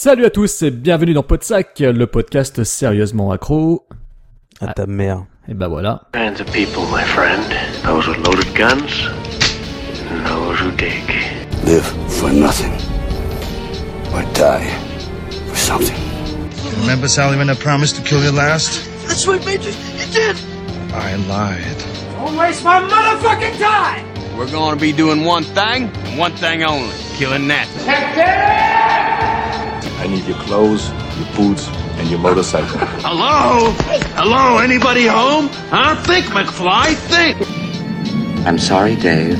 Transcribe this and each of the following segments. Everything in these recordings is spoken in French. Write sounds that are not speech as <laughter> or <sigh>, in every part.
Salut à tous et bienvenue dans Podsac, le podcast sérieusement accro. À ta mère. Et bah voilà. kinds of people, my friend. Those with loaded guns, and those who dig. Live for nothing. Or die for something. Remember, Sally, when I promised to kill you last? That's what made you. You did. I lied. We're going to be doing one thing and one thing only killing that. I need your clothes, your boots, and your motorcycle. <laughs> Hello? Hello? Anybody home? Huh? Think, McFly, think. I'm sorry, Dave.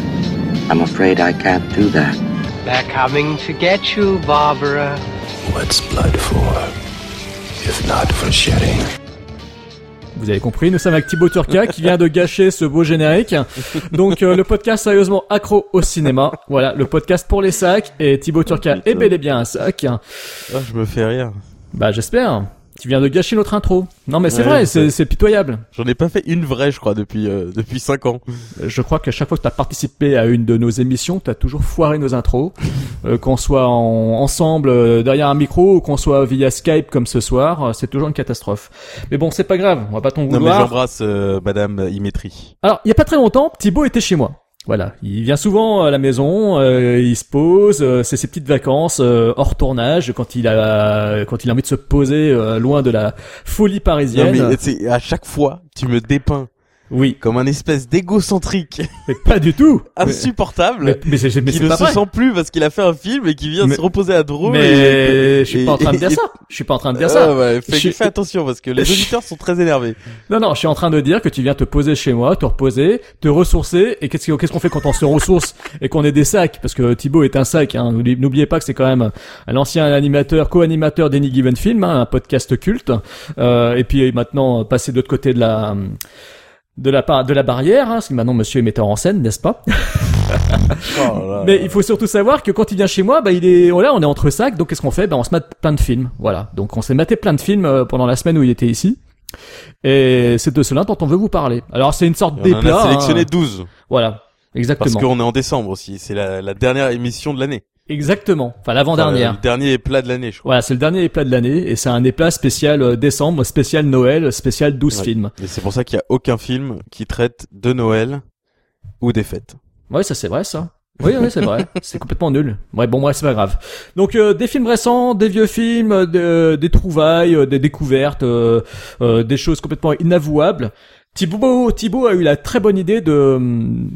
I'm afraid I can't do that. They're coming to get you, Barbara. What's blood for? If not for shedding. Vous avez compris, nous sommes avec Thibaut Turca qui vient de gâcher ce beau générique. Donc euh, le podcast sérieusement accro au cinéma. Voilà, le podcast pour les sacs et Thibaut Turca est bel et bien un sac. Ah, je me fais rire. Bah j'espère. Tu viens de gâcher notre intro. Non mais c'est Ouais, vrai, je c'est sais. c'est pitoyable. J'en ai pas fait une vraie, je crois, depuis euh, depuis cinq ans. Je crois qu'à chaque fois que tu as participé à une de nos émissions, tu as toujours foiré nos intros. Euh, qu'on soit en- ensemble euh, derrière un micro ou qu'on soit via Skype comme ce soir, euh, c'est toujours une catastrophe. Mais bon, c'est pas grave, on va pas t'en Non mais vouloir. j'embrasse euh, Madame Imétrie. Alors, il y a pas très longtemps, Thibaut était chez moi. Voilà, il vient souvent à la maison, euh, il se pose, euh, c'est ses petites vacances euh, hors tournage quand il a quand il a envie de se poser euh, loin de la folie Non parisienne. mais c'est à chaque fois, tu me dépeins Oui, comme un espèce d'égocentrique mais pas du tout. <laughs> insupportable. Mais, mais, c'est mais qui ne pas se vrai. sent plus parce qu'il a fait un film et qui vient Mais- se reposer à Drôme. Mais et, je suis pas en train de dire et- ça. Je suis pas en train de dire ça. Ah ouais, fais, Je- fais attention parce que les auditeurs sont très énervés. Non, non, je suis en train de dire que tu viens te poser chez moi, te reposer, te ressourcer. Et qu'est-ce qu'on qu'est-ce qu'on fait quand on se ressource et qu'on est des sacs? Parce que Thibaut est un sac. Hein. N'oublie- N'oubliez pas que c'est quand même un ancien animateur, co-animateur d'Any Given Film, hein, un podcast culte. Euh, et puis maintenant passé de l'autre côté de la de la de la barrière, hein, parce que maintenant Monsieur est metteur en scène, n'est-ce pas? <laughs> Oh là Mais là. il faut surtout savoir que quand il vient chez moi, bah il est voilà, on est entre sacs. Donc qu'est-ce qu'on fait? Bah on se mate plein de films. Voilà. Donc on s'est maté plein de films euh, pendant la semaine où il était ici. Et c'est de cela dont on veut vous parler. Alors c'est une sorte Et on en a sélectionné hein. 12 Voilà. parce Exactement. qu'on est en décembre aussi. C'est la, la dernière émission de l'année. Exactement. Enfin Enfin, l'avant-dernière. le dernier plat de l'année, je crois. Voilà, c'est le dernier éplat de l'année et c'est un éplat spécial euh, décembre, spécial Noël, spécial 12 Ouais. films. Et c'est pour ça qu'il y a aucun film qui traite de Noël ou des fêtes. Ouais, ça c'est vrai ça. Oui, oui, c'est vrai. <laughs> c'est complètement nul. Ouais, bon, bref, c'est pas grave. Donc, euh, des films récents, des vieux films, euh, de- des trouvailles, euh, des découvertes, euh, euh, des choses complètement inavouables. Thibaut, Thibaut a eu la très bonne idée de hum,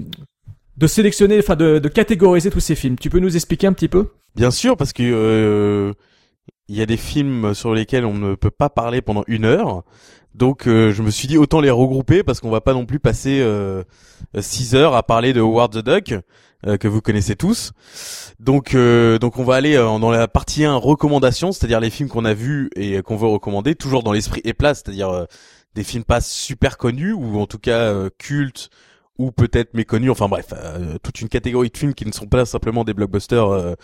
de sélectionner, enfin de, de catégoriser tous ces films. Tu peux nous expliquer un petit peu? Bien sûr, parce que euh, il y a des films sur lesquels on ne peut pas parler pendant une heure. Donc euh, je me suis dit autant les regrouper parce qu'on va pas non plus passer euh, six heures à parler de Howard the Duck euh, que vous connaissez tous. Donc euh, donc on va aller euh, dans la partie 1 recommandations, c'est-à-dire les films qu'on a vus et euh, qu'on veut recommander, toujours dans l'esprit et place, c'est-à-dire euh, des films pas super connus ou en tout cas euh, cultes ou peut-être méconnus, enfin bref, euh, toute une catégorie de films qui ne sont pas simplement des blockbusters euh,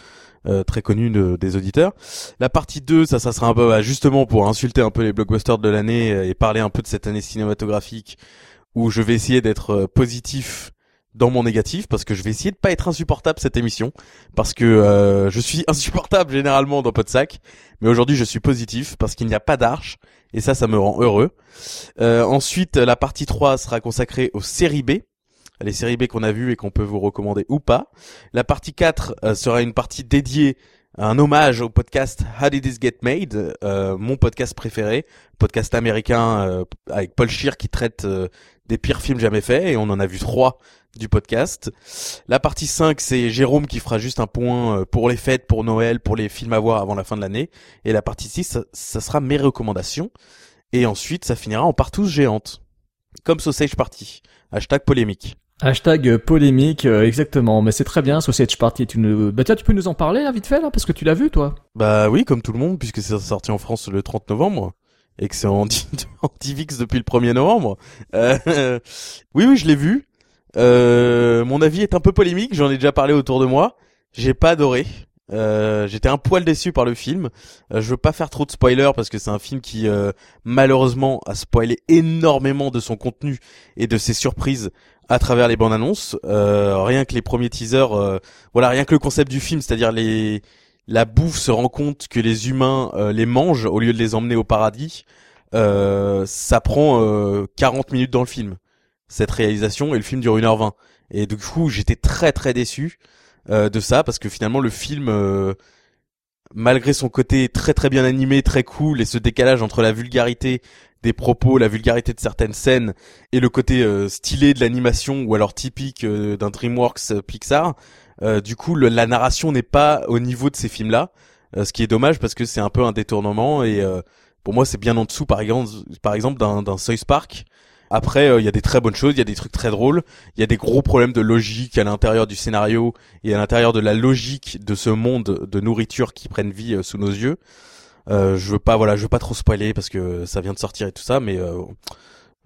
euh, très connus de- des auditeurs. La partie 2, ça, ça sera un peu bah, justement pour insulter un peu les blockbusters de l'année euh, et parler un peu de cette année cinématographique où je vais essayer d'être euh, positif dans mon négatif parce que je vais essayer de pas être insupportable cette émission parce que euh, je suis <laughs> insupportable généralement dans Podsac mais aujourd'hui je suis positif parce qu'il n'y a pas d'arche et ça ça me rend heureux. Euh, ensuite la partie 3 sera consacrée aux séries B les séries B qu'on a vues et qu'on peut vous recommander ou pas. La partie 4 euh, sera une partie dédiée un hommage au podcast How Did This Get Made, euh, mon podcast préféré, podcast américain euh, avec Paul Scheer qui traite euh, des pires films jamais faits et on en a vu trois du podcast. La partie 5 c'est Jérôme qui fera juste un point euh, pour les fêtes, pour Noël, pour les films à voir avant la fin de l'année. Et la partie 6 ça, ça sera mes recommandations. Et ensuite ça finira en partouze géante. Comme Sausage Party. Hashtag polémique. Hashtag polémique, euh, exactement. Mais c'est très bien, Sausage Party. Tu nous... Bah tiens, tu peux nous en parler là, vite fait là, parce que tu l'as vu toi. Bah oui, comme tout le monde, puisque c'est sorti en France le 30 novembre et que c'est en, <laughs> en depuis le 1er novembre. Euh, oui, oui, je l'ai vu. Euh, mon avis est un peu polémique, j'en ai déjà parlé autour de moi. J'ai pas adoré. Euh, J'étais un poil déçu par le film. Euh, je veux pas faire trop de spoilers parce que c'est un film qui euh, malheureusement a spoilé énormément de son contenu et de ses surprises à travers les bandes annonces. Euh, rien que les premiers teasers, euh, voilà, rien que le concept du film, c'est-à-dire les la bouffe se rend compte que les humains euh, les mangent au lieu de les emmener au paradis, euh, ça prend euh, 40 minutes dans le film. Cette réalisation et le film dure 1h20. Et du coup, j'étais très très déçu euh, de ça parce que finalement le film euh, malgré son côté très très bien animé, très cool et ce décalage entre la vulgarité des propos, la vulgarité de certaines scènes et le côté euh, stylé de l'animation ou alors typique euh, d'un DreamWorks euh, Pixar, euh, du coup le- la narration n'est pas au niveau de ces films-là, euh, ce qui est dommage parce que c'est un peu un détournement et euh, pour moi c'est bien en dessous par exemple par exemple d'un d'un South Park. Après euh, il y a des très bonnes choses, il y a des trucs très drôles, il y a des gros problèmes de logique à l'intérieur du scénario et à l'intérieur de la logique de ce monde de nourriture qui prennent vie euh, sous nos yeux. Euh, je veux pas voilà, je veux pas trop spoiler parce que ça vient de sortir et tout ça, mais euh,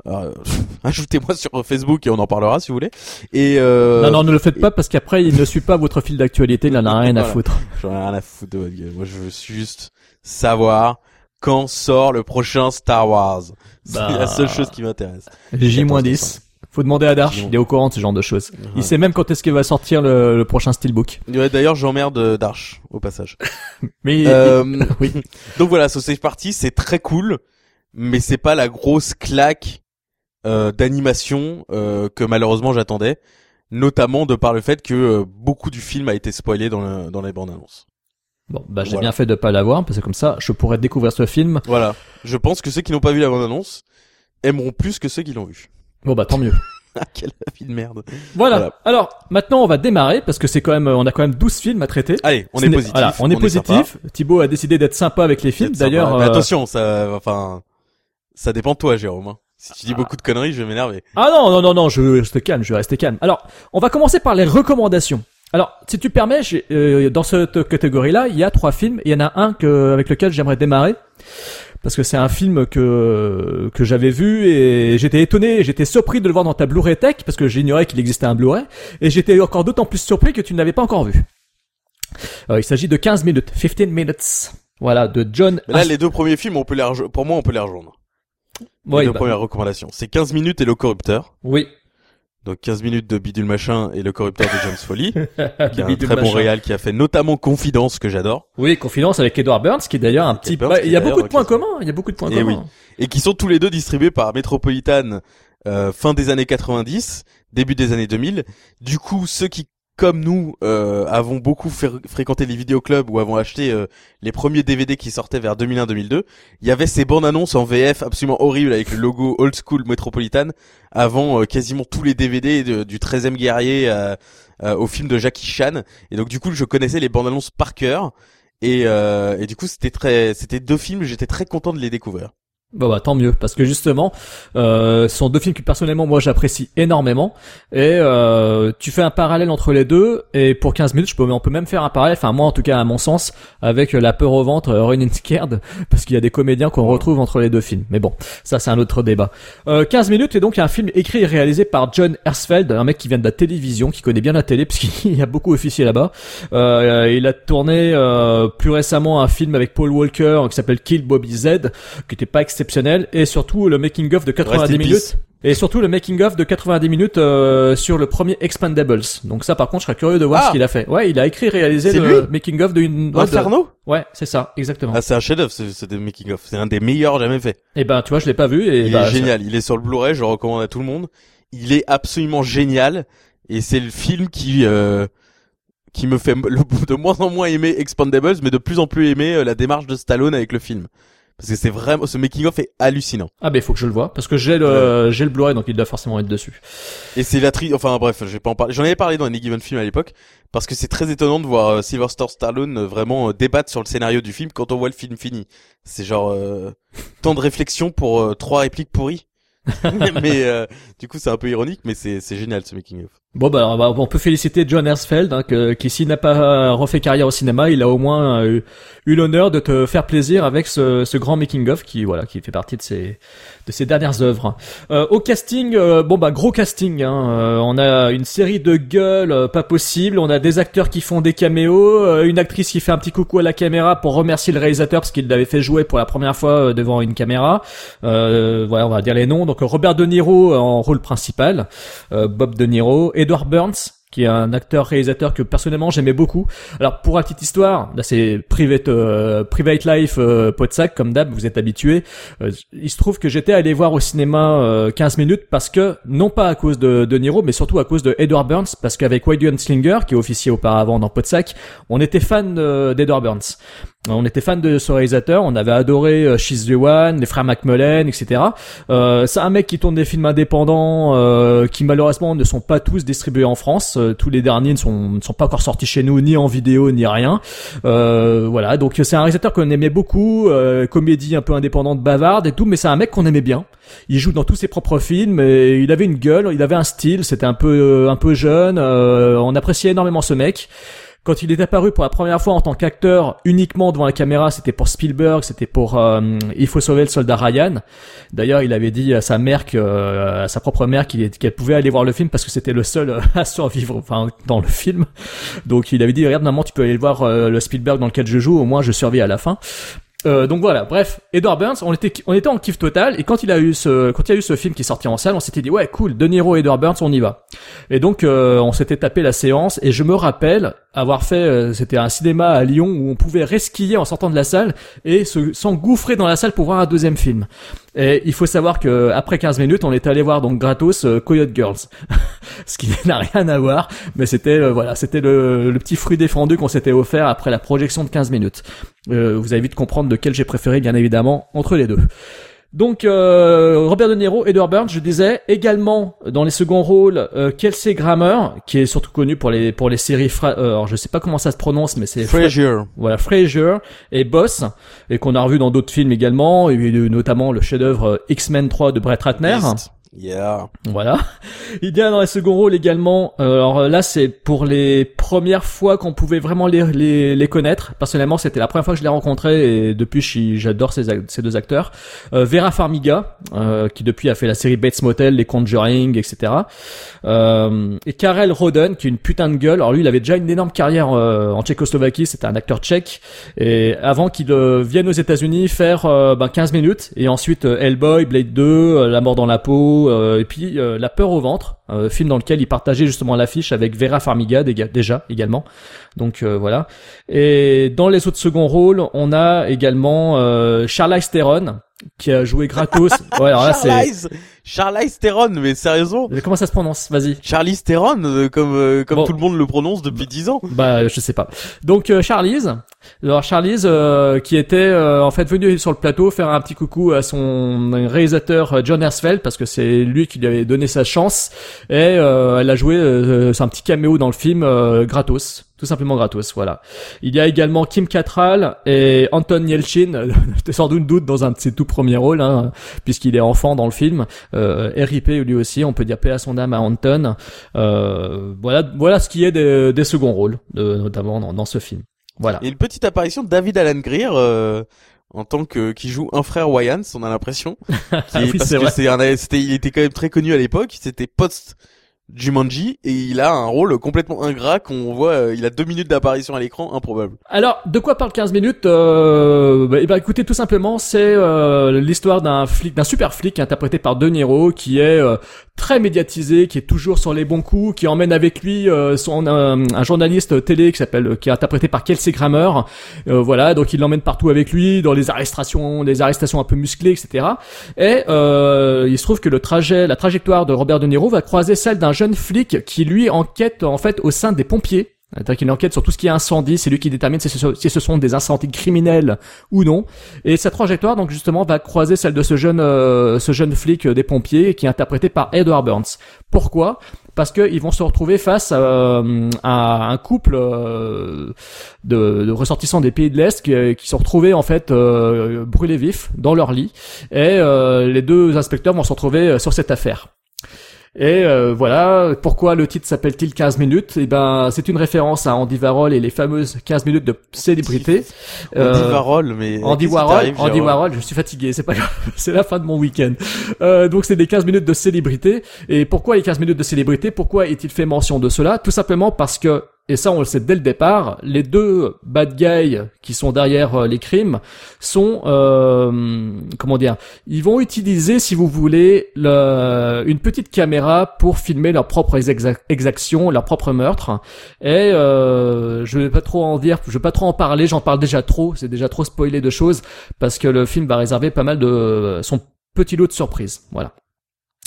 euh, <laughs> ajoutez-moi sur Facebook et on en parlera si vous voulez. Et euh, Non, non, ne le faites pas parce qu'après, il ne suit pas votre fil d'actualité, il en a rien à foutre. J'en ai rien à foutre de votre gueule. Moi, je veux juste savoir quand sort le prochain Star Wars. C'est Bah. la seule chose qui m'intéresse. J-10. Faut demander à Darch, il est au courant de ce genre de choses. Ouais. Il sait même quand est-ce qu'il va sortir le, le prochain Steelbook. Ouais, D'ailleurs, j'emmerde euh, Darch au passage. <laughs> Mais Euh, <laughs> oui. Donc voilà, Sausage Party, c'est très cool, mais c'est pas la grosse claque euh, d'animation euh, que malheureusement j'attendais, notamment de par le fait que euh, beaucoup du film a été spoilé dans, le, dans les bandes annonces. Bon, bah j'ai Voilà. bien fait de pas l'avoir parce que comme ça, je pourrais découvrir ce film. Voilà, je pense que ceux qui n'ont pas vu la bande annonce aimeront plus que ceux qui l'ont vu. Bon bah tant mieux. <laughs> Ah, quelle vie de merde. Voilà. Voilà. Alors, maintenant on va démarrer parce que c'est quand même on a quand même 12 films à traiter. Allez, on est positif. voilà, on est positif. Thibaut a décidé d'être sympa avec les films. D'ailleurs, Mais euh, attention, ça, enfin, ça dépend de toi, Jérôme. hein. Si tu dis Ah. beaucoup de conneries, je vais m'énerver. Ah non, non, non, non, je reste calme, je vais rester calme. Alors, on va commencer par les recommandations. Alors, si tu permets, euh, dans cette catégorie-là, il y a trois films. Il y en a un que, avec lequel j'aimerais démarrer. Parce que c'est un film que, que j'avais vu et j'étais étonné, j'étais surpris de le voir dans ta Blu-ray Tech parce que j'ignorais qu'il existait un Blu-ray et j'étais encore d'autant plus surpris que tu ne l'avais pas encore vu. Euh, il s'agit de 15 minutes, 15 minutes. Voilà, de John. Mais là, les deux premiers films, on peut les pour moi, on peut les rejoindre. Ouais, les deux bah, premières recommandations. C'est 15 minutes et le corrupteur. oui. Donc 15 minutes de Bidule Machin et le corrupteur de James Foley, <laughs> qui est un très bon réal qui a fait notamment Confidence que j'adore. Oui, Confidence avec Edward Burns, qui est d'ailleurs un petit. Burns, bah, il y a beaucoup de points un communs. Il y a beaucoup de points Eh communs. Et qui sont tous les deux distribués par Metropolitan euh, fin des années 90, début des années 2000. Du coup, ceux qui, comme nous, euh, avons beaucoup fréq- fréquenté les vidéoclubs ou avons acheté euh, les premiers DVD qui sortaient vers 2001-2002, il y avait ces bandes annonces en VF absolument horribles avec le logo Old School Metropolitan avant euh, quasiment tous les DVD du 13e guerrier euh, au film de Jackie Chan. Et donc du coup, je connaissais les bandes annonces par cœur. Et, et du coup, c'était très, c'était deux films. J'étais très content de les découvrir. Bah, bah tant mieux parce que justement euh, ce sont deux films que personnellement moi j'apprécie énormément. Et euh, tu fais un parallèle entre les deux et pour 15 minutes je peux on peut même faire un parallèle enfin moi en tout cas à mon sens avec la peur au ventre Running Scared <laughs> parce qu'il y a des comédiens qu'on retrouve entre les deux films. Mais bon ça c'est un autre débat. Euh, 15 minutes est donc un film écrit et réalisé par John Hersfeld un mec qui vient de la télévision qui connaît bien la télé <laughs> puisqu'il y a beaucoup officié là-bas. Euh, il a tourné euh, plus récemment un film avec Paul Walker qui s'appelle Kill Bobby Z qui était pas exceptionnel et surtout le making of de 90 Rest in minutes et surtout le making of de 90 minutes euh, sur le premier Expandables donc ça par contre je serais curieux de voir Ah. ce qu'il a fait ouais il a écrit et réalisé le making of d'une ouais, de- Inferno ouais c'est ça exactement Ah, c'est un chef-d'œuvre, des making of. C'est un des meilleurs jamais fait. et ben tu vois je l'ai pas vu et Il bah, est génial. Il est sur le Blu-ray, je le recommande à tout le monde. Il est absolument génial et c'est le film qui euh, qui me fait le- <laughs> de moins en moins aimer Expandables, mais de plus en plus aimer euh, la démarche de Stallone avec le film. Parce que c'est vraiment, ce making of est hallucinant. ah ben il faut que je le vois parce que j'ai le j'ai le Blu-ray donc il doit forcément être dessus Et c'est la tri, enfin bref, je vais pas en parler. J'en avais parlé dans Any Given Film à l'époque, parce que c'est très étonnant de voir euh, Sylvester Stallone euh, vraiment euh, débattre sur le scénario du film quand on voit le film fini. C'est genre euh, <laughs> tant de réflexion pour euh, trois répliques pourries. <laughs> mais euh, du coup c'est un peu ironique, mais c'est c'est génial ce making of. Bon bah on va- on peut féliciter John Hersfeld hein, que, qui s'il n'a pas refait carrière au cinéma, il a au moins euh, eu l'honneur de te faire plaisir avec ce, grand making of qui voilà qui fait partie de ses de ses dernières œuvres. Euh, au casting, euh, bon bah gros casting. Hein, euh, on a une série de gueules euh, pas possible. On a des acteurs qui font des caméos, euh, une actrice qui fait un petit coucou à la caméra pour remercier le réalisateur parce qu'il l'avait fait jouer pour la première fois euh, devant une caméra. Euh, voilà, on va dire les noms. Donc Robert De Niro en rôle principal, euh, Bob De Niro, Edward Burns qui est un acteur réalisateur que personnellement j'aimais beaucoup. Alors pour la petite histoire, là c'est Private euh, Private Life euh, comme d'hab, vous êtes habitué. Euh, il se trouve que j'étais allé voir au cinéma euh, 15 minutes parce que non pas à cause de, de Niro, mais surtout à cause de Edward Burns parce qu'avec Wade Slinger qui est officier auparavant dans Podsac, on était fan de- d'Edward Burns. On était fan de ce réalisateur, on avait adoré euh, She's the One, les frères Macmillan, etc. Euh, c'est un mec qui tourne des films indépendants euh, qui malheureusement ne sont pas tous distribués en France. Euh, tous les derniers ne sont, pas encore sortis chez nous, ni en vidéo, ni rien. Euh, voilà, donc c'est un réalisateur qu'on aimait beaucoup, euh, comédie un peu indépendante, bavarde et tout, mais c'est un mec qu'on aimait bien. Il joue dans tous ses propres films et il avait une gueule, il avait un style, c'était un peu un peu jeune. on appréciait énormément ce mec. Quand il est apparu pour la première fois en tant qu'acteur uniquement devant la caméra, c'était pour Spielberg, c'était pour euh, Il faut sauver le soldat Ryan. D'ailleurs, il avait dit à sa mère, que, euh, à sa propre mère, qu'il qu'elle pouvait aller voir le film parce que c'était le seul euh, <laughs> à survivre, enfin dans le film. Donc il avait dit regarde maman, tu peux aller voir euh, le Spielberg dans lequel je joue, au moins je survis à la fin. Euh, donc voilà, bref, Edward Burns, on était, on était en kiff total, et quand il a eu ce, quand il y a eu ce film qui est sorti en salle, on s'était dit ouais cool, De Niro Edward Burns, on y va. Et donc euh, on s'était tapé la séance, et je me rappelle avoir fait, euh, c'était un cinéma à Lyon où on pouvait resquiller en sortant de la salle et se s'engouffrer dans la salle pour voir un deuxième film. Et il faut savoir que après 15 minutes, on est allé voir donc gratos euh, Coyote Girls, <laughs> ce qui <laughs> n'a rien à voir, mais c'était euh, voilà, c'était le, le petit fruit défendu qu'on s'était offert après la projection de 15 minutes. Euh, vous allez vite comprendre lequel j'ai préféré, bien évidemment, entre les deux. Donc euh, Robert De Niro, Edward Burns, je disais également dans les seconds rôles euh, Kelsey Grammer, qui est surtout connu pour les pour les séries. Fra- euh, alors je sais pas comment ça se prononce, mais c'est Fra- Frasier. voilà, Frasier et Boss, et qu'on a revu dans d'autres films également, et notamment le chef-d'œuvre euh, X-Men 3 de Brett Ratner. Beast. Yeah. Voilà. Il y a dans les seconds rôles également. euh, alors euh, là, c'est pour les premières fois qu'on pouvait vraiment les, les, les connaître. Personnellement, c'était la première fois que je les rencontrais et depuis, j'adore ces, ces deux acteurs. Euh, Vera Farmiga, euh, qui depuis a fait la série Bates Motel, Les Conjuring, etc. Et Karel Roden, qui est une putain de gueule. Alors lui, il avait déjà une énorme carrière en Tchécoslovaquie. C'était un acteur tchèque. Et avant qu'il vienne aux États-Unis faire ben, 15 minutes et ensuite Hellboy, Blade 2, euh, La mort dans la peau euh, et puis euh, La peur au ventre, euh, film dans lequel il partageait justement l'affiche avec Vera Farmiga déjà également. Donc euh, voilà. Et dans les autres seconds rôles, on a également euh, Charlize Theron qui a joué gratos. <laughs> ouais, alors là c'est Charlize, Theron, mais sérieusement. comment ça se prononce? Vas-y. Charlize Theron, euh, comme euh, comme Bon. tout le monde le prononce depuis 10 ans. Bah, je sais pas. Donc euh, Charlize, alors Charlize euh, qui était euh, en fait venue sur le plateau faire un petit coucou à son réalisateur John Hersfeld parce que c'est lui qui lui avait donné sa chance et euh, elle a joué euh, c'est un petit caméo dans le film euh, gratos. Tout simplement gratos, voilà. Il y a également Kim Cattrall et Anton Yelchin, <laughs> sans doute doute dans un de ses tout premiers rôles, hein, puisqu'il est enfant dans le film. Euh, RIP lui aussi, on peut dire paix à son âme à Anton. Euh, voilà, voilà ce qui est des, des seconds rôles, de- notamment dans, dans ce film. Voilà. Et une petite apparition de David Alan Greer euh, en tant que qui joue un frère Wayans, on a l'impression. <laughs> Qui- oui, parce que c'est un, c'était, il était quand même très connu à l'époque. C'était post Jumanji et il a un rôle complètement ingrat qu'on voit. euh, il a deux minutes d'apparition à l'écran, improbable. Alors, de quoi parle 15 minutes euh, bah, eh ben, écoutez, tout simplement, c'est euh, l'histoire d'un flic, d'un super flic interprété par De Niro, qui est euh, très médiatisé, qui est toujours sur les bons coups, qui emmène avec lui euh, son euh, un journaliste télé qui s'appelle, qui est interprété par Kelsey Grammer. Euh, voilà, donc il l'emmène partout avec lui dans les arrestations, des arrestations un peu musclées, etc. Et euh, il se trouve que le trajet, la trajectoire de Robert De Niro va croiser celle d'un jeune flic qui lui enquête en fait au sein des pompiers. C'est-à-dire qu'il enquête sur tout ce qui est incendie, c'est lui qui détermine si ce, sont des incendies criminels ou non. Et sa trajectoire, donc justement, va croiser celle de ce jeune, euh, ce jeune flic euh, des pompiers qui est interprété par Edward Burns. Pourquoi? Parce qu'ils vont se retrouver face à, euh, à un couple euh, de, ressortissants des pays de l'Est qui, qui sont retrouvés en fait euh, brûlés vifs dans leur lit. Et euh, les deux inspecteurs vont se retrouver euh, sur cette affaire. Et euh, voilà, pourquoi le titre s'appelle-t-il 15 minutes? Eh ben, c'est une référence à Andy Warhol et les fameuses 15 minutes de célébrité. Andy Euh, Warhol, mais Andy Warhol, Andy Warhol, je suis fatigué, c'est pas <laughs> c'est la fin de mon week-end. Euh, donc c'est des 15 minutes de célébrité. Et pourquoi les 15 minutes de célébrité? Pourquoi est-il fait mention de cela? Tout simplement parce que et ça on le sait dès le départ, les deux bad guys qui sont derrière euh, les crimes sont, euh, comment dire, ils vont utiliser, si vous voulez, le, une petite caméra pour filmer leurs propres exactions, leurs propres meurtres. Et euh, je vais pas trop en dire, je vais pas trop en parler, j'en parle déjà trop, c'est déjà trop spoilé de choses parce que le film va réserver pas mal de son petit lot de surprises. Voilà.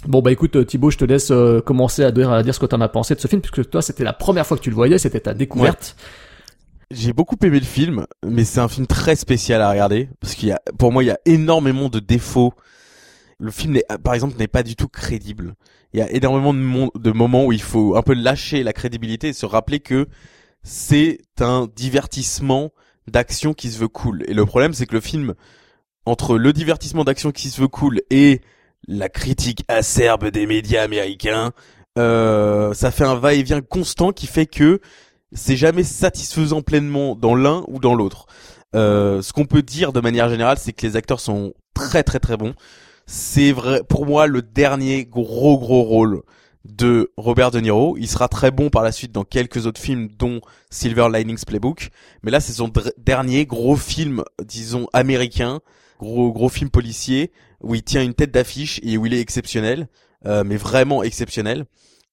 Bon bah écoute euh, Thibaut, je te laisse euh, commencer à dire, à ce que t'en as pensé de ce film, puisque toi c'était la première fois que tu le voyais, c'était ta découverte. J'ai beaucoup aimé le film, mais c'est un film très spécial à regarder, parce qu'il y a, pour moi, il y a énormément de défauts. Le film, par exemple, n'est pas du tout crédible. Il y a énormément de moments où il faut un peu lâcher la crédibilité et se rappeler que c'est un divertissement d'action qui se veut cool. Et le problème, c'est que le film, entre le divertissement d'action qui se veut cool et la critique acerbe des médias américains, euh, ça fait un va-et-vient constant qui fait que c'est jamais satisfaisant pleinement dans l'un ou dans l'autre. Euh, ce qu'on peut dire de manière générale, c'est que les acteurs sont très très très bons. C'est vrai pour moi le dernier gros gros rôle de Robert De Niro. Il sera très bon par la suite dans quelques autres films, dont Silver Linings Playbook. Mais là, c'est son dernier gros film, disons américain, gros gros film policier où il tient une tête d'affiche et où il est exceptionnel, euh, mais vraiment exceptionnel.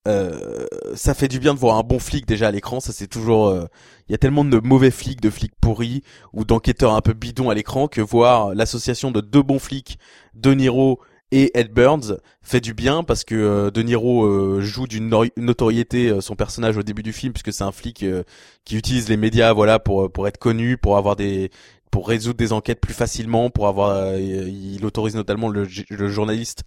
Euh, ça fait du bien de voir un bon flic déjà à l'écran. Ça c'est toujours. Euh, il y a tellement de mauvais flics, de flics pourris ou d'enquêteurs un peu bidons à l'écran que voir l'association de deux bons flics, De Niro et Ed Burns, fait du bien parce que De Niro joue d'une notoriété son personnage au début du film puisque c'est un flic qui utilise les médias voilà pour pour être connu, pour avoir des pour résoudre des enquêtes plus facilement, pour avoir, il autorise notamment le, le journaliste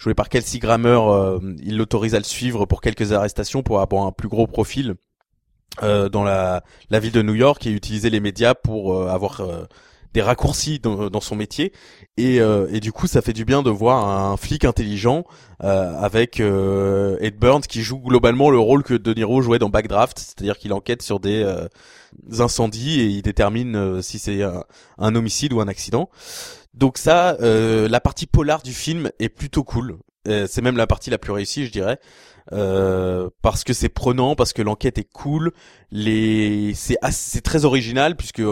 joué par Kelsey Grammer, euh, il l'autorise à le suivre pour quelques arrestations pour avoir un plus gros profil euh, dans la, la ville de New York et utiliser les médias pour euh, avoir des raccourcis dans, dans, son métier. Et, et du coup ça fait du bien de voir un flic intelligent avec Ed Burns qui joue globalement le rôle que De Niro jouait dans Backdraft, c'est-à-dire qu'il enquête sur des incendies et il détermine si c'est un, homicide ou un accident. Donc ça, euh, la partie polar du film est plutôt cool. Euh, c'est même la partie la plus réussie, je dirais. Euh, parce que c'est prenant, parce que l'enquête est cool, les c'est c'est très original puisque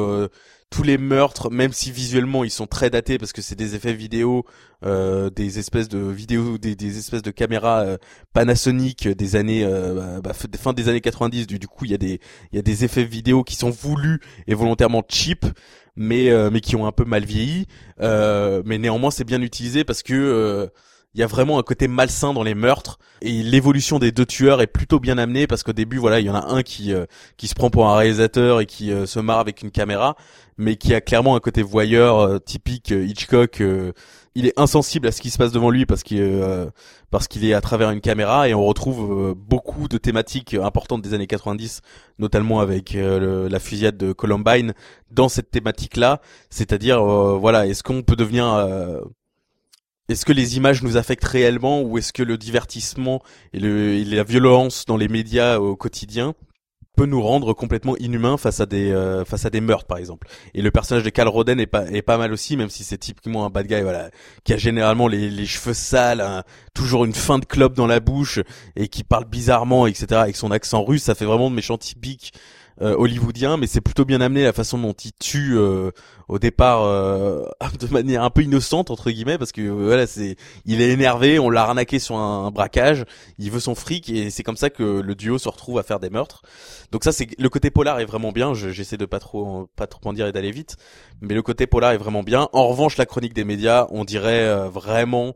tous les meurtres, même si visuellement ils sont très datés parce que c'est des effets vidéo, des espèces de vidéos, des, espèces de caméras Panasonic des années bah, bah fin des années 90. Du, coup, il y a des il y a des effets vidéo qui sont voulus et volontairement cheap mais euh, mais qui ont un peu mal vieilli. Euh, mais néanmoins, c'est bien utilisé parce que euh, il y a vraiment un côté malsain dans les meurtres et l'évolution des deux tueurs est plutôt bien amenée parce qu'au début voilà il y en a un qui qui se prend pour un réalisateur et qui se marre avec une caméra mais qui a clairement un côté voyeur typique Hitchcock il est insensible à ce qui se passe devant lui parce qu'il euh, parce qu'il est à travers une caméra et on retrouve euh, beaucoup de thématiques importantes des années 90 notamment avec euh, la fusillade de Columbine dans cette thématique là c'est-à-dire voilà est-ce qu'on peut devenir est-ce que les images nous affectent réellement ou est-ce que le divertissement et, le, et la violence dans les médias au quotidien peut nous rendre complètement inhumains face à des euh, face à des meurtres par exemple. Et le personnage de Cal Roden est pas est pas mal aussi même si c'est typiquement un bad guy voilà qui a généralement les, les cheveux sales, toujours une fin de clope dans la bouche et qui parle bizarrement etc avec son accent russe, ça fait vraiment de méchant typique euh, hollywoodien, mais c'est plutôt bien amené la façon dont il tue euh, au départ euh, <laughs> de manière un peu innocente entre guillemets, parce que voilà, c'est il est énervé, on l'a arnaqué sur un, braquage, il veut son fric et c'est comme ça que le duo se retrouve à faire des meurtres. Donc ça, c'est le côté polar est vraiment bien. J'essaie de pas trop pas trop en dire et d'aller vite, mais le côté polar est vraiment bien. En revanche, la chronique des médias, on dirait vraiment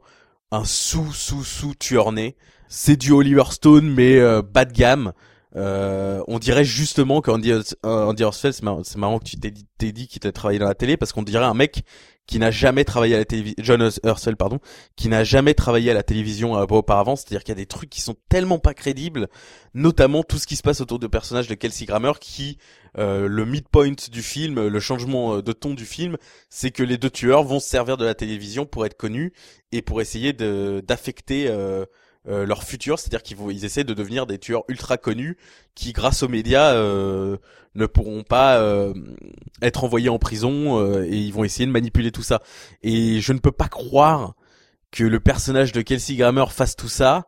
un sous sous sous tueur né. C'est du Oliver Stone mais bas de gamme. Euh, on dirait justement qu'Andy Andy Herschel, c'est marrant, que tu t'es dit, qu'il t'a travaillé dans la télé parce qu'on dirait un mec qui n'a jamais travaillé à la télévision, John Herschel, pardon, qui n'a jamais travaillé à la télévision euh, auparavant. C'est-à-dire qu'il y a des trucs qui sont tellement pas crédibles, notamment tout ce qui se passe autour de personnages de Kelsey Grammer, qui euh, le midpoint du film, le changement euh, de ton du film, c'est que les deux tueurs vont se servir de la télévision pour être connus et pour essayer d'affecter euh, euh, leur futur, c'est-à-dire qu'ils vont, ils essaient de devenir des tueurs ultra connus qui, grâce aux médias, euh, ne pourront pas euh, être envoyés en prison et ils vont essayer de manipuler tout ça. Et je ne peux pas croire que le personnage de Kelsey Grammer fasse tout ça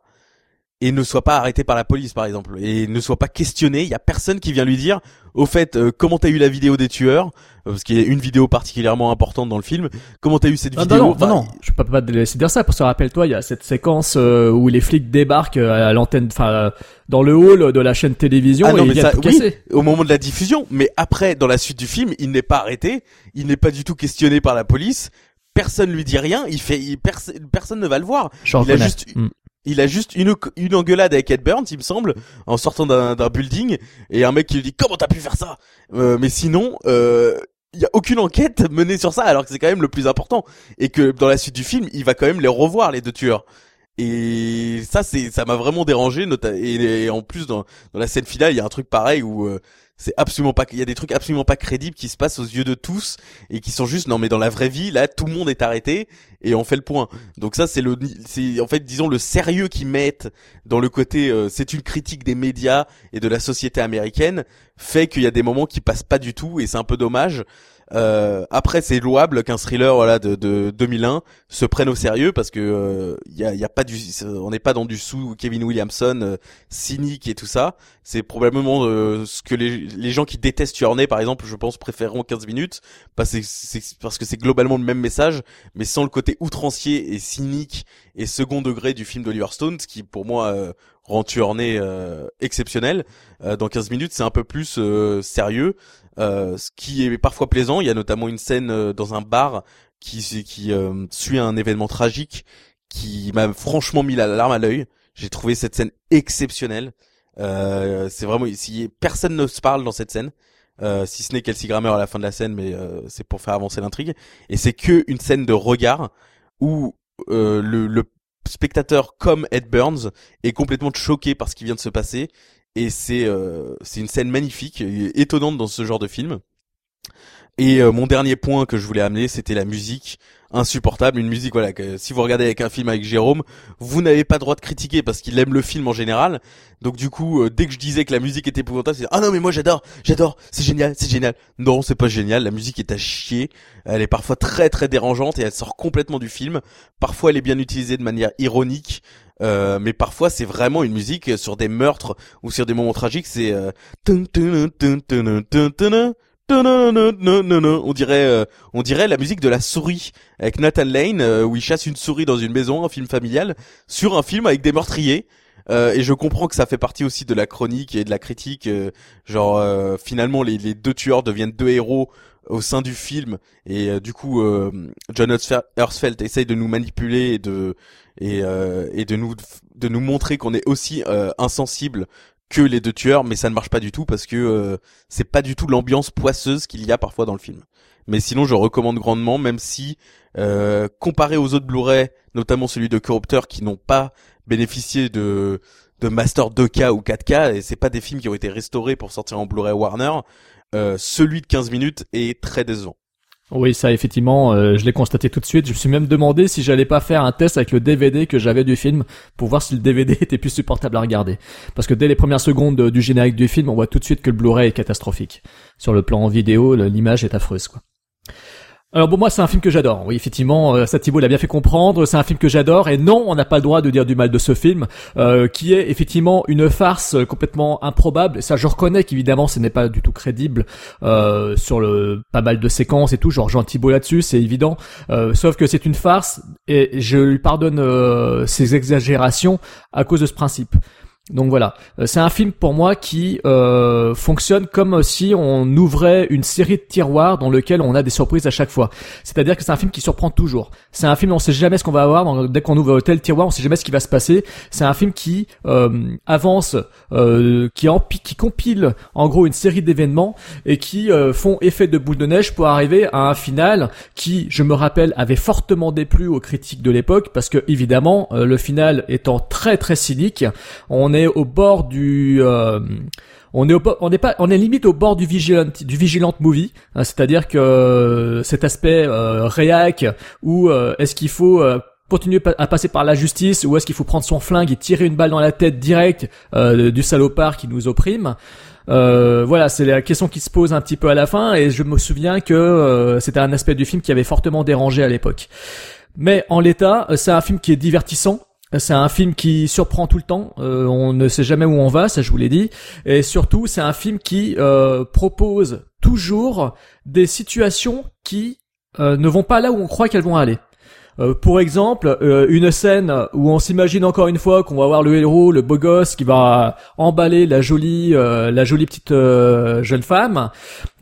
et ne soit pas arrêté par la police par exemple et ne soit pas questionné il y a personne qui vient lui dire au fait euh, comment t'as eu la vidéo des tueurs euh, parce qu'il y a une vidéo particulièrement importante dans le film comment t'as eu cette Ah, vidéo non, non, Enfin, non, je peux pas te laisser dire ça parce que rappelle-toi, il y a cette séquence euh, où les flics débarquent euh, à l'antenne, enfin dans le hall de la chaîne télévision Ah non, et mais ça, oui, au moment de la diffusion, mais après, dans la suite du film, il n'est pas arrêté, il n'est pas du tout questionné par la police, personne lui dit rien, il fait, il- perso- personne ne va le voir. Je il a reconnais. juste, Mm. Il a juste une, une engueulade avec Ed Burns, il me semble, en sortant d'un building, et un mec qui lui dit comment t'as pu faire ça? Euh, Mais sinon, euh, il y a aucune enquête menée sur ça, alors que c'est quand même le plus important, et que dans la suite du film, il va quand même les revoir les deux tueurs. Et ça, c'est, ça m'a vraiment dérangé. Et, et en plus, dans, dans la scène finale, il y a un truc pareil où euh, c'est absolument pas, il y a des trucs absolument pas crédibles qui se passent aux yeux de tous et qui sont juste, non mais dans la vraie vie, là, tout le monde est arrêté et on fait le point. Donc ça, c'est le, c'est en fait, disons le sérieux qu'ils mettent dans le côté, euh, c'est une critique des médias et de la société américaine, fait qu'il y a des moments qui passent pas du tout et c'est un peu dommage. Euh, après, c'est louable qu'un thriller voilà de, de 2001 se prenne au sérieux parce que euh, il y a, y a pas du, on n'est pas dans du sous Kevin Williamson euh, cynique et tout ça. C'est probablement euh, ce que les, les gens qui détestent Journey, par exemple, je pense, préféreront 15 minutes parce que c'est parce que c'est globalement le même message, mais sans le côté outrancier et cynique et second degré du film d'Oliver Stone, ce qui pour moi euh, rend euh, exceptionnel. Euh, dans 15 minutes, c'est un peu plus euh, sérieux. Euh, ce qui est parfois plaisant. Il y a notamment une scène euh, dans un bar qui qui euh, suit un événement tragique qui m'a franchement mis la larme à l'œil. J'ai trouvé cette scène exceptionnelle. Euh, c'est vraiment si personne ne se parle dans cette scène. Euh, si ce n'est Kelsey Grammer à la fin de la scène, mais c'est pour faire avancer l'intrigue. Et c'est que une scène de regard où le, le spectateur comme Ed Burns est complètement choqué par ce qui vient de se passer et c'est euh, c'est une scène magnifique étonnante dans ce genre de film. Et euh, mon dernier point que je voulais amener, c'était la musique insupportable, une musique voilà que si vous regardez avec un film avec Jérôme, vous n'avez pas droit de critiquer parce qu'il aime le film en général. Donc du coup, euh, dès que je disais que la musique était épouvantable, c'est ah non mais moi j'adore, j'adore, c'est génial, c'est génial. Non, c'est pas génial, la musique est à chier. Elle est parfois très très dérangeante et elle sort complètement du film. Parfois elle est bien utilisée de manière ironique. Euh, mais parfois c'est vraiment une musique sur des meurtres ou sur des moments tragiques c'est euh, on dirait euh, on dirait la musique de la souris avec Nathan Lane euh, où il chasse une souris dans une maison un film familial sur un film avec des meurtriers Euh, et je comprends que ça fait partie aussi de la chronique et de la critique euh, genre euh, finalement les, les deux tueurs deviennent deux héros au sein du film et euh, du coup euh, John Hersfeld essaye de nous manipuler et de et, euh, et de nous de nous montrer qu'on est aussi euh, insensible que les deux tueurs mais ça ne marche pas du tout parce que euh, c'est pas du tout l'ambiance poisseuse qu'il y a parfois dans le film. Mais sinon je recommande grandement même si euh, comparé aux autres Blu-ray notamment celui de Corrupteur qui n'ont pas bénéficié de de master 2K ou 4K et c'est pas des films qui ont été restaurés pour sortir en Blu-ray Warner euh, celui de 15 minutes est très décevant Oui, ça effectivement, euh, je l'ai constaté tout de suite. Je me suis même demandé si j'allais pas faire un test avec le DVD que j'avais du film pour voir si le DVD <laughs> était plus supportable à regarder. Parce que dès les premières secondes du générique du film, on voit tout de suite que le Blu-ray est catastrophique. Sur le plan vidéo, l'image est affreuse, quoi. Alors bon moi c'est un film que j'adore. Oui effectivement euh, ça Thibault l'a bien fait comprendre. C'est un film que j'adore et non on n'a pas le droit de dire du mal de ce film euh, qui est effectivement une farce euh, complètement improbable. Ça je reconnais qu'évidemment ce n'est pas du tout crédible sur le pas mal de séquences et tout. Genre Jean Thibault là-dessus c'est évident. Sauf que c'est une farce et je lui pardonne ses exagérations à cause de ce principe. Donc voilà, Euh, c'est un film pour moi qui euh, fonctionne comme si on ouvrait une série de tiroirs dans lequel on a des surprises à chaque fois. C'est-à-dire que c'est un film qui surprend toujours. C'est un film on sait jamais ce qu'on va avoir dès qu'on ouvre tel tiroir, on sait jamais ce qui va se passer. C'est un film qui euh, avance, euh, qui, empi- qui compile en gros une série d'événements et qui euh, font effet de boule de neige pour arriver à un final qui, je me rappelle, avait fortement déplu aux critiques de l'époque parce que évidemment euh, le final étant très très cynique, on est au bord du euh, on est au, on est pas on est limite au bord du vigilant du vigilant movie hein, c'est-à-dire que euh, cet aspect euh, réac où euh, est-ce qu'il faut euh, continuer à passer par la justice ou est-ce qu'il faut prendre son flingue et tirer une balle dans la tête direct euh, du salopard qui nous opprime euh, voilà, c'est la question qui se pose un petit peu à la fin, et je me souviens que euh, c'était un aspect du film qui avait fortement dérangé à l'époque. Mais en l'état, c'est un film qui est divertissant. C'est un film qui surprend tout le temps. Euh, on ne sait jamais où on va, ça je vous l'ai dit. Et surtout, c'est un film qui euh, propose toujours des situations qui euh, ne vont pas là où on croit qu'elles vont aller. Euh, pour exemple, euh, une scène où on s'imagine encore une fois qu'on va voir le héros, le beau gosse qui va emballer la jolie, euh, la jolie petite jeune femme.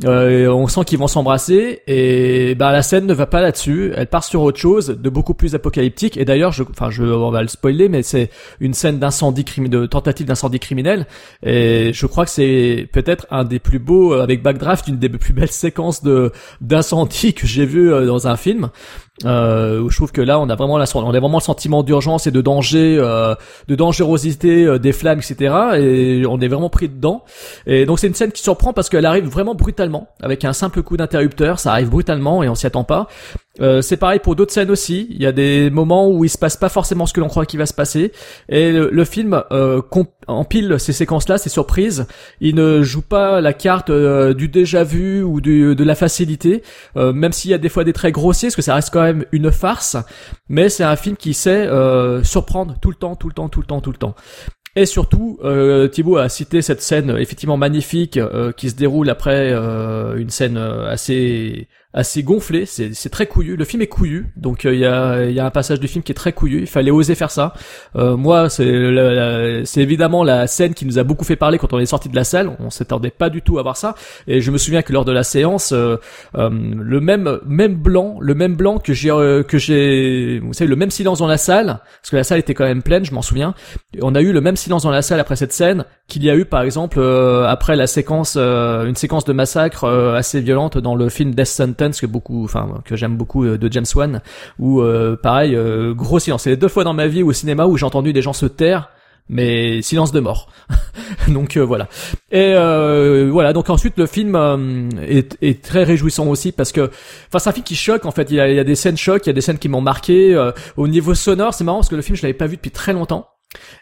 on sent qu'ils vont s'embrasser et ben la scène ne va pas là-dessus. Elle part sur autre chose, de beaucoup plus apocalyptique. Et d'ailleurs, enfin, je, on va le spoiler, mais c'est une scène d'incendie de tentative d'incendie criminel. Et je crois que c'est peut-être un des plus beaux avec Backdraft, une des plus belles séquences de d'incendie que j'ai vu dans un film. Euh, je trouve que là on a vraiment la, on a vraiment le sentiment d'urgence et de danger, euh, de dangerosité euh, des flammes, etc. Et on est vraiment pris dedans. Et donc c'est une scène qui surprend parce qu'elle arrive vraiment brutalement, avec un simple coup d'interrupteur, ça arrive brutalement et on s'y attend pas. Euh, c'est pareil pour d'autres scènes aussi. Il y a des moments où il se passe pas forcément ce que l'on croit qu'il va se passer. Et le, film euh, empile ces séquences-là, ces surprises. Il ne joue pas la carte euh, du déjà vu ou de la facilité, euh, même s'il y a des fois des traits grossiers, parce que ça reste quand même une farce. Mais c'est un film qui sait surprendre tout le temps, tout le temps, tout le temps, tout le temps. Et surtout, euh, Thibaut a cité cette scène effectivement magnifique qui se déroule après une scène assez assez gonflé, c'est très couillu. Le film est couillu, donc euh, il y, a, y a un passage du film qui est très couillu. Il fallait oser faire ça. Euh, moi, c'est c'est évidemment la scène qui nous a beaucoup fait parler quand on est sorti de la salle. On s'attendait pas du tout à voir ça. Et je me souviens que lors de la séance, euh, le même même blanc, le même blanc que j'ai que j'ai, vous savez, le même silence dans la salle, parce que la salle était quand même pleine, je m'en souviens. On a eu le même silence dans la salle après cette scène qu'il y a eu par exemple après la séquence, une séquence de massacre assez violente dans le film Death Que beaucoup, enfin que j'aime beaucoup euh, de James Wan, où euh, pareil, euh, gros silence. C'est les deux fois dans ma vie au cinéma où j'ai entendu des gens se taire mais silence de mort. <laughs> donc voilà. Et voilà. Donc ensuite le film est, est, très réjouissant aussi parce que, enfin c'est un film qui choque en fait. Il y a, il y a des scènes chocs, il y a des scènes qui m'ont marqué. au niveau sonore, c'est marrant parce que le film je l'avais pas vu depuis très longtemps.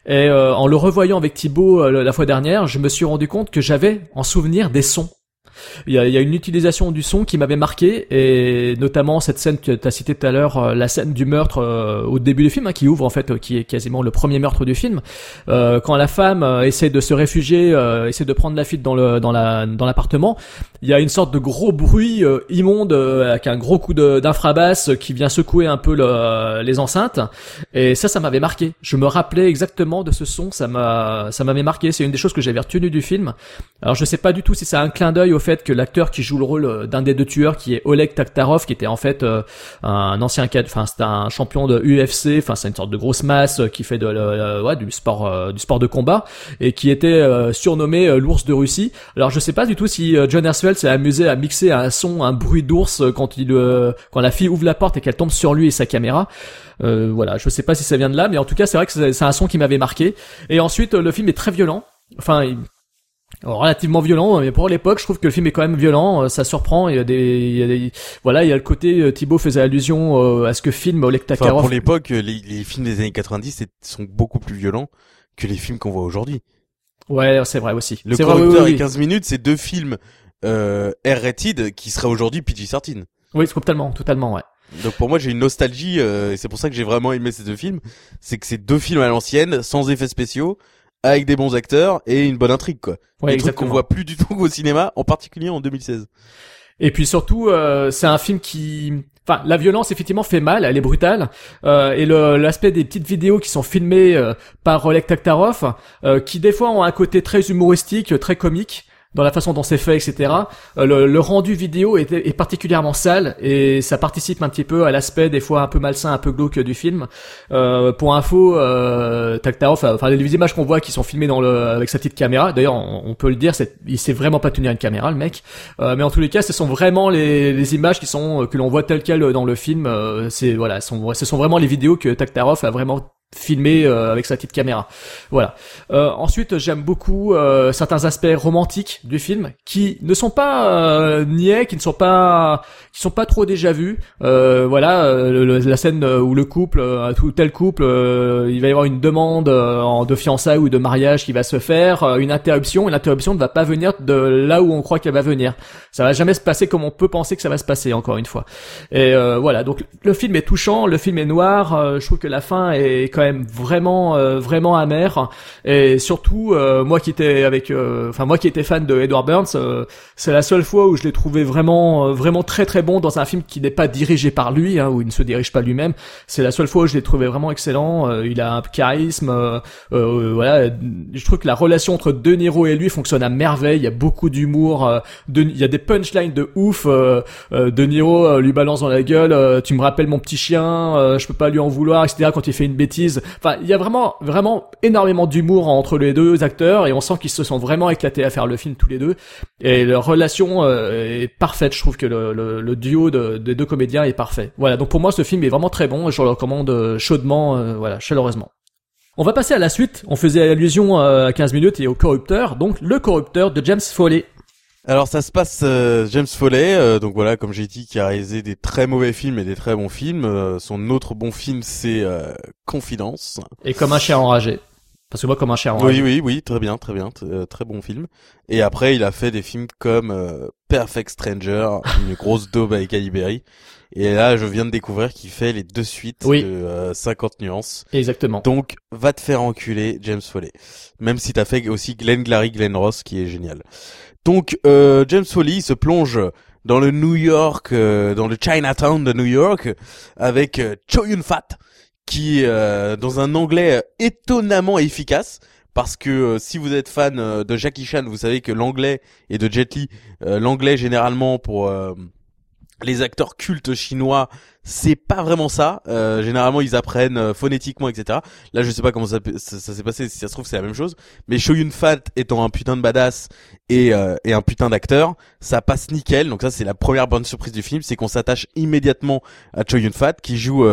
Et en le revoyant avec Thibaut la fois dernière, je me suis rendu compte que j'avais en souvenir des sons il y a, une utilisation du son qui m'avait marqué et notamment cette scène que tu as cité tout à l'heure, euh, la scène du meurtre euh, au début du film, hein, qui ouvre en fait, euh, qui est quasiment le premier meurtre du film. quand la femme essaie de se réfugier, essaie de prendre la fuite dans le dans la dans l'appartement, il y a une sorte de gros bruit immonde avec un gros coup d'infrabasse qui vient secouer un peu le, les enceintes et ça ça m'avait marqué. Je me rappelais exactement de ce son, ça m'a ça m'avait marqué. C'est une des choses que j'avais retenu du film. Alors je sais pas du tout si c'est un clin d'œil au fait que l'acteur qui joue le rôle euh, d'un des deux tueurs, qui est Oleg Taktarov, qui était en fait euh, un ancien cadre, enfin c'est un champion de UFC, enfin c'est une sorte de grosse masse euh, qui fait de ouais, du sport du sport de combat et qui était surnommé l'ours de Russie. Alors je sais pas du tout si John Hersfeld s'est amusé à mixer un son, un bruit d'ours quand il quand la fille ouvre la porte et qu'elle tombe sur lui et sa caméra. Euh, voilà, je sais pas si ça vient de là, mais en tout cas c'est vrai que c'est un son qui m'avait marqué. Et ensuite le film est très violent. Enfin, relativement violent mais pour l'époque je trouve que le film est quand même violent euh, ça surprend il y a des, il y a des voilà il y a le côté euh, Thibaut faisait allusion euh, à ce que film Oleg Taktarov enfin, pour l'époque les, les, films des années 90 sont beaucoup plus violents que les films qu'on voit aujourd'hui. Ouais c'est vrai aussi. Le correcteur et 15 minutes c'est deux films euh, R-rated qui seraient aujourd'hui PG-13 oui totalement totalement ouais. Donc pour moi j'ai une nostalgie et c'est pour ça que j'ai vraiment aimé ces deux films. C'est que c'est deux films à l'ancienne sans effets spéciaux avec des bons acteurs et une bonne intrigue quoi. Ouais, des qu'on voit plus du tout <laughs> au cinéma, en particulier en 2016. Et puis surtout, euh, c'est un film qui, enfin, la violence effectivement fait mal, elle est brutale, euh, et l'aspect des petites vidéos qui sont filmées euh, par Oleg Taktarov, euh, qui des fois ont un côté très humoristique, très comique, dans la façon dont c'est fait, etc. Euh, le, le, rendu vidéo est, est, particulièrement sale et ça participe un petit peu à l'aspect des fois un peu malsain, un peu glauque du film. Euh, pour info, euh, Taktarov, enfin les images qu'on voit qui sont filmées dans le, avec sa petite caméra. D'ailleurs, on, peut le dire, il sait vraiment pas tenir une caméra, le mec. Euh, mais en tous les cas, ce sont vraiment les, les images qui sont que l'on voit telles quelles dans le film. Euh, c'est voilà, sont, ce sont vraiment les vidéos que Taktarov a vraiment filmé euh, avec sa petite caméra. Voilà. Euh, ensuite, j'aime beaucoup euh, certains aspects romantiques du film qui ne sont pas euh, niais, qui ne sont pas qui sont pas trop déjà vus. voilà, la scène où le couple, tel couple, il va y avoir une demande de fiançailles ou de mariage qui va se faire, une interruption, et l'interruption ne va pas venir de là où on croit qu'elle va venir. Ça va jamais se passer comme on peut penser que ça va se passer encore une fois. Et voilà, donc le film est touchant, le film est noir. je trouve que la fin est quand même vraiment euh, vraiment amer et surtout euh, moi qui étais avec euh, enfin moi qui étais fan de Edward Burns c'est la seule fois où je l'ai trouvé vraiment vraiment très très bon dans un film qui n'est pas dirigé par lui hein, où il ne se dirige pas lui-même. C'est la seule fois où je l'ai trouvé vraiment excellent. Il a un charisme voilà. Je trouve que la relation entre De Niro et lui fonctionne à merveille. Il y a beaucoup d'humour il y a des punchlines de ouf De Niro lui balance dans la gueule tu me rappelles mon petit chien je peux pas lui en vouloir etc quand il fait une bêtise. Enfin, il y a vraiment, vraiment énormément d'humour entre les deux acteurs et on sent qu'ils se sont vraiment éclatés à faire le film tous les deux. Et leur relation euh, est parfaite. Je trouve que le, duo de, des deux comédiens est parfait. Voilà. Donc pour moi, ce film est vraiment très bon. Je le recommande euh, chaudement, euh, voilà, chaleureusement. On va passer à la suite. On faisait allusion à 15 minutes et au corrupteur. Donc le corrupteur de James Foley. Alors ça se passe euh, James Foley, euh, donc voilà comme j'ai dit, qui a réalisé des très mauvais films et des très bons films. Euh, son autre bon film c'est Confidence. Et comme un chien enragé. Parce que moi comme un chien enragé. Oui oui oui très bien très bien très bon film. Et après il a fait des films comme Perfect Stranger, <laughs> une grosse daube avec Ali Berry. Et là, je viens de découvrir qu'il fait les deux suites de 50 nuances. Exactement. Donc, va te faire enculer, James Foley. Même si t'as fait aussi Glenn Glary, Glenn Ross, qui est génial. Donc euh, James Foley se plonge dans le New York, euh, dans le Chinatown de New York, avec euh, Cho Yun Fat, qui est dans un anglais étonnamment efficace. Parce que si vous êtes fan de Jackie Chan, vous savez que l'anglais et de Jet Li, l'anglais généralement pour les acteurs cultes chinois, c'est pas vraiment ça. Euh, généralement, ils apprennent euh, phonétiquement, etc. Là, je sais pas comment ça, s'est passé. Si ça se trouve, c'est la même chose. Mais Shoyun Fat étant un putain de badass et, euh, et un putain d'acteur, ça passe nickel. Donc ça, c'est la première bonne surprise du film, c'est qu'on s'attache immédiatement à Choyun Fat, qui joue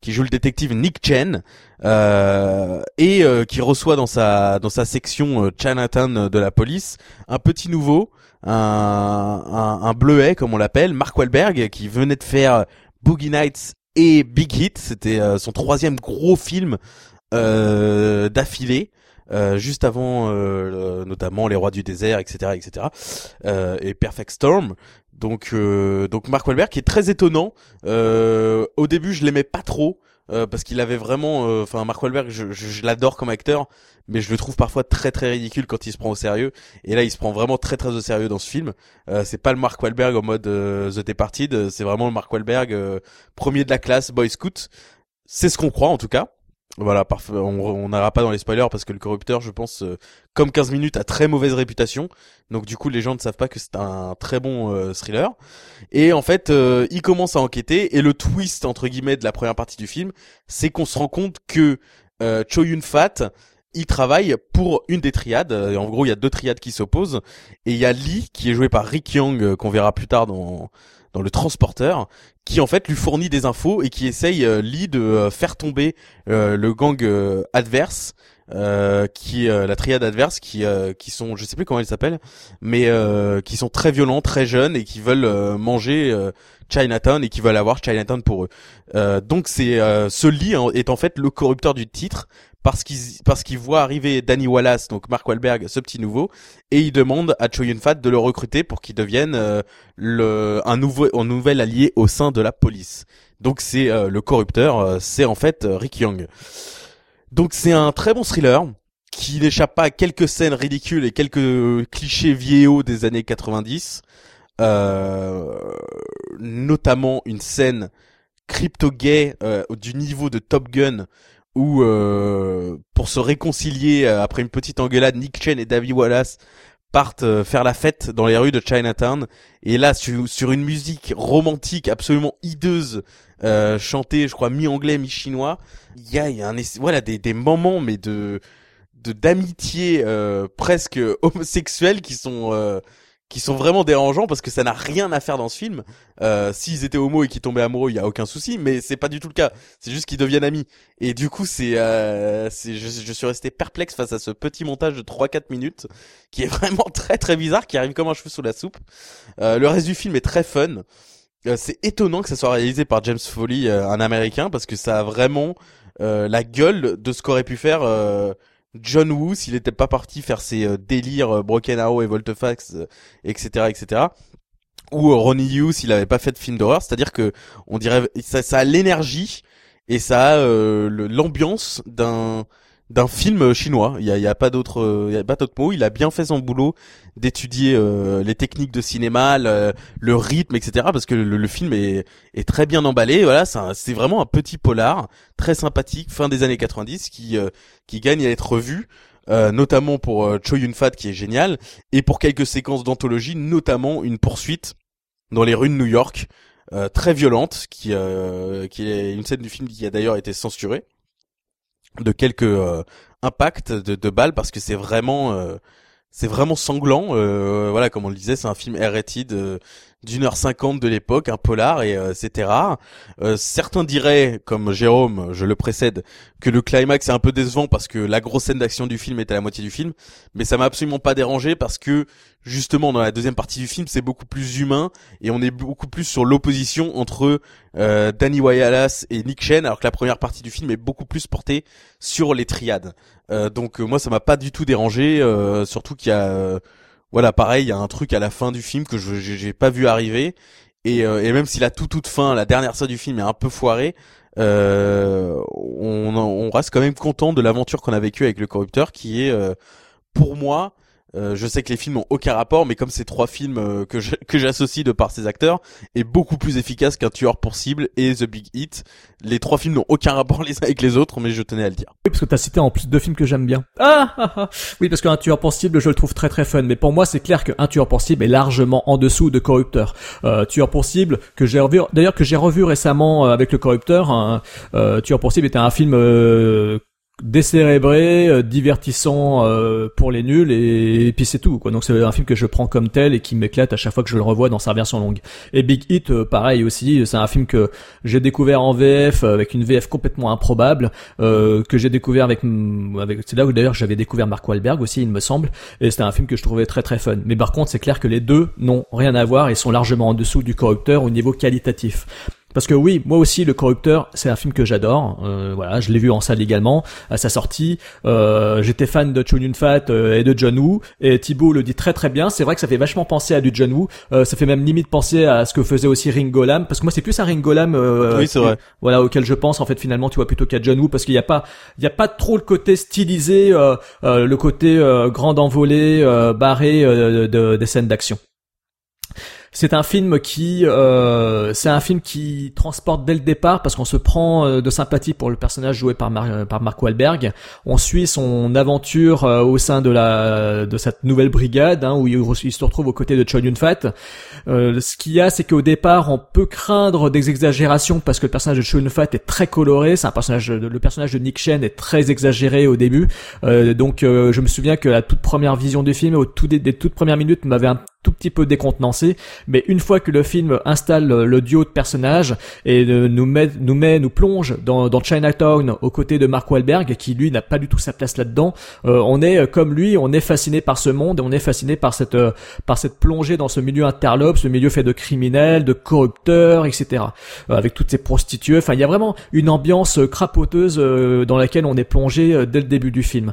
qui joue le détective Nick Chen et qui reçoit dans sa dans sa section Chinatown de la police un petit nouveau un, un, un bleuet comme on l'appelle, Mark Wahlberg, qui venait de faire Boogie Nights et Big Hit. C'était euh, son troisième gros film euh, d'affilée. Euh, juste avant euh, notamment les rois du désert etc etc et Perfect Storm donc donc Mark Wahlberg qui est très étonnant au début je l'aimais pas trop parce qu'il avait vraiment enfin Mark Wahlberg je, je l'adore comme acteur mais je le trouve parfois très très ridicule quand il se prend au sérieux. Et là, il se prend vraiment très très au sérieux dans ce film. Euh, c'est pas le Mark Wahlberg en mode euh, The Departed, c'est vraiment le Mark Wahlberg euh, premier de la classe, Boy Scout. C'est ce qu'on croit en tout cas. Voilà, parfait. On n'ira pas dans les spoilers parce que le corrupteur, je pense, euh, comme 15 minutes, a très mauvaise réputation. Donc du coup, les gens ne savent pas que c'est un très bon thriller. Et en fait, il commence à enquêter et le twist entre guillemets de la première partie du film, c'est qu'on se rend compte que Cho Yun Fat il travaille pour une des triades. En gros, il y a deux triades qui s'opposent. Et il y a Lee, qui est joué par Rick Young, euh, qu'on verra plus tard dans, dans le transporteur, qui en fait lui fournit des infos et qui essaye euh, Lee de euh, faire tomber le gang adverse, qui la triade adverse, qui qui sont, je sais plus comment ils s'appellent, mais qui sont très violents, très jeunes et qui veulent manger Chinatown et qui veulent avoir Chinatown pour eux. donc c'est ce Lee est en fait le corrupteur du titre parce qu'il parce qu'il voit arriver Danny Wallace, donc Mark Wahlberg, ce petit nouveau, et il demande à Cho Yun Fat de le recruter pour qu'il devienne euh, le un nouveau un nouvel allié au sein de la police. Donc c'est euh, le corrupteur, euh, c'est en fait Rick Young. Donc c'est un très bon thriller qui n'échappe pas à quelques scènes ridicules et quelques clichés vieillots des années 90, notamment une scène crypto-gay du niveau de Top Gun où euh, pour se réconcilier euh, après une petite engueulade, Nick Chen et David Wallace partent euh, faire la fête dans les rues de Chinatown. Et là sur, une musique romantique absolument hideuse euh, chantée je crois mi-anglais mi-chinois il y a, y a un voilà des, des moments mais de de d'amitié presque homosexuelle qui sont qui sont vraiment dérangeants parce que ça n'a rien à faire dans ce film. Euh, S'ils étaient homo et qu'ils tombaient amoureux, il y a aucun souci, mais c'est pas du tout le cas. C'est juste qu'ils deviennent amis. Et du coup, c'est, euh, je, je, suis resté perplexe face à ce petit montage de 3-4 minutes qui est <laughs> vraiment très très bizarre, qui arrive comme un cheveu sous la soupe. Euh, le reste du film est très fun. Euh, c'est étonnant que ça soit réalisé par James Foley, euh, un Américain, parce que ça a vraiment euh, la gueule de ce qu'aurait pu faire John Woo s'il n'était pas parti faire ses euh, délires euh, Broken Arrow et Voltefax, etc., euh, etc. Ou Ronnie Yu s'il avait pas fait de film d'horreur, c'est-à-dire que on dirait ça, ça a l'énergie et ça a euh, l'ambiance d'un d'un film chinois. Il y a, pas d'autre, euh, il y a pas mot. Il a bien fait son boulot d'étudier euh, les techniques de cinéma, le, rythme, etc. Parce que le, film est, est très bien emballé. Voilà, c'est vraiment un petit polar très sympathique, fin des années 90, qui euh, gagne à être revu. euh, notamment pour euh, Cho Yun Fat qui est génial et pour quelques séquences d'anthologie notamment une poursuite dans les rues de New York euh, très violente euh, qui est une scène du film qui a d'ailleurs été censurée de quelques euh, impacts de, de balles parce que c'est vraiment euh, c'est vraiment sanglant euh, voilà comme on le disait c'est un film R-rated euh, d'une heure cinquante de l'époque un polar et euh, c'était rare. Euh, certains diraient comme Jérôme je le précède que le climax est un peu décevant parce que la grosse scène d'action du film est à la moitié du film mais ça m'a absolument pas dérangé parce que justement dans la deuxième partie du film c'est beaucoup plus humain et on est beaucoup plus sur l'opposition entre euh, Danny Wallace et Nick Chen alors que la première partie du film est beaucoup plus portée sur les triades. Euh, donc euh, moi ça m'a pas du tout dérangé euh, surtout qu'il y a voilà pareil il y a un truc à la fin du film que je j'ai pas vu arriver. Et, euh, et même si la toute toute fin la dernière scène du film est un peu foirée euh, on, on reste quand même content de l'aventure qu'on a vécue avec le corrupteur qui est euh, pour moi euh, je sais que les films ont aucun rapport, mais comme ces trois films euh, que <laughs> que j'associe de par ces acteurs, est beaucoup plus efficace qu'un tueur pour cible et The Big Hit. Les trois films n'ont aucun rapport <laughs> les uns avec les autres, mais je tenais à le dire. Oui, parce que t'as cité en plus deux films que j'aime bien. Ah, ah, ah. Oui, parce qu'un tueur pour cible, je le trouve très très fun. Mais pour moi, c'est clair qu'un tueur pour cible est largement en dessous de corrupteur. Euh, tueur pour cible que j'ai revu, d'ailleurs que j'ai revu récemment euh, avec le corrupteur. hein. Tueur pour cible était un film décérébré, euh, divertissant euh, pour les nuls et, et puis c'est tout quoi. Donc c'est un film que je prends comme tel et qui m'éclate à chaque fois que je le revois dans sa version longue. Et Big Hit euh, pareil aussi, c'est un film que j'ai découvert en VF euh, avec une VF complètement improbable euh, que j'ai découvert avec mm, avec c'est là où d'ailleurs j'avais découvert Mark Wahlberg aussi il me semble et c'était un film que je trouvais très très fun. Mais par contre, c'est clair que les deux n'ont rien à voir et sont largement en dessous du corrupteur au niveau qualitatif. Parce que oui, moi aussi, Le Corrupteur, c'est un film que j'adore. Euh, voilà, je l'ai vu en salle également à sa sortie. Euh, J'étais fan de Chow Yun Fat euh, et de John Woo. Et Thibaut le dit très très bien. C'est vrai que ça fait vachement penser à du John Woo. Euh, ça fait même limite penser à ce que faisait aussi Ringo Lam. Parce que moi, c'est plus un Ringo Lam. euh, Oui, c'est vrai. Voilà, auquel je pense en fait finalement, tu vois plutôt qu'à John Woo, parce qu'il n'y a pas, il y a pas trop le côté stylisé, euh, le côté euh, grande envolée, euh, barré de, des scènes d'action. C'est un film qui, euh, c'est un film qui transporte dès le départ parce qu'on se prend euh, de sympathie pour le personnage joué par, par Mark Wahlberg. On suit son aventure euh, au sein de la de cette nouvelle brigade hein, où il, se retrouve aux côtés de Choi Yun Fat. Euh, ce qu'il y a, c'est qu'au départ, on peut craindre des exagérations parce que le personnage de Choi Yun Fat est très coloré. C'est un personnage, le personnage de Nick Chen est très exagéré au début. Euh, donc, euh, je me souviens que la toute première vision du film, au tout des toutes premières minutes, m'avait un tout petit peu décontenancé, mais une fois que le film installe le duo de personnages et euh, nous met, nous met, nous plonge dans, dans Chinatown aux côtés de Mark Wahlberg, qui lui n'a pas du tout sa place là-dedans, euh, on est euh, comme lui, on est fasciné par ce monde, et on est fasciné par cette, euh, par cette plongée dans ce milieu interlope, ce milieu fait de criminels, de corrupteurs, etc. Euh, avec toutes ces prostituées. Enfin, il y a vraiment une ambiance euh, crapoteuse dans laquelle on est plongé dès le début du film.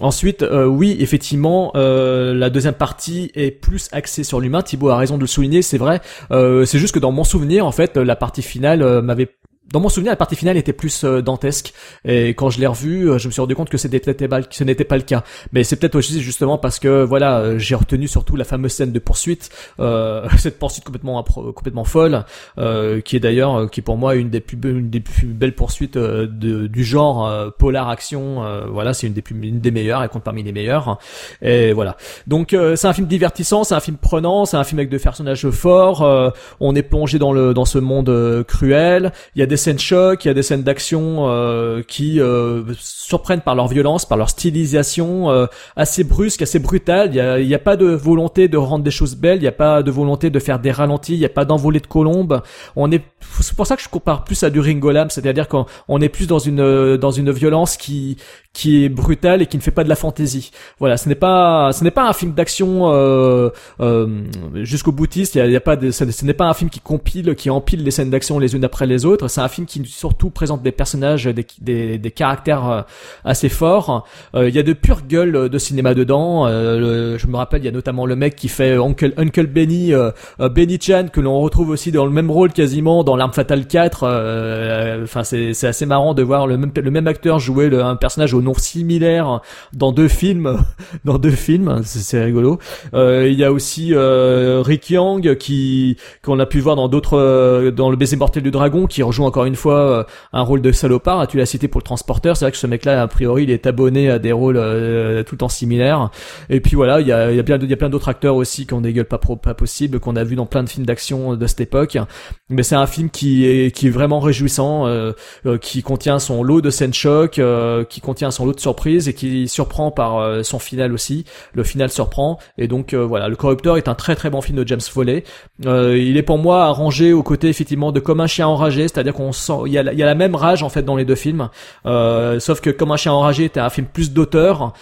Ensuite, oui, effectivement, la deuxième partie est plus axée sur l'humain. Thibaut a raison de le souligner, c'est vrai. Euh, c'est juste que dans mon souvenir, en fait, la partie finale euh, m'avait dans mon souvenir, la partie finale était plus euh, dantesque. Et quand je l'ai revu, euh, je me suis rendu compte que ce n'était pas le cas. Mais c'est peut-être aussi justement parce que voilà, euh, j'ai retenu surtout la fameuse scène de poursuite, euh, <laughs> cette poursuite complètement complètement folle, euh, qui est d'ailleurs euh, qui est pour moi une des plus une des plus belles poursuites du genre polar action. voilà, c'est une des plus une des meilleures, elle compte parmi les meilleures. Et voilà. Donc c'est un film divertissant, c'est un film prenant, c'est un film avec des personnages forts. on est plongé dans le dans ce monde cruel. Il y a des scènes choc, il y a des scènes d'action euh, qui euh, surprennent par leur violence, par leur stylisation euh, assez brusque, assez brutale. Il y a, a pas de volonté de rendre des choses belles, il y a pas de volonté de faire des ralentis, il y a pas d'envolée de colombes. On est, c'est pour ça que je compare plus à du Ringo Lam, c'est-à-dire qu'on on est plus dans une dans une violence qui qui est brutal et qui ne fait pas de la fantaisie. Voilà, ce n'est pas ce n'est pas un film d'action euh, euh, jusqu'au boutiste. Il y a, pas de, ce, n'est pas un film qui compile, qui empile les scènes d'action les unes après les autres. C'est un film qui surtout présente des personnages, des des, des caractères euh, assez forts. Euh, il y a de pure gueule de cinéma dedans. Euh, je me rappelle, il y a notamment le mec qui fait Uncle Uncle Benny, Benny Chan que l'on retrouve aussi dans le même rôle quasiment dans L'Arme Fatale 4. euh, Enfin, c'est c'est assez marrant de voir le même le même acteur jouer un personnage au nom similaire dans deux films, <laughs> dans deux films. C'est rigolo. Euh, il y a aussi euh, Rick Yang qui qu'on a pu voir dans d'autres euh, dans le baiser mortel du dragon qui rejoue encore une fois euh, un rôle de salopard. Tu l'as cité pour le transporteur. C'est vrai que ce mec-là a priori il est abonné à des rôles euh, tout le temps similaires. Et puis voilà, il y a, il y a plein d'autres acteurs aussi des gueules pas pro, pas possibles qu'on a vu dans plein de films d'action de cette époque. Mais c'est un film qui est qui est vraiment réjouissant, euh, qui contient son lot de scènes choc, qui contient son lot de surprises et qui surprend par euh, son final aussi. Le final surprend et donc euh, voilà, le corrupteur est un très très bon film de James Foley. Euh, il est pour moi à ranger aux côtés effectivement de Comme un chien enragé, c'est-à-dire qu'on sent il y a la, même rage en fait dans les deux films, sauf que Comme un chien enragé était un film plus d'auteur,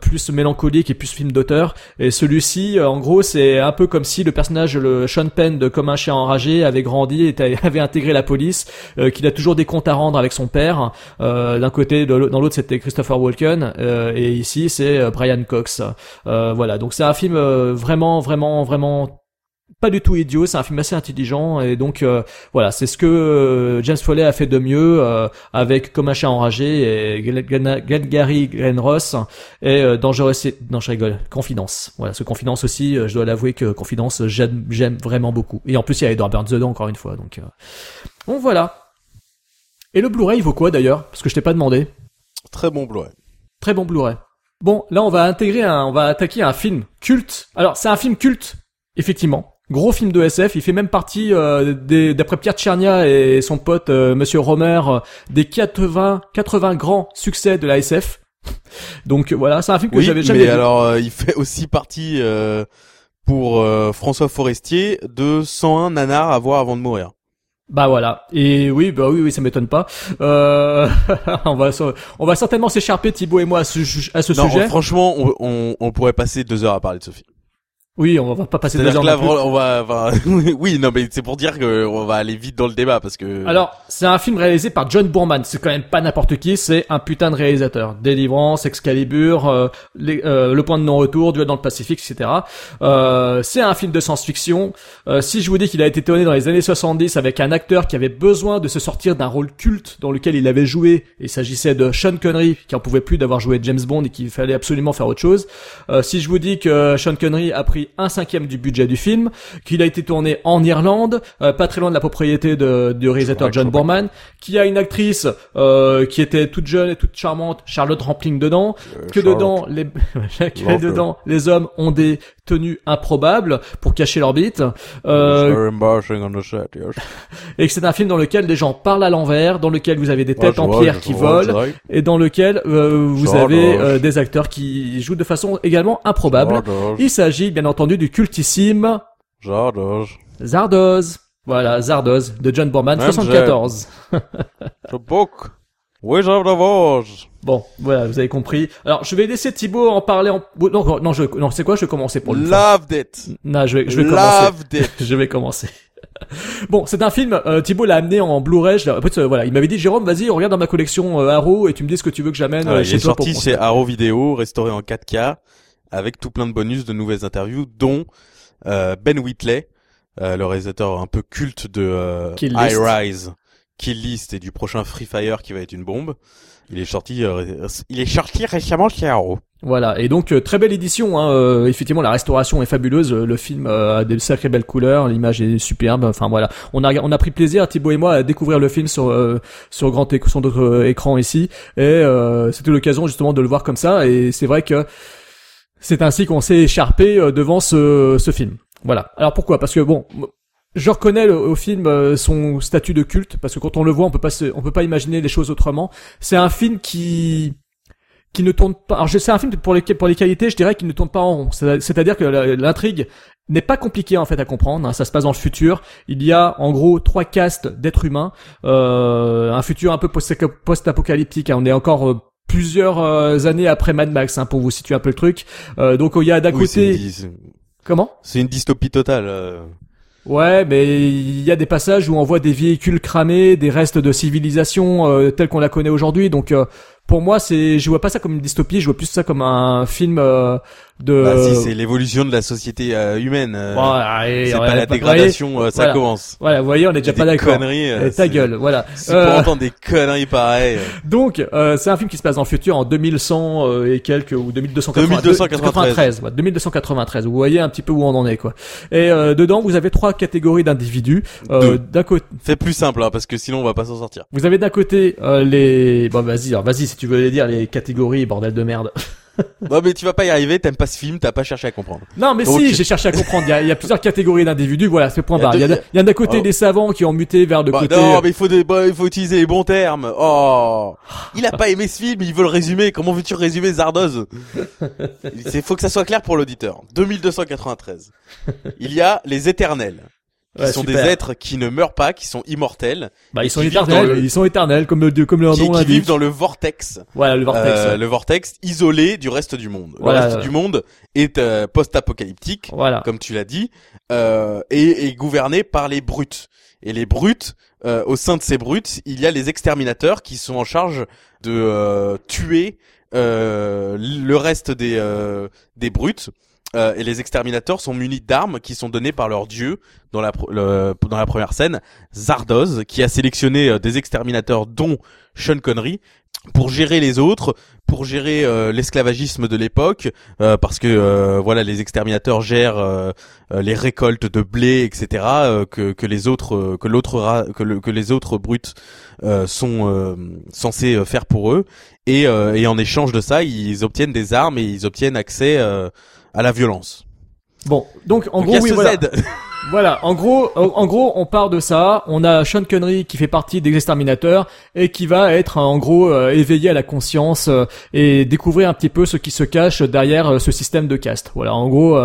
plus mélancolique et plus film d'auteur. Et celui-ci, en gros, c'est un peu comme si le personnage, le Sean Penn de Comme un chien enragé, avait grandi et <laughs> avait intégré la police, qu'il a toujours des comptes à rendre avec son père. D'un côté, dans l'autre, c'était Christopher Walken, euh, et ici, c'est euh, Brian Cox. Euh, voilà, donc c'est un film vraiment, vraiment, vraiment pas du tout idiot, c'est un film assez intelligent et donc voilà, c'est ce que James Foley a fait de mieux avec Comme un chien enragé et Glen- Glen- Glengarry Glen Ross et Dangerous non je rigole, Confidence. Voilà, ce Confidence aussi, je dois l'avouer que Confidence j'aime vraiment beaucoup. Et en plus il y a Edward Burns dedans encore une fois donc donc voilà. Et le Blu-ray il vaut quoi d'ailleurs? Parce que je t'ai pas demandé. Très bon Blu-ray. Très bon Blu-ray. Bon, là on va intégrer un, on va attaquer un film culte. Alors c'est un film culte, effectivement. Gros film de SF, il fait même partie euh, des- d'après Pierre Tchernia et son pote euh, Monsieur Romer euh, des 80 80 grands succès de la SF. <laughs> Donc voilà, c'est un film que Oui, j'avais jamais mais vu. alors euh, il fait aussi partie euh, pour euh, François Forestier de 101 nanars à voir avant de mourir. Bah voilà. Et oui, bah oui, oui, ça m'étonne pas. Euh, <laughs> on va, on va certainement s'écharper Thibaut et moi à ce, à ce Non, sujet. franchement, on, on, on pourrait passer deux heures à parler de film. Oui, on va pas passer deux heures. que là, on va, enfin, <laughs> oui, non, mais c'est pour dire que on va aller vite dans le débat parce que. Alors, c'est un film réalisé par John Boorman. C'est quand même pas n'importe qui, c'est un putain de réalisateur. Délivrance, Excalibur, euh, les- euh, Le Point de Non-Retour, Duel dans le Pacifique, etc. Euh, c'est un film de science-fiction. Euh, si je vous dis qu'il a été tourné dans les années 70 avec un acteur qui avait besoin de se sortir d'un rôle culte dans lequel il avait joué, il s'agissait de Sean Connery, qui en pouvait plus d'avoir joué James Bond et qu'il fallait absolument faire autre chose. Euh, si je vous dis que Sean Connery a pris un cinquième du budget du film, qu'il a été tourné en Irlande, euh, pas très loin de la propriété de, du réalisateur John Boorman, qu'il y a une actrice euh, qui était toute jeune et toute charmante, Charlotte Rampling dedans, que dedans les <laughs> que dedans les hommes ont des tenues improbables pour cacher leur bite, euh, et que c'est un film dans lequel des gens parlent à l'envers, dans lequel vous avez des Ouais, têtes en pierre qui volent, et dans lequel euh, vous avez euh, des acteurs qui jouent de façon également improbable. Il s'agit bien entendu du cultissime. Zardoz. Voilà, Zardoz de John Borman, Même 74. The book. Oui, j'adore. Bon, voilà, vous avez compris. Alors, je vais laisser Thibaut en parler en... Non, non, je... non c'est quoi Je vais commencer pour le Loved it. Non, je vais, je vais commencer. Loved it. <laughs> je vais commencer. <laughs> Bon, c'est un film. Euh, Thibaut l'a amené en Blu-ray. l'ai- Après, euh, voilà, il m'avait dit Jérôme, vas-y, regarde dans ma collection euh, Arrow et tu me dis ce que tu veux que j'amène il chez est toi pour sorti qu'on chez se- Arrow Video, restauré en 4K, avec tout plein de bonus, de nouvelles interviews, dont euh, Ben Whitley, euh, le réalisateur un peu culte de euh, High. Rise, Kill List et du prochain Free Fire qui va être une bombe. Il est sorti, euh, il est sorti récemment chez Arrow. Voilà, et donc euh, très belle édition. Hein, euh, effectivement, la restauration est fabuleuse. Le film a des sacrées belles couleurs, l'image est superbe. Enfin voilà, on a on a pris plaisir Thibaut et moi à découvrir le film sur sur grand écran ici, et c'était l'occasion justement de le voir comme ça. Et c'est vrai que c'est ainsi qu'on s'est écharpé devant ce ce film. Voilà. Alors pourquoi? Parce que bon. Je reconnais le- au film euh, son statut de culte parce que quand on le voit, on peut pas se, on peut pas imaginer les choses autrement. C'est un film qui qui ne tourne pas. Alors, c'est un film pour les pour les qualités, je dirais qu'il ne tourne pas en rond. C'est- C'est-à-dire que l'intrigue n'est pas compliquée en fait à comprendre. hein. Ça se passe dans le futur. Il y a en gros trois castes d'êtres humains. Euh, un futur un peu post- post-apocalyptique. hein. On est encore euh, plusieurs euh, années après Mad Max, hein, pour vous situer un peu le truc. Euh, donc il y a d'un Oui, c'est une côté, comment? c'est une dystopie totale. Ouais, mais il y a des passages où on voit des véhicules cramés, des restes de civilisation euh, qu'on la connaît aujourd'hui. Donc euh, pour moi, c'est, je vois pas ça comme une dystopie, je vois plus ça comme un film euh, de. Bah, si, c'est l'évolution de la société euh, humaine. euh, Voilà, et c'est on pas la dégradation, euh, ça voilà. commence. Voilà, vous voyez, on est déjà pas d'accord. conneries, euh, ta c'est- gueule, voilà. C'est Euh, pour entendre des conneries pareilles. <laughs> Donc, euh, c'est un film qui se passe dans le futur en 2100 euh, et quelques ou 2293. 2293. ouais, 2293. Vous voyez un petit peu où on en est, quoi. Et euh, dedans, vous avez trois catégories d'individus. Euh, d'un côté, Fais plus simple, hein, parce que sinon on va pas s'en sortir. vous avez d'un côté euh, les. Bon, vas-y, vas-y tu veux les dire les catégories, bordel de merde. <laughs> non mais tu vas pas y arriver, t'aimes pas ce film, t'as pas cherché à comprendre. Non, mais Donc- si, j'ai cherché à comprendre. Il y a, il y a plusieurs catégories d'individus. Voilà, c'est point Il y a barre. Il y a, d'un côté Oh. des savants qui ont muté vers le Bah, côté. non, mais il faut des, bah, il faut utiliser les bons termes. Oh, il a pas aimé ce film, il veut le résumer. Comment veux-tu résumer Zardoz? <laughs> Il faut que ça soit clair pour l'auditeur. 2293. Il y a les éternels, qui Ouais, sont super. des êtres qui ne meurent pas, qui sont immortels, Bah, ils sont éternels. le- Ils sont éternels, comme le comme leur qui, nom qui vivent dans le vortex. Voilà, le vortex. Euh, ouais. le vortex isolé du reste du monde. Voilà, le reste du monde est euh, post-apocalyptique, Voilà. comme tu l'as dit, euh, et est gouverné par les brutes. Et les brutes, euh, au sein de ces brutes, il y a les exterminateurs qui sont en charge de euh, tuer euh, le reste des euh, des brutes. Euh, et les exterminateurs sont munis d'armes qui sont données par leur dieu dans la le- dans la première scène, Zardoz, qui a sélectionné euh, des exterminateurs dont Sean Connery pour gérer les autres, pour gérer euh, l'esclavagisme de l'époque, euh, parce que euh, voilà les exterminateurs gèrent euh, euh, les récoltes de blé, etc. que que les autres que l'autre que, le- que les autres brutes sont censés faire pour eux, et et en échange de ça ils obtiennent des armes et ils obtiennent accès à la violence. Bon, donc en Donc, gros, il y a oui, ce voilà. Z. Voilà, en gros, en, gros, on part de ça. On a Sean Connery qui fait partie des exterminateurs et qui va être en gros euh, éveillé à la conscience euh, et découvrir un petit peu ce qui se cache derrière euh, ce système de caste. Voilà, en gros,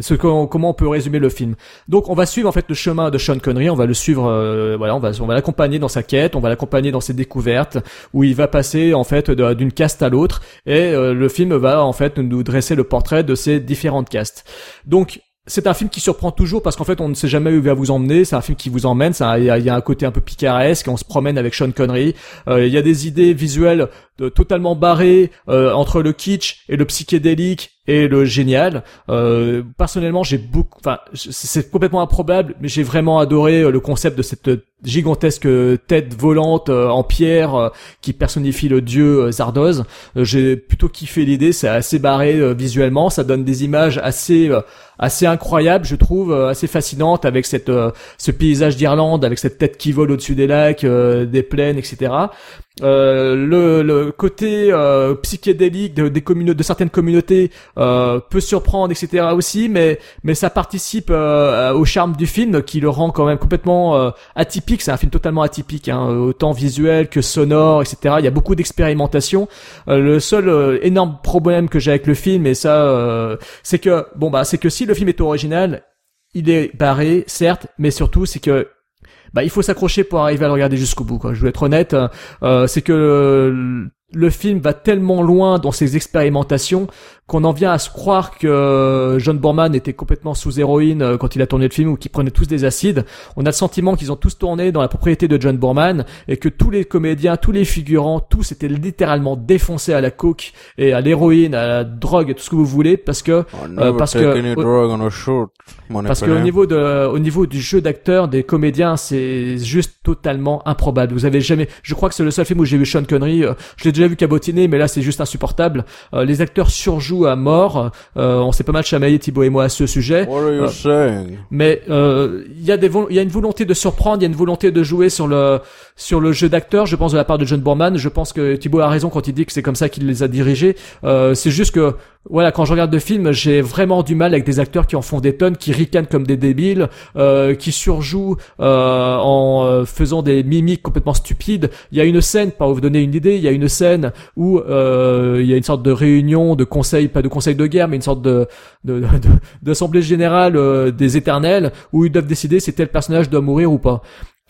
ce comment on peut résumer le film. Donc, on va suivre en fait le chemin de Sean Connery. On va le suivre, euh, voilà, on va on va l'accompagner dans sa quête, on va l'accompagner dans ses découvertes où il va passer en fait d'une caste à l'autre et le film va en fait nous dresser le portrait de ces différentes castes. Donc c'est un film qui surprend toujours parce qu'en fait on ne sait jamais où il va vous emmener. C'est un film qui vous emmène. Il y, y a un côté un peu picaresque. On se promène avec Sean Connery. Euh, il y a des idées visuelles de- totalement barrées euh, entre le kitsch et le psychédélique et le génial. Euh, personnellement, j'ai beaucoup. Enfin, c'est complètement improbable, mais j'ai vraiment adoré euh, le concept de cette gigantesque tête volante euh, en pierre euh, qui personnifie le dieu Zardoz. J'ai plutôt kiffé l'idée. C'est assez barré visuellement. Ça donne des images assez assez incroyables, je trouve, assez fascinantes avec cette ce paysage d'Irlande, avec cette tête qui vole au-dessus des lacs, des plaines, etc. Euh, le, le côté euh, psychédélique de, des communautés, de certaines communautés euh, peut surprendre, etc. aussi, mais mais ça participe euh, au charme du film qui le rend quand même complètement euh, atypique. C'est un film totalement atypique, hein, autant visuel que sonore, etc. Il y a beaucoup d'expérimentation. Euh, le seul énorme problème que j'ai avec le film, et ça, c'est que bon bah c'est que si le film est original, il est barré, certes, mais surtout c'est que bah il faut s'accrocher pour arriver à le regarder jusqu'au bout quoi. Je vais être honnête, euh, euh, c'est que le, film va tellement loin dans ses expérimentations qu'on en vient à se croire que John Borman était complètement sous héroïne euh, quand il a tourné le film ou qu'ils prenaient tous des acides. On a le sentiment qu'ils ont tous tourné dans la propriété de John Borman et que tous les comédiens, tous les figurants, tous étaient littéralement défoncés à la coke et à l'héroïne, à la drogue, tout ce que vous voulez parce que euh, parce que parce qu'au niveau de, au niveau du jeu d'acteur des comédiens, c'est juste totalement improbable. Vous avez jamais, je crois que c'est le seul film où j'ai vu Sean Connery. euh, Je l'ai déjà vu cabotiner, mais là c'est juste insupportable. Euh, les acteurs surjouent à mort. Euh, on s'est pas mal chamaillé Thibaut et moi à ce sujet. What are you Euh, saying? Mais euh, il y a des, vol- il y a une volonté de surprendre, il y a une volonté de jouer sur le sur le jeu d'acteur. Je pense de la part de John Borman. Je pense que Thibaut a raison quand il dit que c'est comme ça qu'il les a dirigés. Euh, c'est juste que voilà, quand je regarde le film, j'ai vraiment du mal avec des acteurs qui en font des tonnes, qui ricanent comme des débiles, euh, qui surjouent euh, en euh, faisant des mimiques complètement stupides. Il y a une scène, pour vous donner une idée, il y a une scène où il y a une sorte de réunion de conseil, pas de conseil de guerre, mais une sorte de de- de- d'assemblée générale des éternels où ils doivent décider si tel personnage doit mourir ou pas.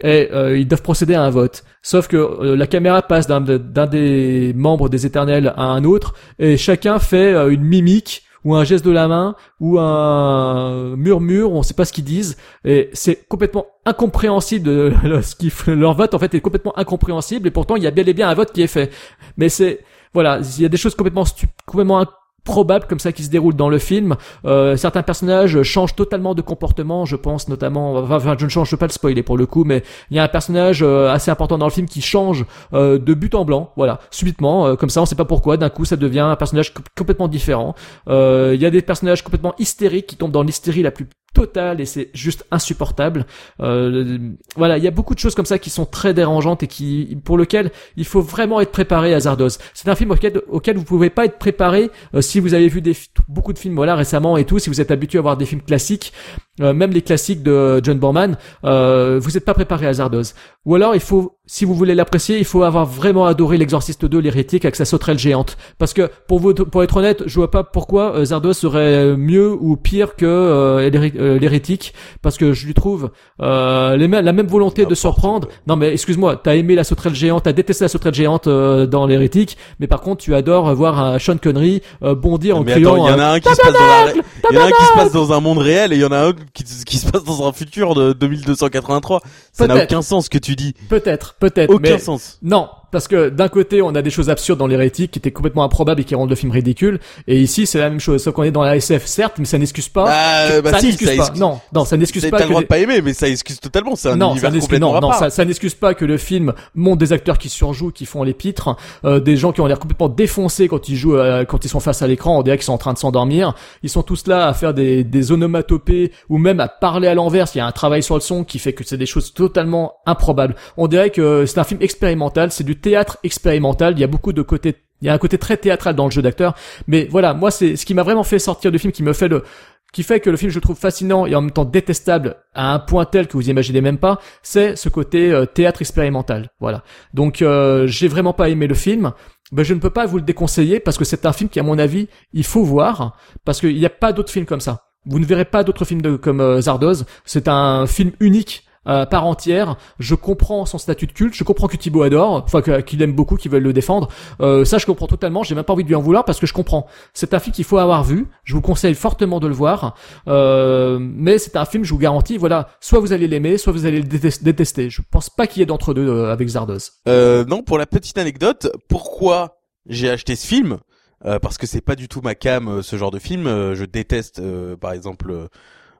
Et euh, ils doivent procéder à un vote. Sauf que euh, la caméra passe d'un des membres des Éternels à un autre et chacun fait euh, une mimique ou un geste de la main ou un murmure, on sait pas ce qu'ils disent et c'est complètement incompréhensible de, <laughs> ce qu'ils leur vote en fait est complètement incompréhensible et pourtant il y a bel et bien un vote qui est fait. Mais c'est voilà, il y a des choses complètement complètement improbables comme ça qui se déroulent dans le film. Euh, certains personnages changent totalement de comportement, je pense notamment, enfin je ne change pas le spoiler pour le coup, mais il y a un personnage euh, assez important dans le film qui change euh, de but en blanc, voilà, subitement, euh, comme ça on sait pas pourquoi, d'un coup ça devient un personnage co- complètement différent. Euh, Il y a des personnages complètement hystériques qui tombent dans l'hystérie la plus totale et c'est juste insupportable. Euh, voilà, il y a beaucoup de choses comme ça qui sont très dérangeantes et qui, pour lequel il faut vraiment être préparé à Zardoz. C'est un film auquel, auquel vous pouvez pas être préparé euh, si vous avez vu beaucoup de films voilà récemment et tout, si vous êtes habitué à voir des films classiques, euh, même les classiques de John Borman, vous n'êtes pas préparé à Zardoz. Ou alors il faut, si vous voulez l'apprécier, il faut avoir vraiment adoré l'Exorciste 2, l'hérétique avec sa sauterelle géante. Parce que pour vous, pour être honnête, je vois pas pourquoi euh, Zardoz serait mieux ou pire que euh, l'héri- euh, l'hérétique, parce que je lui trouve euh, les la même volonté de surprendre. Non mais excuse-moi, t'as aimé la sauterelle géante, t'as détesté la sauterelle géante euh, dans l'hérétique, mais par contre tu adores voir un Sean Connery euh, bondir en Mais criant. il y en a euh, un qui se passe dans il y en a un qui se passe dans un monde réel et il y en a un qui, qui se passe dans un futur de 2283. Ça n'a aucun sens que tu Peut-être, peut-être. Aucun mais sens. Non, parce que d'un côté, on a des choses absurdes dans l'hérétique qui étaient complètement improbables et qui rendent le film ridicule. Et ici, c'est la même chose. Sauf qu'on est dans la SF, certes, mais ça n'excuse pas. Bah, que- bah ça si, n'excuse ça pas. excuse- Non, non, ça n'excuse T'as pas le que droit de pas aimer, mais ça excuse totalement. C'est un non, univers complètement non, non, ça, ça n'excuse pas que le film montre des acteurs qui surjouent, qui font les pitres, euh, des gens qui ont l'air complètement défoncés quand ils jouent, euh, quand ils sont face à l'écran, on dirait qu'ils sont en train de s'endormir. Ils sont tous là à faire des, des onomatopées ou même à parler à l'envers. Il y a un travail sur le son qui fait que c'est des choses totalement improbables. On dirait que c'est un film expérimental, c'est du théâtre expérimental. Il y a beaucoup de côtés il y a un côté très théâtral dans le jeu d'acteur, mais voilà, moi c'est ce qui m'a vraiment fait sortir du film, qui me fait le, qui fait que le film je trouve fascinant et en même temps détestable à un point tel que vous imaginez même pas, c'est ce côté euh, théâtre expérimental. Voilà. Donc euh, j'ai vraiment pas aimé le film. Ben, je ne peux pas vous le déconseiller parce que c'est un film qui à mon avis il faut voir parce qu'il n'y a pas d'autres films comme ça. Vous ne verrez pas d'autres films de, comme euh, Zardoz. C'est un film unique euh, par entière. Je comprends son statut de culte. Je comprends que Thibaut adore, enfin qu'il aime beaucoup, qu'il veut le défendre. Euh, ça, je comprends totalement. J'ai même pas envie de lui en vouloir parce que je comprends. C'est un film qu'il faut avoir vu. Je vous conseille fortement de le voir. Euh, mais c'est un film, je vous garantis, voilà, soit vous allez l'aimer, soit vous allez le détes- détester. Je pense pas qu'il y ait d'entre deux euh, avec Zardoz. Euh, non, pour la petite anecdote, pourquoi j'ai acheté ce film? Euh, Parce que c'est pas du tout ma cam, euh, ce genre de film. Je déteste, par exemple,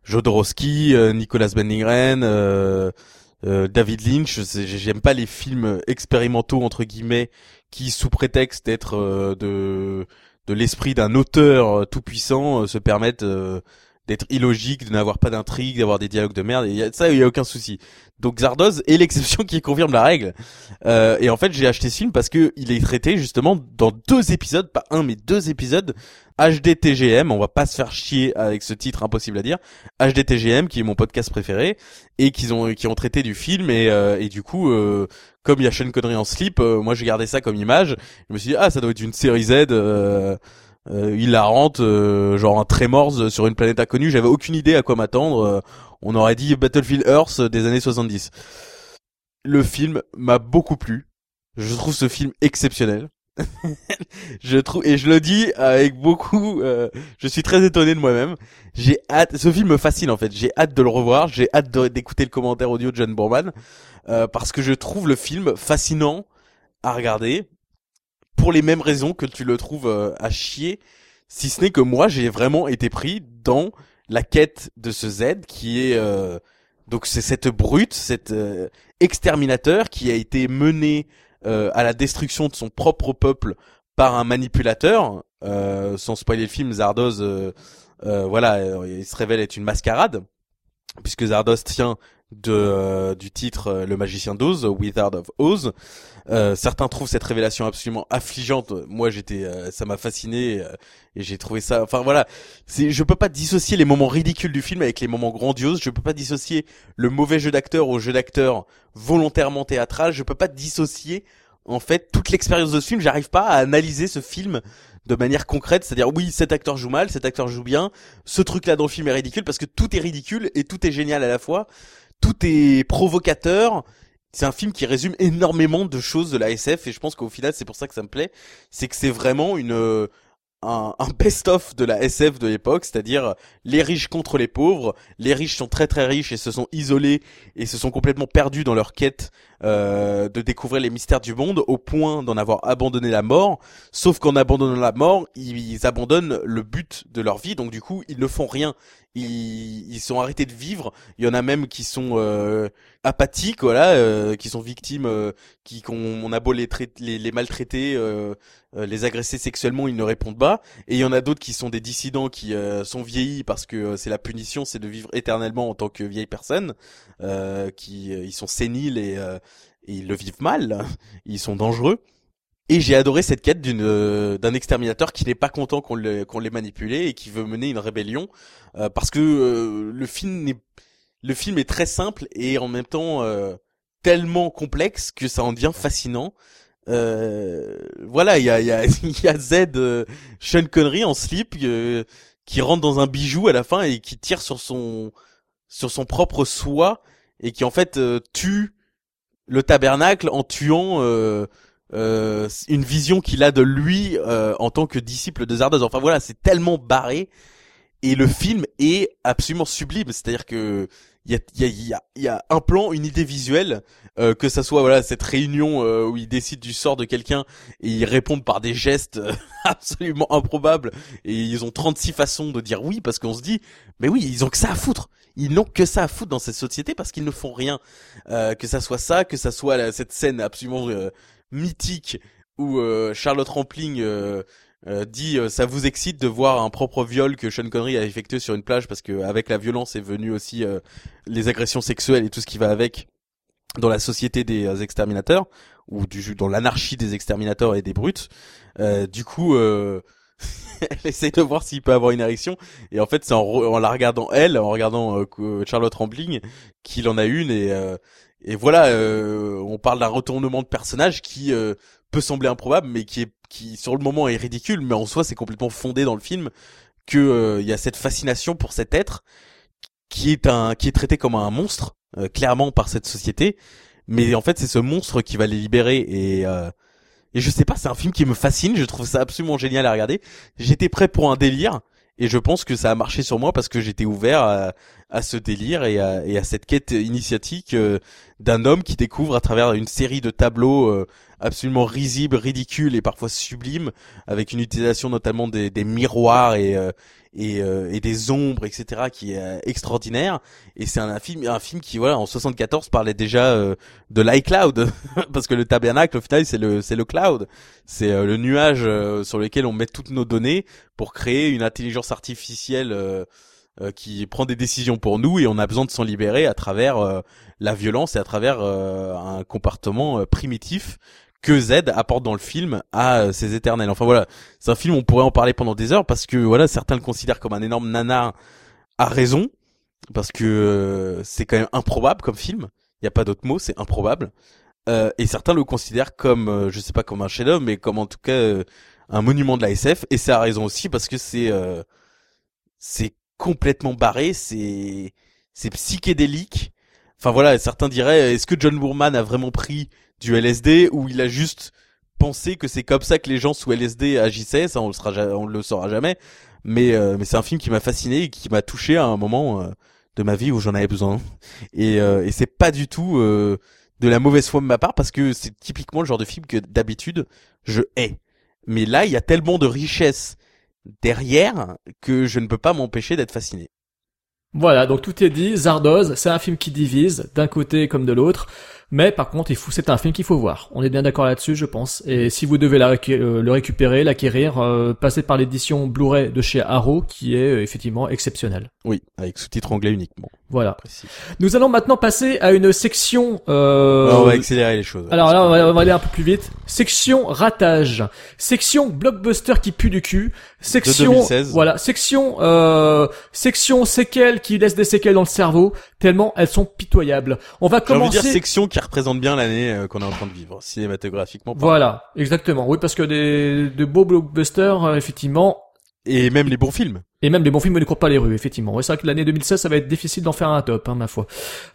Jodorowsky, euh, Nicolas Bendingren, euh, euh, David Lynch. J'aime pas les films expérimentaux entre guillemets qui, sous prétexte d'être de de l'esprit d'un auteur tout puissant, se permettent d'être illogiques, de n'avoir pas d'intrigue, d'avoir des dialogues de merde. Et ça, il y a aucun souci. Donc Zardoz est l'exception qui confirme la règle. Euh, et en fait, j'ai acheté ce film parce que il est traité justement dans deux épisodes, pas un mais deux épisodes HDTGM. On va pas se faire chier avec ce titre impossible à dire. HDTGM, qui est mon podcast préféré, et qu'ils ont qui ont traité du film et euh, et du coup, euh, comme il y a Sean Connery en slip, euh, moi j'ai gardé ça comme image. Je me suis dit ah ça doit être une série Z. Euh, euh, hilarante, euh, genre un Tremors sur une planète inconnue. J'avais aucune idée à quoi m'attendre. On aurait dit Battlefield Earth des années 70. Le film m'a beaucoup plu. Je trouve ce film exceptionnel. <laughs> je trouve et je le dis avec beaucoup. euh, je suis très étonné de moi-même. J'ai hâte. Ce film me fascine en fait. J'ai hâte de le revoir. J'ai hâte d'écouter le commentaire audio de John Borman euh, parce que je trouve le film fascinant à regarder pour les mêmes raisons que tu le trouves euh, à chier. Si ce n'est que moi, j'ai vraiment été pris dans la quête de ce Z qui est euh, donc c'est cette brute, cet euh, exterminateur qui a été mené euh, à la destruction de son propre peuple par un manipulateur. Euh, sans spoiler le film, Zardoz, euh, euh, voilà, euh, il se révèle être une mascarade puisque Zardoz tient de euh, du titre euh, Le Magicien d'Oz, Wizard of Oz. Euh, certains trouvent cette révélation absolument affligeante. Moi, j'étais, euh, ça m'a fasciné euh, et j'ai trouvé ça. Enfin voilà, c'est, je peux pas dissocier les moments ridicules du film avec les moments grandioses. Je peux pas dissocier le mauvais jeu d'acteur au jeu d'acteur volontairement théâtral. Je peux pas dissocier en fait toute l'expérience de ce film. J'arrive pas à analyser ce film de manière concrète, c'est-à-dire oui, cet acteur joue mal, cet acteur joue bien, ce truc-là dans le film est ridicule parce que tout est ridicule et tout est génial à la fois. Tout est provocateur. C'est un film qui résume énormément de choses de la SF et je pense qu'au final c'est pour ça que ça me plaît, c'est que c'est vraiment une euh, un, un best-of de la SF de l'époque, c'est-à-dire les riches contre les pauvres. Les riches sont très très riches et se sont isolés et se sont complètement perdus dans leur quête euh, de découvrir les mystères du monde au point d'en avoir abandonné la mort. Sauf qu'en abandonnant la mort, ils, abandonnent le but de leur vie, donc du coup ils ne font rien. Ils, ils sont arrêtés de vivre. Il y en a même qui sont euh, apathiques, voilà, euh, qui sont victimes, euh, qui qu'on on a beau les, les, les maltraiter, euh, les agresser sexuellement, ils ne répondent pas. Et il y en a d'autres qui sont des dissidents qui sont vieillis parce que c'est la punition, c'est de vivre éternellement en tant que vieille personne, qui ils sont séniles et et ils le vivent mal, <laughs> ils sont dangereux. Et j'ai adoré cette quête d'une euh, d'un exterminateur qui n'est pas content qu'on le qu'on l'ait manipulé et qui veut mener une rébellion euh, parce que euh, le film n'est le film est très simple et en même temps tellement complexe que ça en devient fascinant. voilà, il y a il y a <laughs> il y a Z Sean Connery en slip qui rentre dans un bijou à la fin et qui tire sur son sur son propre soi et qui en fait tue le tabernacle en tuant euh, euh, une vision qu'il a de lui euh, en tant que disciple de Zardoz. Enfin voilà, c'est tellement barré et le film est absolument sublime. C'est-à-dire que il y a, y, a, y a un plan, une idée visuelle, euh, que ça soit voilà cette réunion euh, où ils décident du sort de quelqu'un et ils répondent par des gestes <laughs> absolument improbables. Et ils ont 36 façons de dire oui parce qu'on se dit mais oui ils ont que ça à foutre. Ils n'ont que ça à foutre dans cette société parce qu'ils ne font rien. Euh, que ça soit ça que ça soit cette scène absolument mythique où Charlotte Rampling euh, dit euh, ça vous excite de voir un propre viol que Sean Connery a effectué sur une plage parce que avec la violence est venu aussi euh, les agressions sexuelles et tout ce qui va avec dans la société des exterminateurs ou du dans l'anarchie des exterminateurs et des brutes. du coup, <laughs> elle essaie de voir s'il peut avoir une érection et en fait c'est en, la regardant elle, en regardant Charlotte Rambling qu'il en a une et et voilà, on parle d'un retournement de personnage qui peut sembler improbable, mais qui est qui sur le moment est ridicule, mais en soi c'est complètement fondé dans le film que euh, y a cette fascination pour cet être qui est un qui est traité comme un monstre euh, clairement par cette société, mais en fait c'est ce monstre qui va les libérer et euh, et je sais pas, c'est un film qui me fascine, je trouve ça absolument génial à regarder. J'étais prêt pour un délire et je pense que ça a marché sur moi parce que j'étais ouvert à, à, ce délire et à, et à cette quête initiatique d'un homme qui découvre à travers une série de tableaux absolument risible, ridicule et parfois sublime, avec une utilisation notamment des, des miroirs et euh, et, euh, et, des ombres, etc., qui est euh, extraordinaire. Et c'est un, film, un film qui, voilà, en 74 parlait déjà de l'iCloud, <laughs> parce que le tabernacle, au final, c'est le, c'est le cloud, c'est le nuage sur lequel on met toutes nos données pour créer une intelligence artificielle. Qui prend des décisions pour nous et on a besoin de s'en libérer à travers la violence et à travers un comportement primitif que Z apporte dans le film à ses euh, éternels. Enfin voilà, c'est un film on pourrait en parler pendant des heures parce que voilà, certains le considèrent comme un énorme nanar à raison parce que euh, c'est quand même improbable comme film. Il y a pas d'autre mot, c'est improbable. Euh, et certains le considèrent comme je sais pas comme un chef-d'œuvre mais comme en tout cas un monument de la SF et c'est à raison aussi parce que c'est c'est complètement barré, c'est c'est psychédélique. Enfin voilà, certains diraient est-ce que John Boorman a vraiment pris du LSD ou il a juste pensé que c'est comme ça que les gens sous LSD agissaient, ça on le sera on le saura jamais. Mais euh, mais c'est un film qui m'a fasciné et qui m'a touché à un moment euh, de ma vie où j'en avais besoin. Et euh, et c'est pas du tout de la mauvaise foi de ma part parce que c'est typiquement le genre de film que d'habitude je hais. Mais là, il y a tellement de richesse derrière que je ne peux pas m'empêcher d'être fasciné. Voilà, donc tout est dit. Zardoz, c'est un film qui divise d'un côté comme de l'autre. Mais par contre, il faut, c'est un film qu'il faut voir. On est bien d'accord là-dessus, je pense. Et si vous devez la, euh, le récupérer, l'acquérir, euh, passez par l'édition Blu-ray de chez Arrow, qui est euh, effectivement exceptionnelle. Oui, avec sous-titres anglais uniquement. Voilà. Nous allons maintenant passer à une section. Euh... on va accélérer les choses. Alors là, on va, aller un peu plus vite. Section ratage. Section blockbuster qui pue du cul. Section. De 2016. Voilà. Section. Euh... Section séquelles qui laissent des séquelles dans le cerveau tellement elles sont pitoyables. On va commencer. Envie dire section qui représente bien l'année euh, qu'on est en train de vivre cinématographiquement. Voilà, exactement. Oui, parce que des de beaux blockbusters, euh, effectivement, Et même les bons films. Et même les bons films ne courent pas les rues, effectivement. C'est vrai que l'année 2016, ça va être difficile d'en faire un top, hein, ma foi.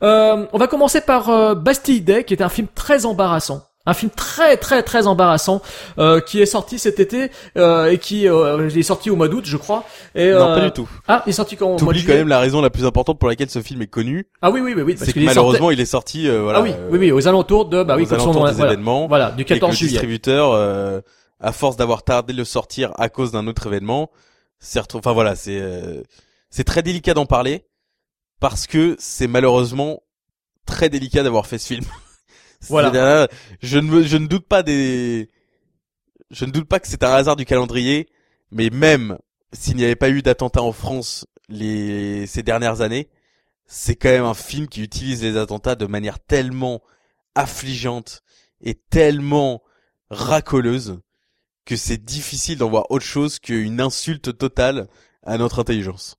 Euh, on va commencer par euh, Bastille Day, qui est un film très embarrassant. Un film très très très embarrassant euh, qui est sorti cet été euh, et qui euh, est sorti au mois d'août, je crois. Et, Non, euh, pas du tout. Ah, il est sorti quand au mois de T'oublies quand juillet même la raison la plus importante pour laquelle ce film est connu. Ah oui oui oui oui. parce C'est que est malheureusement, il est sorti, euh, voilà. ah oui oui oui aux alentours de bah oui aux alentours nom- des voilà. événements. Voilà du et que 14 le juillet. distributeur, euh, à force d'avoir tardé de le sortir à cause d'un autre événement, s'est retrouvé. Enfin voilà, c'est euh, c'est très délicat d'en parler parce que c'est malheureusement très délicat d'avoir fait ce film. Voilà. C'est-à-dire, Je ne je ne doute pas des, je ne doute pas que c'est un hasard du calendrier, mais même s'il n'y avait pas eu d'attentats en France les ces dernières années, c'est quand même un film qui utilise les attentats de manière tellement affligeante et tellement racoleuse que c'est difficile d'en voir autre chose qu'une insulte totale à notre intelligence.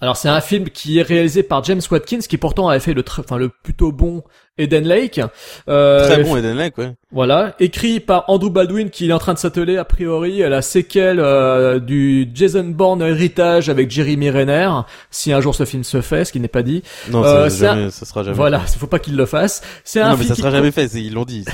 Alors c'est un film qui est réalisé par James Watkins qui pourtant avait fait le enfin le plutôt bon Eden Lake. Euh, Très bon Eden Lake, ouais. Voilà, écrit par Andrew Baldwin qui est en train de s'atteler a priori à la séquelle euh, du Jason Bourne héritage avec Jeremy Renner, si un jour ce film se fait, ce qui n'est pas dit. Non, Euh, ça, jamais, ça sera jamais. Voilà, il faut pas qu'il le fasse. C'est un Non, mais ça qui- sera jamais fait. Ils l'ont dit.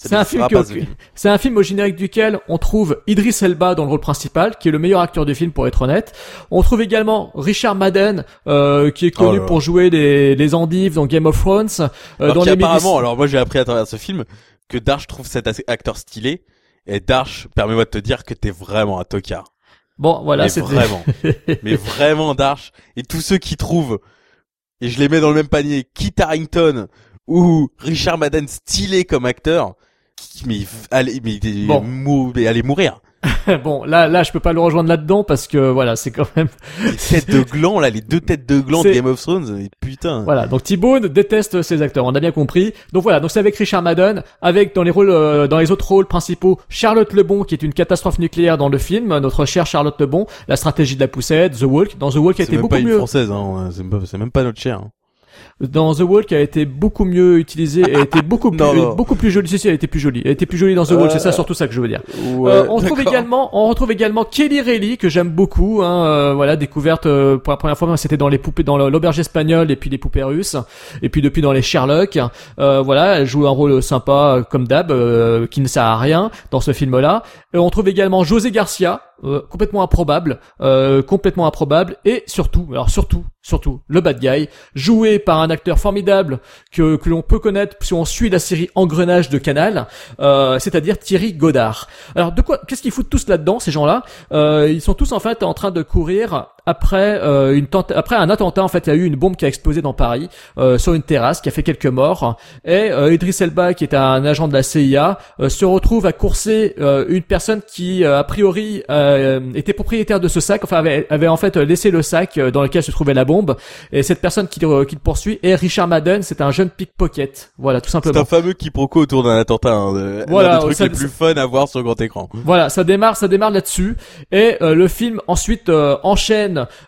C'est- C'est un film. C'est un film au générique duquel on trouve Idris Elba dans le rôle principal, qui est le meilleur acteur du film pour être honnête. On trouve également Richard Madden, euh, qui est Oh connu là. pour jouer les, les endives dans Game of Thrones. Euh, Alors dans les qu'apparemment, Médicis- alors moi j'ai appris à travers ce film que Darsh trouve cet acteur stylé. Et Darsh, permets-moi de te dire que t'es vraiment un tocard. Bon, voilà, c'était... vraiment. <laughs> mais vraiment Darsh. Et tous ceux qui trouvent, et je les mets dans le même panier, Kit Harington ou Richard Madden stylé comme acteur, mais allez, mais, Bon. mou- mais allez mourir. <laughs> bon, là, là, je peux pas le rejoindre là-dedans parce que voilà, c'est quand même Les têtes de <laughs> gland là, les deux têtes de gland de C'est- Game of Thrones, putain. Voilà, donc Thibaut déteste ses acteurs, on a bien compris. Donc voilà, donc c'est avec Richard Madden, avec dans les rôles, euh, dans les autres rôles principaux, Charlotte Lebon qui est une catastrophe nucléaire dans le film, notre chère Charlotte Lebon, la stratégie de la poussette, The Walk, dans The Walk qui a C'est été même beaucoup pas une mieux, française, hein. C'est même pas, c'est même notre cher. hein. Dans The Walk a été beaucoup mieux utilisée, a été beaucoup <laughs> plus, Non, non. beaucoup plus jolie. Si, si, elle était plus jolie. Elle était plus jolie dans The Walk, c'est ça Euh, surtout ça que je veux dire. Ouais, Euh, on retrouve également, on retrouve également Kelly Reilly que j'aime beaucoup. Hein, euh, voilà, découverte euh, pour la première fois, c'était dans les poupées, dans l'auberge espagnole et puis les poupées russes, et puis depuis dans les Sherlock. Euh, voilà, elle joue un rôle sympa comme d'hab, euh, qui ne sert à rien dans ce film-là. Et on trouve également José Garcia, euh, complètement improbable, euh, complètement improbable, et surtout, alors surtout, surtout, le bad guy, joué par un acteur formidable que que l'on peut connaître si on suit la série Engrenage de Canal, euh, c'est-à-dire Thierry Godard. Alors de quoi, qu'est-ce qu'ils foutent tous là-dedans ces gens-là? Ils sont tous en fait en train de courir après euh, une tenta- après un attentat. En fait, il y a eu une bombe qui a explosé dans Paris euh, sur une terrasse qui a fait quelques morts. Et euh, Idris Elba, qui est un agent de la CIA, euh, se retrouve à courser euh, une personne qui euh, a priori euh, était propriétaire de ce sac, enfin avait, avait en fait laissé le sac dans lequel se trouvait la bombe. Et cette personne qui, le- qui le poursuit est Richard Madden. C'est un jeune pickpocket. Voilà, tout C'est simplement. un fameux quiproquo autour d'un attentat. Hein, Voilà, l'un des trucs ça- les plus fun à voir sur grand écran. Voilà, ça démarre, ça démarre là-dessus, et euh, le film ensuite euh,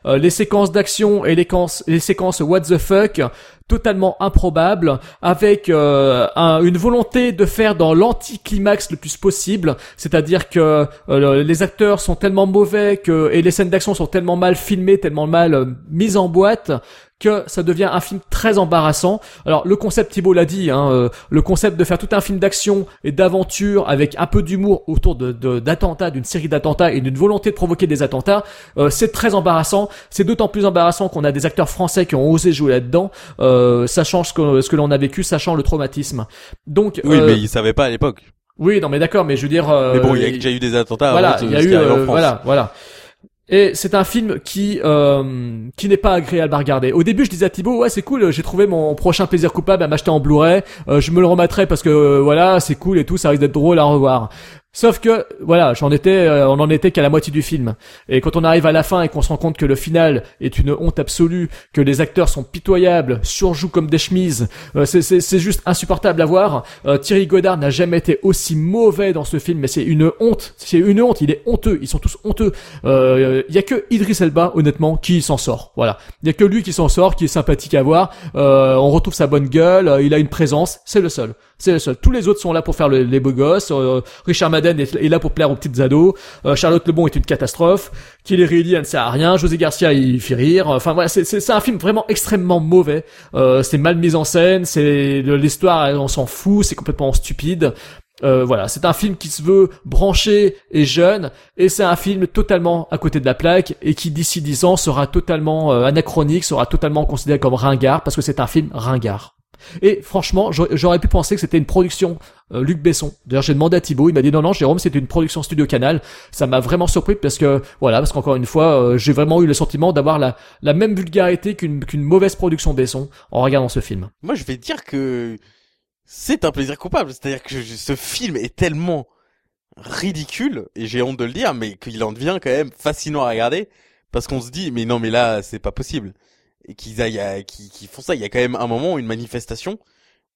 euh, les séquences d'action et les, séquences- what the fuck totalement improbables, avec euh, un- une volonté de faire dans l'anticlimax le plus possible, c'est-à-dire que euh, le- les acteurs sont tellement mauvais que et les scènes d'action sont tellement mal filmées, tellement mal mises en boîte que ça devient un film très embarrassant. Alors le concept, Thibault l'a dit, hein, euh, le concept de faire tout un film d'action et d'aventure avec un peu d'humour autour de de- d'attentats, d'une série d'attentats et d'une volonté de provoquer des attentats, euh, c'est très embarrassant. C'est d'autant plus embarrassant qu'on a des acteurs français qui ont osé jouer là-dedans, euh, sachant ce que, ce que l'on a vécu, sachant le traumatisme. Donc Oui, euh, mais ils savaient pas à l'époque. oui, non mais d'accord, mais je veux dire. euh, mais bon, il y a déjà eu des attentats voilà, il y a eu euh, voilà, voilà. Et c'est un film qui euh, qui n'est pas agréable à regarder. Au début, je disais à Thibaut, ouais, c'est cool, j'ai trouvé mon prochain plaisir coupable à m'acheter en Blu-ray. euh, je me le remettrai parce que voilà, c'est cool et tout, ça risque d'être drôle à revoir. Sauf que voilà, j'en étais, euh, on en était qu'à la moitié du film. Et quand on arrive à la fin et qu'on se rend compte que le final est une honte absolue, que les acteurs sont pitoyables, surjouent comme des chemises, euh, c'est- juste insupportable à voir. Euh, Thierry Godard n'a jamais été aussi mauvais dans ce film, mais c'est une honte. C'est une honte. Il est honteux. Ils sont tous honteux. Euh, Il y a que Idris Elba, honnêtement, qui s'en sort. Voilà. Il y a que lui qui s'en sort, qui est sympathique à voir. Euh, on retrouve sa bonne gueule. euh, il a une présence. C'est le seul. C'est. Tous les autres sont là pour faire le- les beaux gosses. Euh, Richard Madden est, là pour plaire aux petites ados. Euh, Charlotte Lebon est une catastrophe. Kelly Reilly, elle ne sert à rien. José Garcia, il fait rire. Enfin voilà, c'est, un film vraiment extrêmement mauvais. Euh, c'est mal mis en scène. C'est l'histoire, on s'en fout. C'est complètement stupide. Euh, voilà, c'est un film qui se veut branché et jeune, et c'est un film totalement à côté de la plaque et qui d'ici 10 ans sera totalement euh, anachronique, sera totalement considéré comme ringard parce que c'est un film ringard. Et franchement, j'aurais pu penser que c'était une production euh, Luc Besson. D'ailleurs, j'ai demandé à Thibaut, il m'a dit non non, Jérôme, c'était une production Studio Canal. Ça m'a vraiment surpris parce que voilà, parce qu'encore une fois, euh, j'ai vraiment eu le sentiment d'avoir la la même vulgarité qu'une mauvaise production Besson en regardant ce film. Moi, je vais dire que c'est un plaisir coupable. C'est-à-dire que ce film est tellement ridicule, et j'ai honte de le dire, mais qu'il en devient quand même fascinant à regarder, parce qu'on se dit, mais non, mais là, c'est pas possible. Et qu'ils aillent qu'ils font ça. Il y a quand même un moment, une manifestation,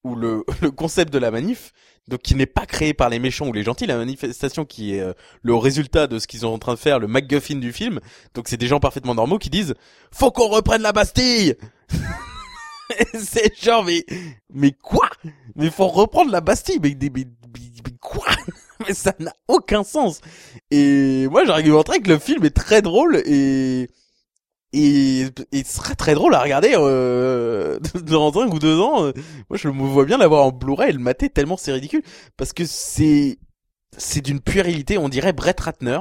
où le, <laughs> le concept de la manif, donc qui n'est pas créé par les méchants ou les gentils, la manifestation qui est euh, le résultat de ce qu'ils sont en train de faire, le MacGuffin du film, donc c'est des gens parfaitement normaux qui disent, faut qu'on reprenne la Bastille! <laughs> c'est genre, mais, mais quoi? Mais faut reprendre la Bastille, mais, mais, mais, mais quoi? <laughs> Mais ça n'a aucun sens. Et moi, j'argumenterais que le film est très drôle et et, et ce serait très drôle à regarder euh, <laughs> dans un ou deux ans. Moi, je me vois bien l'avoir en Blu-ray et le mater tellement c'est ridicule parce que c'est c'est d'une puérilité. On dirait Brett Ratner.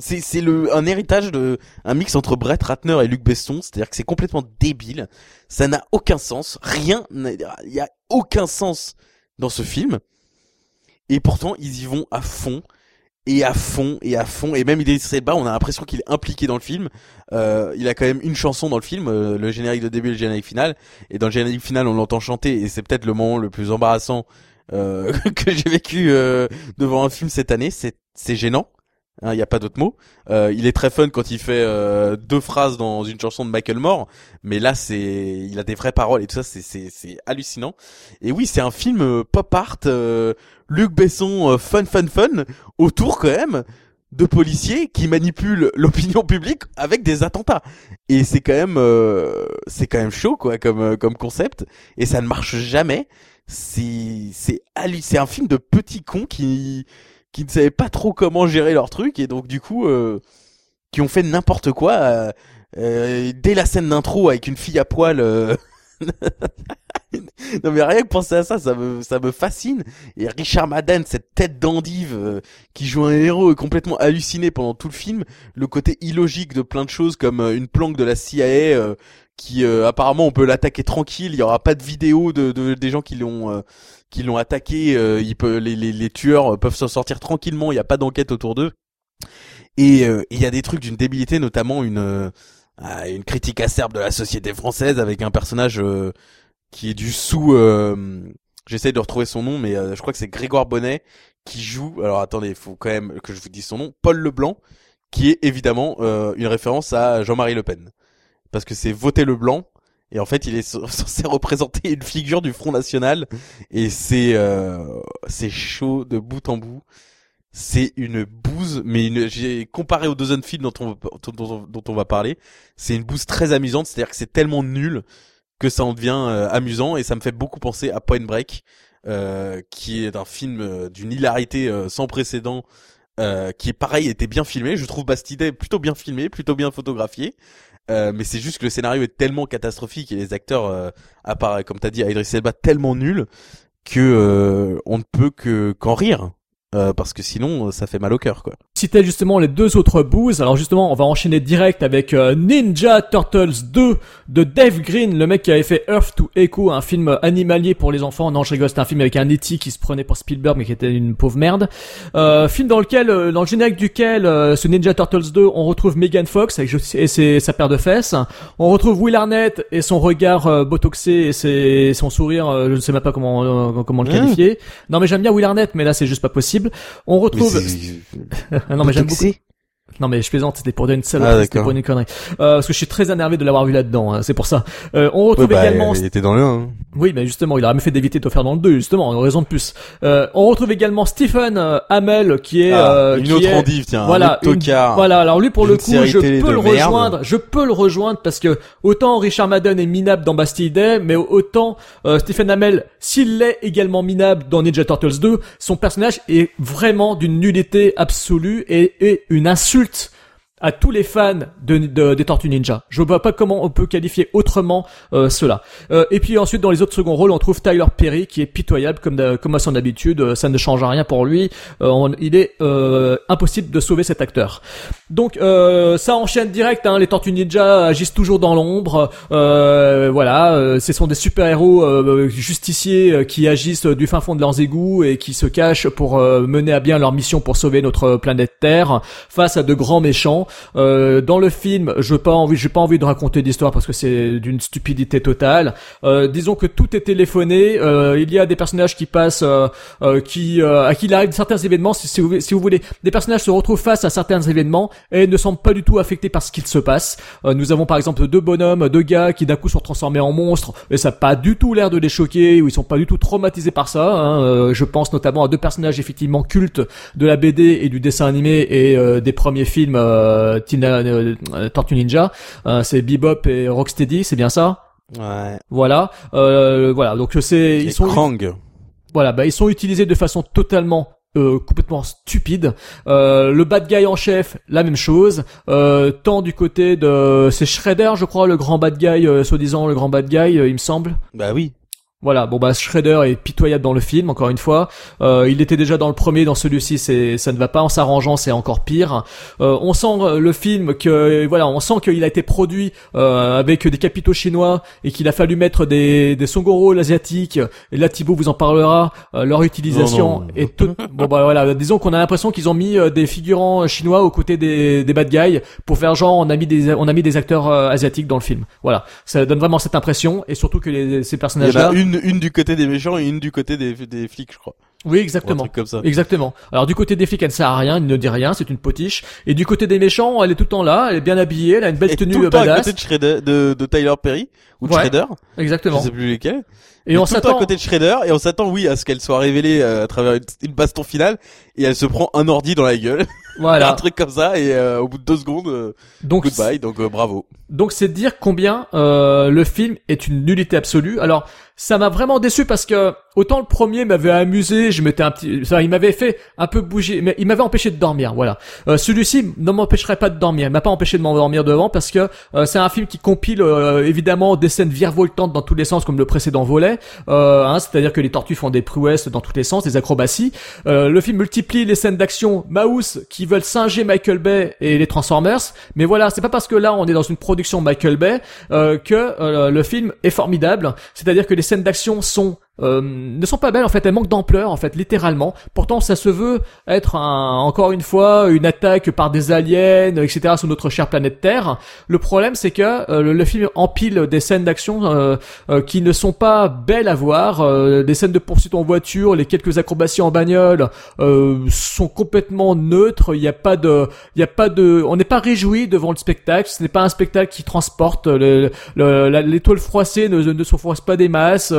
C'est c'est le un héritage de un mix entre Brett Ratner et Luc Besson. C'est-à-dire que c'est complètement débile. Ça n'a aucun sens. Rien. Il y a aucun sens dans ce film. Et pourtant, ils y vont à fond et à fond et à fond et même Idris Elba on a l'impression qu'il est impliqué dans le film. Euh, il a quand même une chanson dans le film euh, le générique de début et le générique final. Et dans le générique final on l'entend chanter et c'est peut-être le moment le plus embarrassant euh, <laughs> que j'ai vécu euh, devant un film cette année. C'est c'est gênant il n'y a pas d'autre mot. Euh, il est très fun quand il fait euh, deux phrases dans une chanson de Michael Moore, mais là c'est, il a des vraies paroles et tout ça, c'est c'est hallucinant. Et oui, c'est un film euh, pop art, euh, Luc Besson, euh, fun fun fun, autour quand même de policiers qui manipulent <laughs> l'opinion publique avec des attentats. Et c'est quand même, euh, c'est quand même chaud quoi comme comme concept. Et ça ne marche jamais. C'est c'est c'est un film de petits cons qui qui ne savaient pas trop comment gérer leur truc et donc du coup euh, qui ont fait n'importe quoi euh, euh, dès la scène d'intro avec une fille à poil euh, <laughs> non mais rien que penser à ça ça me ça me fascine. Et Richard Madden cette tête d'endive euh, qui joue un héros complètement halluciné pendant tout le film le côté illogique de plein de choses comme euh, une planque de la CIA euh, qui euh, apparemment on peut l'attaquer tranquille il y aura pas de vidéo de, de des gens qui l'ont euh, qui l'ont attaqué, euh, il peut, les, les, les tueurs peuvent s'en sortir tranquillement, il n'y a pas d'enquête autour d'eux. Et euh, il y a des trucs d'une débilité, notamment une euh, ah, une critique acerbe de la société française avec un personnage euh, qui est du sous. J'essaye de retrouver son nom, mais je crois que c'est Grégoire Bonnet qui joue. Alors attendez, il faut quand même que je vous dise son nom. Paul Leblanc, qui est évidemment une référence à Jean-Marie Le Pen, parce que c'est voter le blanc. Et en fait, il est <laughs> censé représenter une figure du Front National. Et c'est euh, c'est chaud de bout en bout. C'est une bouse, mais j'ai comparé aux deux autres films dont on, dont, on va parler. C'est une bouse très amusante, c'est-à-dire que c'est tellement nul que ça en devient euh, amusant et ça me fait beaucoup penser à Point Break, euh, qui est un film d'une hilarité sans précédent, euh, qui est pareil, était bien filmé. Je trouve Bastide plutôt bien filmé, plutôt bien photographié. Euh, mais c'est juste que le scénario est tellement catastrophique et les acteurs, euh, à part, comme t'as dit, Idris Elba, tellement nuls que euh, on ne peut que qu'en rire. Euh, parce que sinon, ça fait mal au cœur, quoi. Citais justement les deux autres booze. Alors justement, on va enchaîner direct avec euh, Ninja Turtles 2 de Dave Green, le mec qui avait fait Earth to Echo, un film animalier pour les enfants. Non, je rigole, c'était un film avec un E.T. qui se prenait pour Spielberg, mais qui était une pauvre merde. Euh, film dans lequel, euh, dans le générique duquel, euh, ce Ninja Turtles 2, on retrouve Megan Fox avec et ses, sa paire de fesses. On retrouve Will Arnett et son regard euh, botoxé et ses, son sourire, euh, je ne sais même pas comment euh, comment le Mmh. qualifier. Non mais j'aime bien Will Arnett, mais là c'est juste pas possible. On retrouve. Mais c'est- <laughs> non mais j'aime beaucoup. Non mais je plaisante, c'était pour donner une Ah, saloperie, c'était d'accord. pour une connerie. Euh, parce que je suis très énervé de l'avoir vu là-dedans, hein, c'est pour ça. Euh, on retrouve Ouais, bah, également... il était dans le 1. Oui, mais justement, il aurait mieux fait d'éviter de te faire dans le 2, justement, en raison de plus. Euh, on retrouve également Stephen euh, Hamel, qui est... Ah, euh, une qui autre est- endive, tiens, un voilà, autre une- tocard. Voilà, alors lui, pour le coup, je peux le merde. rejoindre, je peux le rejoindre parce que autant Richard Madden est minable dans Bastille Day, mais autant euh, Stephen Hamel, s'il l'est également minable dans Ninja Turtles 2, son personnage est vraiment d'une nullité absolue et, et une insulte insulte à tous les fans de, de- des Tortues Ninja. Je vois pas comment on peut qualifier autrement euh, cela. Euh, et puis ensuite dans les autres seconds rôles, on trouve Tyler Perry qui est pitoyable comme comme à son habitude. Euh, Ça ne change rien pour lui. Euh, on- il est euh, impossible de sauver cet acteur. Donc euh, ça enchaîne direct. Hein, les Tortues Ninja agissent toujours dans l'ombre. Voilà, ce sont des super héros justiciers qui agissent du fin fond de leurs égouts et qui se cachent pour mener à bien leur mission pour sauver notre planète Terre face à de grands méchants. Euh, dans le film, je pas envie, j'ai pas envie de raconter d'histoire parce que c'est d'une stupidité totale. Euh, disons que tout est téléphoné. Euh, il y a des personnages qui passent, euh, euh, qui euh, à qui il arrive certains événements. Si, vous, si vous voulez, des personnages se retrouvent face à certains événements et ne semblent pas du tout affectés par ce qu'il se passe. Nous avons par exemple deux bonhommes, deux gars qui d'un coup sont transformés en monstres et ça n'a pas du tout l'air de les choquer ou ils sont pas du tout traumatisés par ça. hein. Je pense notamment à deux personnages effectivement cultes de la BD et du dessin animé et des premiers films euh, Tina, euh, euh, Tortue Ninja. Euh, c'est Bebop et Rocksteady, c'est bien ça Ouais. Voilà, voilà. Donc c'est ils sont Krang. voilà, bah ils sont utilisés de façon totalement euh, complètement stupide. Euh, le bad guy en chef, la même chose. Euh, tant du côté de c'est Shredder, je crois, le grand bad guy, soi-disant le grand bad guy, il me semble. Bah oui. Voilà, bon bah Shredder est pitoyable dans le film, encore une fois. Euh, il était déjà dans le premier, dans celui-ci, c'est ça ne va pas. En s'arrangeant, c'est encore pire. Euh, on sent euh, le film que voilà, on sent qu'il a été produit euh, avec des capitaux chinois et qu'il a fallu mettre des des songoro asiatiques. Et là, Thibaut vous en parlera. euh, leur utilisation Non, non. est tout. bon bah voilà, disons qu'on a l'impression qu'ils ont mis euh, des figurants chinois aux côtés des des bad guys pour faire genre on a mis des on a mis des acteurs asiatiques dans le film. Voilà, ça donne vraiment cette impression et surtout que les, ces personnages là une, une du côté des méchants et une du côté des, des flics, je crois. oui, Ou un exactement. truc comme ça. Exactement. Alors du côté des flics, elle ne sert à rien, elle ne dit rien, c'est une potiche. Et du côté des méchants, elle est tout le temps là, elle est bien habillée, elle a une belle Et tenue tout le temps à côté de Shredder, de, de Tyler Perry ou de Ouais, Shredder, Exactement. je sais plus lesquels. Et on le temps s'attend. à côté de Shredder et on s'attend oui à ce qu'elle soit révélée euh, à travers une, une baston finale et elle se prend un ordi dans la gueule, <laughs> un Voilà. truc comme ça et euh, au bout de deux secondes, euh, Donc goodbye. Donc euh, bravo. Donc c'est dire combien euh, le film est une nullité absolue. Alors ça m'a vraiment déçu parce que autant le premier m'avait amusé, je m'étais un petit, ça, il m'avait fait un peu bouger, mais il m'avait empêché de dormir. Voilà. Euh, Celui-ci ne m'empêcherait pas de dormir. Il m'a pas empêché de m'endormir devant parce que euh, c'est un film qui compile euh, évidemment des scènes virevoltantes dans tous les sens comme le précédent volet. Euh, hein, C'est-à-dire que les tortues font des prouesses dans tous les sens, des acrobaties. Euh, le film multiplie les scènes d'action Mouse qui veulent singer Michael Bay et les Transformers. Mais voilà, c'est pas parce que là on est dans une production Michael Bay euh, que le film est formidable. C'est-à-dire que les scènes d'action sont euh, ne sont pas belles en fait, elles manquent d'ampleur en fait, littéralement. Pourtant, ça se veut être un, encore une fois une attaque par des aliens, etc. sur notre chère planète Terre. Le problème, c'est que euh, le, film empile des scènes d'action euh, euh, qui ne sont pas belles à voir, euh, des scènes de poursuite en voiture, les quelques acrobaties en bagnole euh, sont complètement neutres. Il n'y a pas de, il y a pas de, on n'est pas réjoui devant le spectacle. Ce n'est pas un spectacle qui transporte l'étoile froissée ne, ne se froisse pas des masses.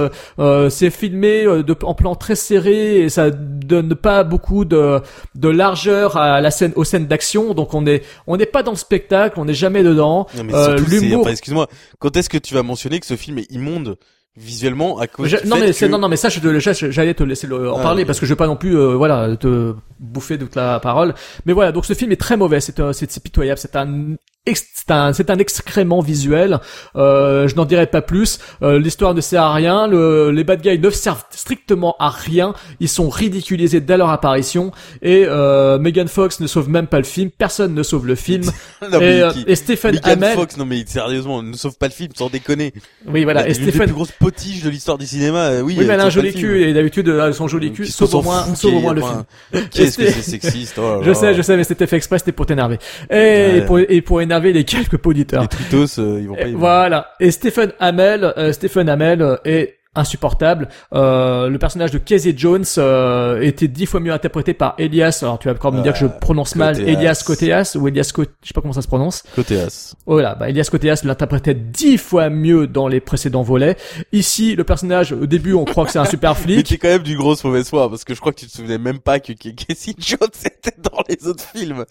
C'est filmé euh, de, en plan très serré et ça donne pas beaucoup de, de largeur à la scène, aux scènes d'action. Donc on est, on n'est pas dans le spectacle, on n'est jamais dedans. Euh, l'humour- enfin, excuse-moi, quand est-ce que tu vas mentionner que ce film est immonde visuellement à cause Je- du non fait mais que- non non mais ça j'allais te laisser le, en Ah, parler parce que je vais pas non plus euh, voilà te bouffer toute la parole mais voilà donc ce film est très mauvais c'est un- c'est pitoyable c'est un c'est un c'est un excrément visuel euh, je n'en dirai pas plus Euh, l'histoire ne sert à rien le, les bad guys ne servent strictement à rien ils sont ridiculisés dès leur apparition et euh, Megan Fox ne sauve même pas le film personne ne sauve le film <laughs> Non, et, euh, qui- et Stephen Megan Hamel Fox, non mais sérieusement, ne sauve pas le film, sans déconner. oui voilà et L'une des Stephen plus grosses potiches de l'histoire du cinéma, euh, oui. oui mais elle a un joli cul et d'habitude euh, son joli cul sauve au moins sauve au moins le film Qu'est-ce que Et c'est sexiste oh Je sais, je sais, mais c'était fait exprès, c'était pour t'énerver. Et, Ouais. pour, et pour énerver les quelques auditeurs. Les tritos, euh, ils vont pas Et y voilà. Et Stephen Hamel, euh, Stephen Hamel euh, est insupportable. Euh, le personnage de Casey Jones euh, était dix fois mieux interprété par Elias. Alors tu vas encore me dire que je prononce mal Koteas. Elias Koteas ou Elias Koteas, je sais pas comment ça se prononce. Cotéas. Voilà, bah Elias Koteas l'interprétait dix fois mieux dans les précédents volets. Ici, le personnage, au début, on croit que c'est un super <laughs> Mais flic. t'es quand même du grosse mauvaise foi parce que je crois que tu te souvenais même pas que Casey Jones <laughs> était dans les autres films.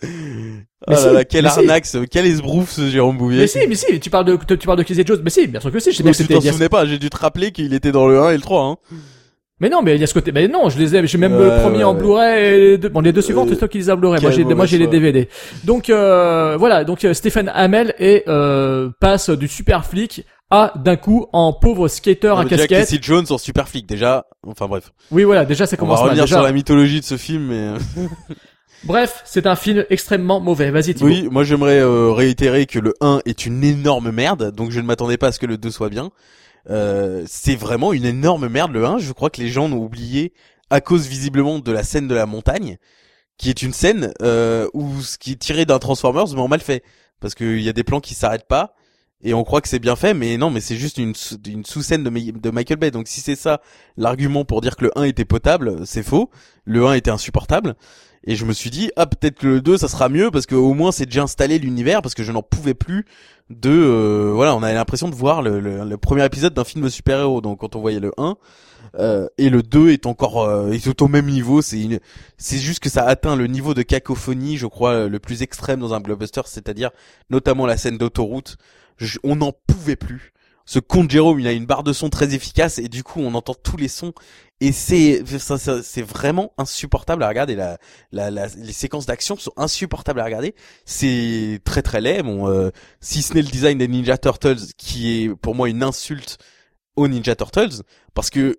Mais là si, là, quel mais si. arnaque, ce- quel esbrouf ce Jérôme Bouvier. Mais si, mais si, tu parles de, tu parles de Casey Jones. Mais si, bien sûr que si, je sais que tu c'était t'en Elias. souvenais pas, j'ai dû te rappeler qu'il était dans le 1 et le 3 hein. Mais non, mais Elias Koteas, mais non, je les ai, j'ai même le premier ouais, en. Blu-ray et les deux, bon, les deux suivants, Euh, c'est toi qui les as Blu-ray. Moi, j'ai, moi, j'ai les. DVD. Donc, euh, voilà, donc, euh, Stephen Hamel et, euh, passe du super flic à, d'un coup, en pauvre skater Non, à déjà casquette. Casey Jones en super flic déjà. Enfin bref. Oui, voilà, déjà, ça On va commence mal. revenir Déjà. sur la mythologie de ce film mais <laughs> Bref, c'est un film extrêmement mauvais. Vas-y, Thibaut. Oui, moi j'aimerais euh, réitérer que le 1 est une énorme merde, donc je ne m'attendais pas à ce que le 2 soit bien. Euh, c'est vraiment une énorme merde le 1, je crois que les gens l'ont oublié à cause visiblement de la scène de la montagne, qui est une scène euh, où ce qui est tiré d'un Transformers mais en mal fait, parce qu'il y a des plans qui s'arrêtent pas, et on croit que c'est bien fait, mais non, mais c'est juste une, sous- une sous-scène de, de Michael Bay, donc si c'est ça l'argument pour dire que le 1 était potable, c'est faux, le 1 était insupportable. Et je me suis dit, ah peut-être que le 2 ça sera mieux parce que au moins c'est déjà installé l'univers parce que je n'en pouvais plus de euh, voilà on avait l'impression de voir le, le, le premier épisode d'un film de super-héros. Donc quand on voyait le 1 euh, et le 2 est encore euh, est au même niveau c'est c'est juste que ça atteint le niveau de cacophonie je crois le plus extrême dans un blockbuster c'est-à-dire notamment la scène d'autoroute. On n'en pouvait plus ce compte Jérôme il a une barre de son très efficace et du coup on entend tous les sons. Et c'est c'est vraiment insupportable à regarder. La, la, la- les séquences d'action sont insupportables à regarder. C'est très très laid. Bon euh, si ce n'est le design des Ninja Turtles qui est pour moi une insulte aux Ninja Turtles parce que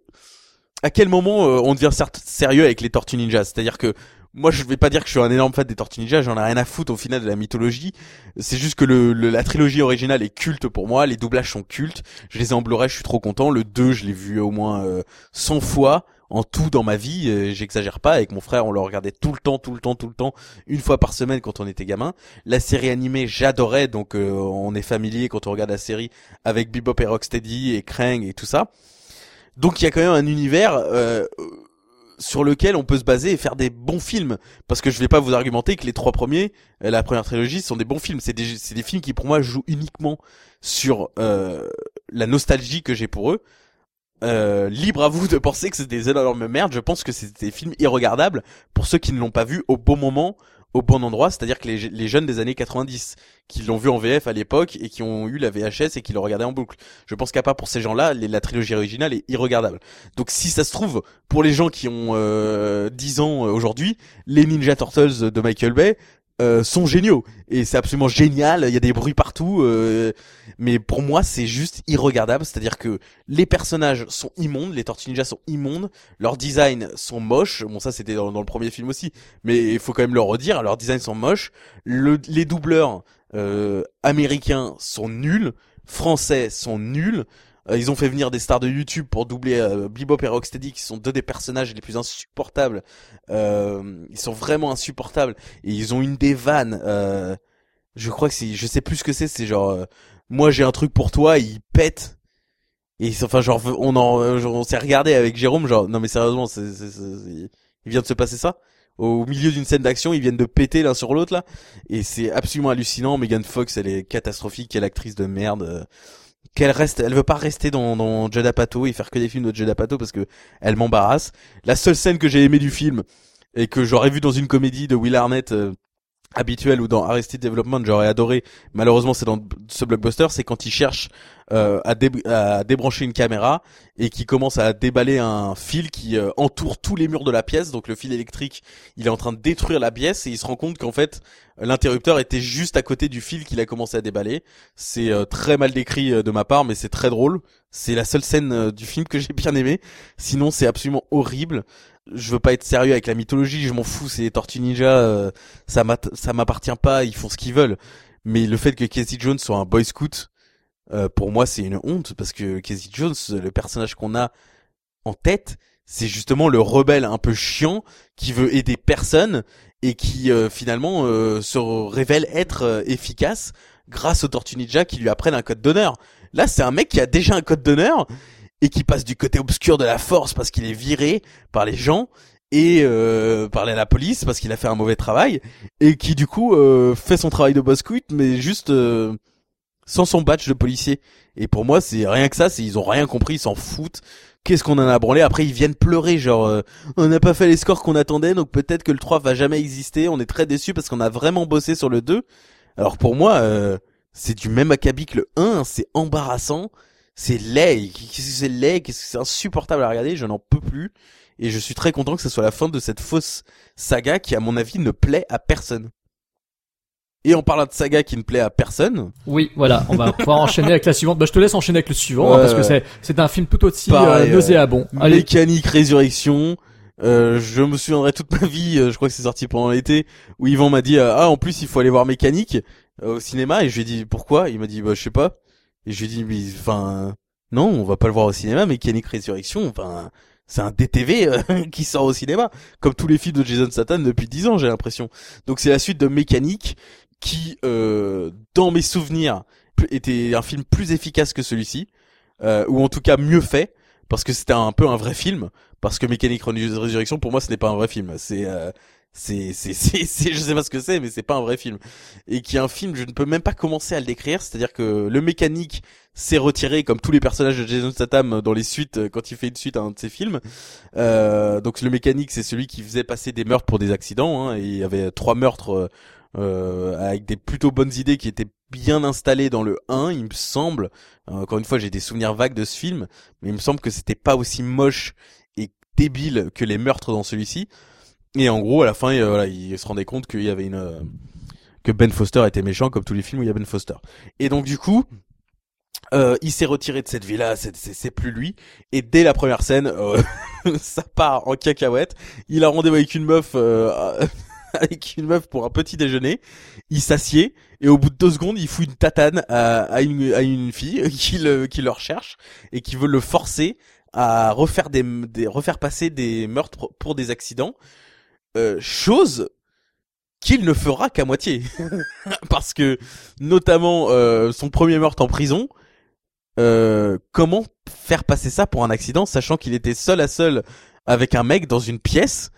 à quel moment euh, on devient sérieux avec les Tortues Ninja? C'est-à-dire que moi je vais pas dire que je suis un énorme fan des Tortues j'en ai rien à foutre au final de la mythologie c'est juste que le, le- la trilogie originale est culte pour moi les doublages sont cultes je les ai en je suis trop content le 2 je l'ai vu au moins euh, 100 fois en tout dans ma vie, euh, j'exagère pas, avec mon frère on le regardait tout le temps, tout le temps, tout le temps, une fois par semaine quand on était gamin. La série animée j'adorais, donc euh, on est familier quand on regarde la série avec Bebop et Rocksteady et Krang et tout ça. Donc il y a quand même un univers euh, sur lequel on peut se baser et faire des bons films. Parce que je vais pas vous argumenter que les trois premiers, euh, la première trilogie, sont des bons films. C'est des, c'est des films qui pour moi jouent uniquement sur euh, la nostalgie que j'ai pour eux. Euh, libre à vous de penser que c'est des énormes merdes. Je pense que c'est des films irregardables pour ceux qui ne l'ont pas vu au bon moment, au bon endroit. C'est-à-dire que les, les jeunes des années 90 qui l'ont vu en VF à l'époque et qui ont eu la VHS et qui l'ont regardé en boucle. Je pense qu'à part pour ces gens-là, la trilogie originale est irregardable. Donc si ça se trouve, pour les gens qui ont euh, 10 ans euh, aujourd'hui, les Ninja Turtles de Michael Bay euh, sont géniaux et c'est absolument génial. Il y a des bruits partout, euh, mais pour moi c'est juste irregardable. C'est-à-dire que les personnages sont immondes, les Tortues sont immondes, leurs designs sont moches. Bon ça c'était dans, le premier film aussi, mais il faut quand même le redire, leurs designs sont moches. Le- les doubleurs euh, américains sont nuls, français sont nuls. Euh, ils ont fait venir des stars de YouTube pour doubler euh, Bebop et Rocksteady, qui sont deux des personnages les plus insupportables. Euh, ils sont vraiment insupportables et ils ont une des vannes. Euh, je crois que c'est, je sais plus ce que c'est. C'est genre, euh, moi j'ai un truc pour toi, et il pète. Et ils- enfin genre, on en, euh, on s'est regardé avec Jérôme, genre, non mais sérieusement, c'est, c'est, c'est- il vient de se passer ça au milieu d'une scène d'action, ils viennent de péter l'un sur l'autre là, et c'est absolument hallucinant. Megan Fox, elle est catastrophique, quelle actrice de merde. Qu'elle reste, elle veut pas rester dans, dans Judd Apatow et faire que des films de Judd Apatow parce que elle m'embarrasse. La seule scène que j'ai aimée du film et que j'aurais vu dans une comédie de Will Arnett euh, habituelle ou dans Arrested Development, j'aurais adoré. Malheureusement, c'est dans ce blockbuster, c'est quand il cherche euh, à, dé- à débrancher une caméra et qui commence à déballer un fil qui euh, entoure tous les murs de la pièce. Donc le fil électrique, il est en train de détruire la pièce et il se rend compte qu'en fait l'interrupteur était juste à côté du fil qu'il a commencé à déballer. C'est euh, très mal décrit euh, de ma part, mais c'est très drôle. C'est la seule scène du film que j'ai bien aimé. Sinon, c'est absolument horrible. Je veux pas être sérieux avec la mythologie, je m'en fous. C'est les Ninja, euh, ça m'appartient pas. Ils font ce qu'ils veulent. Mais le fait que Casey Jones soit un boy scout, euh, pour moi, c'est une honte parce que Casey Jones, le personnage qu'on a en tête, c'est justement le rebelle un peu chiant qui veut aider personne et qui euh, finalement euh, se révèle être euh, efficace grâce aux Tortues Ninja qui lui apprennent un code d'honneur. Là, c'est un mec qui a déjà un code d'honneur et qui passe du côté obscur de la force parce qu'il est viré par les gens et euh, la police parce qu'il a fait un mauvais travail et qui du coup euh, fait son travail de boss quit mais juste euh, sans son badge de policier. Et pour moi c'est rien que ça c'est ils ont rien compris ils s'en foutent. Qu'est-ce qu'on en a branlé? Après ils viennent pleurer genre euh, on n'a pas fait les scores qu'on attendait donc peut-être que le 3 va jamais exister. On est très déçus parce qu'on a vraiment bossé sur le 2 alors pour moi euh, c'est du même acabit que le 1 c'est embarrassant c'est laid qu'est-ce que c'est laid? Qu'est-ce que c'est insupportable à regarder? Je n'en peux plus et je suis très content que ce soit la fin de cette fausse saga qui, à mon avis, ne plaît à personne. Et en parlant de saga qui ne plaît à personne. Oui, voilà, on va pouvoir enchaîner avec la suivante. Bah, je te laisse enchaîner avec le suivant, hein, parce que c'est, c'est un film tout aussi Pareil, euh, nauséabond. Allez, Mécanique Résurrection. Euh, je me souviendrai toute ma vie, euh, je crois que c'est sorti pendant l'été, où Yvan m'a dit, euh, ah, en plus, il faut aller voir Mécanique euh, au cinéma, et je lui ai dit, pourquoi? Il m'a dit, bah, je sais pas. Et je lui dit, mais, enfin, non, on va pas le voir au cinéma, Mécanique Résurrection, enfin, c'est un DTV euh, <laughs> qui sort au cinéma, comme tous les films de Jason Statham depuis 10 ans, j'ai l'impression. Donc c'est la suite de Mécanique, qui, euh, dans mes souvenirs, était un film plus efficace que celui-ci, euh, ou en tout cas mieux fait, parce que c'était un peu un vrai film, parce que Mécanique Résurrection, pour moi, ce n'est pas un vrai film. C'est, euh, c'est, <laughs> c'est, c'est, je sais pas ce que c'est, mais c'est pas un vrai film. Et qui est un film, je ne peux même pas commencer à le décrire, c'est-à-dire que le mécanique s'est retiré, comme tous les personnages de Jason Statham dans les suites, euh, quand il fait une suite à un de ses films. Euh, donc le mécanique, c'est celui qui faisait passer des meurtres pour des accidents, hein, et il y avait trois meurtres, euh, euh, avec des plutôt bonnes idées qui étaient bien installées dans le 1, il me semble. Euh, encore une fois, j'ai des souvenirs vagues de ce film, mais il me semble que c'était pas aussi moche et débile que les meurtres dans celui-ci. Et en gros, à la fin, il, euh, voilà, il se rendait compte qu'il y avait une euh, que Ben Foster était méchant, comme tous les films où il y a Ben Foster. Et donc du coup, euh, il s'est retiré de cette villa, c'est, plus lui. Et dès la première scène, euh, <laughs> ça part en cacahuète. Il a rendez-vous avec une meuf, euh, <laughs> avec une meuf pour un petit déjeuner. Il s'assied et au bout de deux secondes, il fout une tatane à, à une, à une fille qui le, qui le recherche et qui veut le forcer à refaire des, des refaire passer des meurtres pour des accidents. Euh, chose qu'il ne fera qu'à moitié. <laughs> <laughs> Parce que, notamment, euh, son premier meurtre en prison, euh, comment faire passer ça pour un accident, sachant qu'il était seul à seul avec un mec dans une pièce?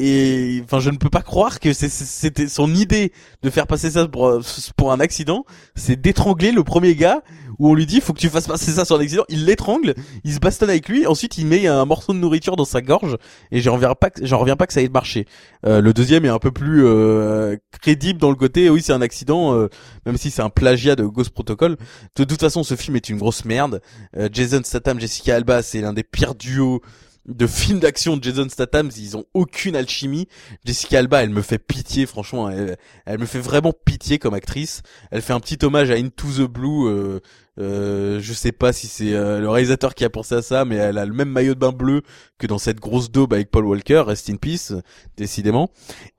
Et enfin, je ne peux pas croire que c'était son idée de faire passer ça pour, pour un accident, c'est d'étrangler le premier gars où on lui dit faut que tu fasses passer ça sur un accident. Il l'étrangle, il se bastonne avec lui, ensuite il met un morceau de nourriture dans sa gorge et j'en reviens pas, j'en reviens pas que ça ait marché. Euh, le deuxième est un peu plus euh, crédible dans le côté oui c'est un accident, euh, même si c'est un plagiat de Ghost Protocol. De toute façon, ce film est une grosse merde. Euh, Jason Statham, Jessica Alba, c'est l'un des pires duos de films d'action de Jason Statham, ils ont aucune alchimie. Jessica Alba, elle me fait pitié, franchement, elle, me fait vraiment pitié comme actrice. Elle fait un petit hommage à Into the Blue. Euh, euh, je sais pas si c'est euh, le réalisateur qui a pensé à ça, mais elle a le même maillot de bain bleu que dans cette grosse daube avec Paul Walker, Rest in Peace, décidément.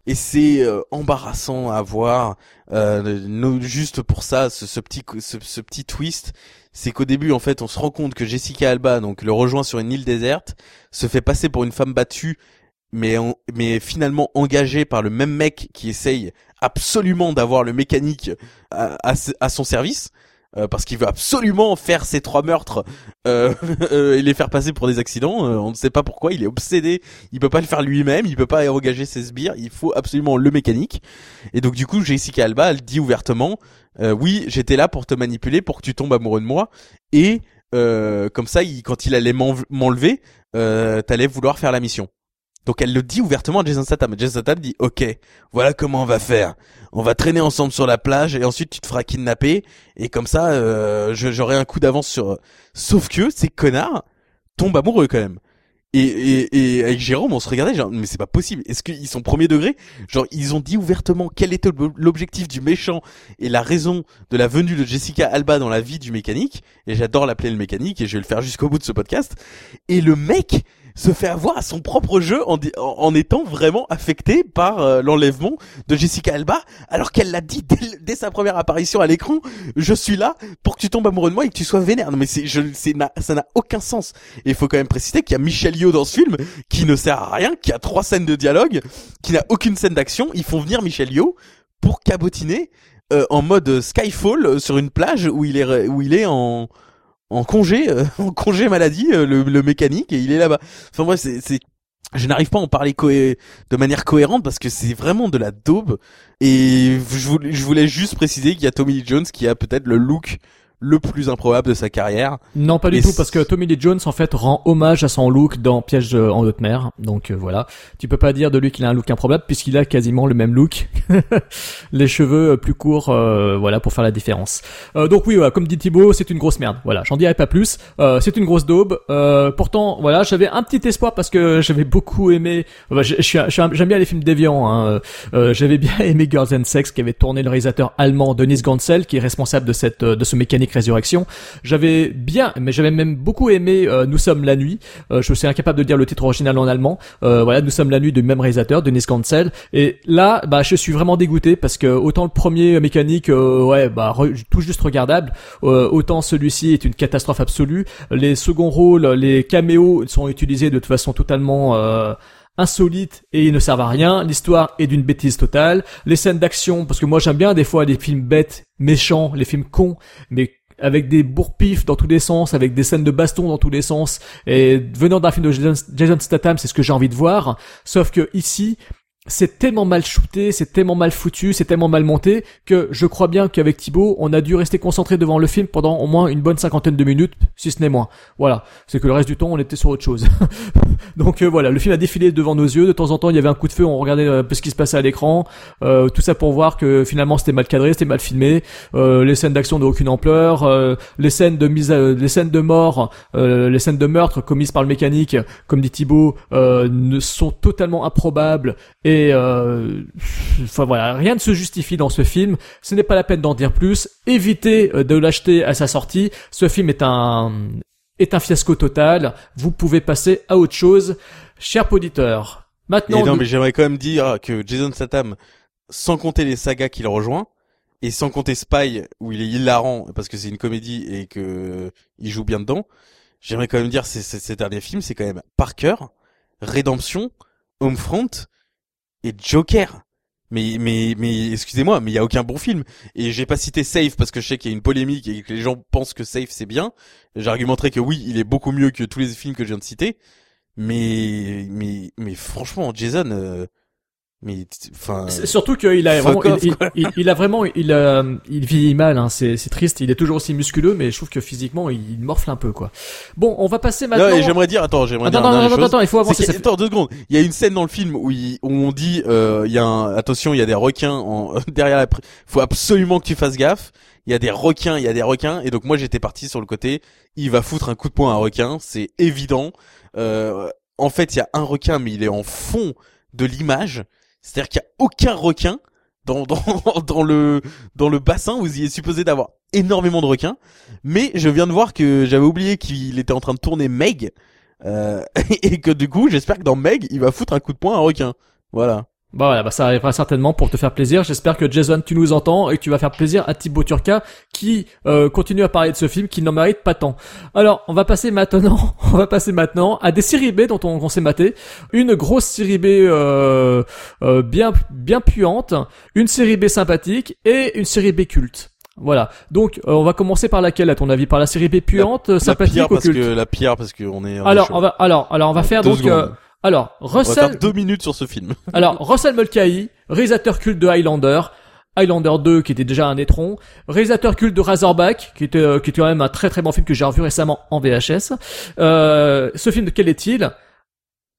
Et c'est euh, embarrassant à voir. Euh, juste pour ça, ce, petit ce petit twist, c'est qu'au début, en fait, on se rend compte que Jessica Alba, donc le rejoint sur une île déserte, se fait passer pour une femme battue, mais mais finalement engagée par le même mec qui essaye absolument d'avoir le mécanique à, à son service. Euh, parce qu'il veut absolument faire ces trois meurtres euh, <laughs> euh, et les faire passer pour des accidents. Euh, on ne sait pas pourquoi. Il est obsédé. Il peut pas le faire lui-même. Il peut pas engager ses sbires. Il faut absolument le mécanique. Et donc du coup, Jessica Alba, elle dit ouvertement, euh, oui, j'étais là pour te manipuler, pour que tu tombes amoureux de moi. Et euh, comme ça, il, quand il allait m'enlever, t'allais vouloir faire la mission. Donc elle le dit ouvertement à Jason Statham. Jason Statham dit OK, voilà comment on va faire. On va traîner ensemble sur la plage et ensuite tu te feras kidnapper et comme ça euh, j'aurai un coup d'avance sur. Sauf que ces connards tombent amoureux quand même. Et, et, et avec Jérôme, on se regardait genre mais c'est pas possible. Est-ce qu'ils sont premier degré? Genre ils ont dit ouvertement quel était l'objectif du méchant et la raison de la venue de Jessica Alba dans la vie du mécanique. Et j'adore l'appeler le mécanique et je vais le faire jusqu'au bout de ce podcast. Et le mec se fait avoir à son propre jeu en, étant vraiment affecté par euh, l'enlèvement de Jessica Alba, alors qu'elle l'a dit dès, sa première apparition à l'écran, je suis là pour que tu tombes amoureux de moi et que tu sois vénère. Non mais c'est, je, c'est, ça n'a aucun sens. Et il faut quand même préciser qu'il y a Michel Yeoh dans ce film, qui ne sert à rien, qui a trois scènes de dialogue, qui n'a aucune scène d'action. Ils font venir Michel Yeoh pour cabotiner euh, en mode Skyfall euh, sur une plage où il est, où il est en en congé, euh, <laughs> en congé maladie, euh, le, le mécanique, et il est là-bas. Enfin moi, c'est, je n'arrive pas à en parler de manière cohérente parce que c'est vraiment de la daube. Et je voulais, je voulais juste préciser qu'il y a Tommy Lee Jones qui a peut-être le look le plus improbable de sa carrière. Non, pas du Et tout, parce que Tommy Lee Jones en fait rend hommage à son look dans Piège en haute mer. Donc euh, voilà, tu peux pas dire de lui qu'il a un look improbable puisqu'il a quasiment le même look, <laughs> les cheveux euh, plus courts, euh, voilà pour faire la différence. Euh, donc oui, voilà, comme dit Thibaut, c'est une grosse merde. Voilà, j'en dirai pas plus. Euh, c'est une grosse daube. Euh, pourtant, voilà, j'avais un petit espoir parce que j'avais beaucoup aimé. Enfin, j'aime bien les films déviants. Hein. Euh, j'avais bien <laughs> aimé Girls and Sex qui avait tourné le réalisateur allemand Denis Gansel qui est responsable de cette de ce mécanique résurrection. J'avais bien, mais j'avais même beaucoup aimé euh, Nous sommes la nuit. Euh, je suis incapable de dire le titre original en allemand. Euh, voilà, Nous sommes la nuit du même réalisateur, Denis Gansel. Et là, bah, je suis vraiment dégoûté parce que autant le premier mécanique, euh, ouais, bah, re- tout juste regardable, euh, autant celui-ci est une catastrophe absolue. Les seconds rôles, les caméos sont utilisés de toute façon totalement euh, insolites et ils ne servent à rien. L'histoire est d'une bêtise totale. Les scènes d'action, parce que moi j'aime bien des fois les films bêtes, méchants, les films cons, mais avec des bourpifs dans tous les sens, avec des scènes de baston dans tous les sens. Et venant d'un film de Jason, Jason Statham, c'est ce que j'ai envie de voir. Sauf que ici, c'est tellement mal shooté, c'est tellement mal foutu, c'est tellement mal monté que je crois bien qu'avec Thibaut, on a dû rester concentré devant le film pendant au moins une bonne cinquantaine de minutes, si ce n'est moins. Voilà, c'est que le reste du temps, on était sur autre chose. <laughs> Donc euh, voilà, le film a défilé devant nos yeux. De temps en temps, il y avait un coup de feu, on regardait euh, un peu ce qui se passait à l'écran. Euh, tout ça pour voir que finalement, c'était mal cadré, c'était mal filmé. Euh, les scènes d'action n'ont aucune ampleur. euh, les scènes de mise, à- les scènes de mort, euh, les scènes de meurtre commises par le mécanique, comme dit Thibaut, euh, ne sont totalement improbables et euh, enfin voilà, rien ne se justifie dans ce film. Ce n'est pas la peine d'en dire plus. Évitez euh, de l'acheter à sa sortie. Ce film est un est un fiasco total. Vous pouvez passer à autre chose, cher auditeur. Maintenant, et non, nous- mais j'aimerais quand même dire que Jason Statham, sans compter les sagas qu'il rejoint, et sans compter Spy, où il est hilarant, parce que c'est une comédie et que il joue bien dedans, j'aimerais quand même dire ces, ces, ces derniers films, c'est quand même Parker, Rédemption, Homefront et Joker. Mais mais mais excusez-moi, mais il y a aucun bon film. Et j'ai pas cité Safe parce que je sais qu'il y a une polémique et que les gens pensent que Safe c'est bien. J'argumenterai que oui, il est beaucoup mieux que tous les films que je viens de citer. Mais mais mais franchement, Jason, euh, mais enfin. Surtout qu'il a vraiment, off, il, il- il- il a vraiment, il, euh, il vieillit mal. Hein, c'est, c'est triste. Il est toujours aussi musculeux, mais je trouve que physiquement, il morfle un peu, quoi. Bon, on va passer maintenant. Non, et j'aimerais dire, attends, j'aimerais dire. non, non, non, chose. attends, il faut avancer. Ça- Attends deux secondes. Il y a une scène dans le film où, il- où on dit, euh, il y a un, attention, il y a des requins en, <laughs> derrière la. pr- Faut absolument que tu fasses gaffe. Il y a des requins, il y a des requins. Et donc moi j'étais parti sur le côté. Il va foutre un coup de poing à un requin, c'est évident. Euh, en fait, il y a un requin, mais il est en fond de l'image. C'est-à-dire qu'il y a aucun requin dans dans <laughs> dans le dans le bassin où il est supposé d'avoir énormément de requins. Mais je viens de voir que j'avais oublié qu'il était en train de tourner Meg. Euh, <laughs> et que du coup, j'espère que dans Meg, il va foutre un coup de poing à un requin. Voilà. Bah voilà, bah ça arrivera certainement pour te faire plaisir. J'espère que Jason, tu nous entends et que tu vas faire plaisir à Thibaut Turca qui euh, continue à parler de ce film qui n'en mérite pas tant. Alors, on va passer maintenant, <laughs> on va passer maintenant à des séries B dont on, on s'est maté. Une grosse série B euh, euh, bien bien puante, une série B sympathique et une série B culte. Voilà. Donc, euh, on va commencer par laquelle, à ton avis, par la série B puante, La sympathique pire ou parce culte? que la pire parce qu'on est. on est Alors, on va alors alors on va faire Deux donc euh, alors On va Russell faire deux minutes sur ce film. <laughs> alors, Russell Mulcahy, réalisateur culte de Highlander, Highlander 2 qui était déjà un étron, réalisateur culte de Razorback qui était euh, qui était quand même un très très bon film que j'ai revu récemment en VHS. Euh, ce film de quel est-il?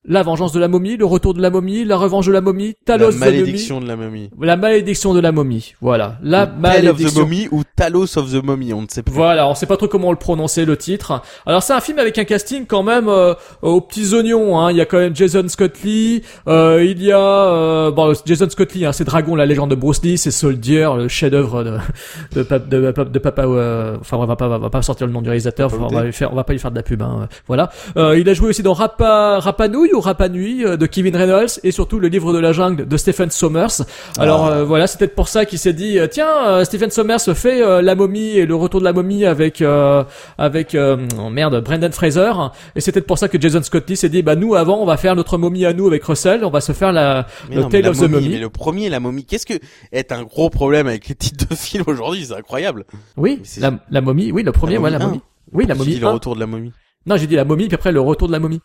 La vengeance de la momie, le retour de la momie, la revanche de la momie, Talos la the malédiction de la momie. momie, la malédiction de la momie. Voilà, la Tale of the malédiction. Mommy ou Talos of the Mommy, on ne sait plus. Voilà, on sait pas trop comment le prononcer le titre. Alors c'est un film avec un casting quand même euh, aux petits oignons. Hein. Il y a quand même Jason Scott Lee, euh, il y a euh, bon Jason Scott Lee, hein, c'est Dragon, la légende de Bruce Lee, c'est Soldier, le chef-d'œuvre de de, de, de, de Papa. euh, enfin on va pas on va pas sortir le nom du réalisateur, enfin, on va lui faire on va pas lui faire de la pub. Hein. Voilà. Euh, il a joué aussi dans Rapa Rapanouille ou Rapanui euh, de Kevin Reynolds et surtout le livre de la jungle de Stephen Sommers. Alors Ah. euh, voilà, c'est peut-être pour ça qu'il s'est dit euh, tiens euh, Stephen Sommers fait euh, la momie et le retour de la momie avec euh, avec euh, oh, merde Brendan Fraser et c'est peut-être pour ça que Jason Scott Lee s'est dit bah nous avant on va faire notre momie à nous avec Russell, on va se faire la Mais le non, Tale la of the momie, Mummy. mais le premier, la momie. Qu'est-ce que est un gros problème avec les titres de films aujourd'hui? C'est incroyable. Oui, la, la momie, oui le premier, La ouais la momie momie. Oui, la momie. dit le 1. retour de la momie. Non, j'ai dit la momie, puis après le retour de la momie.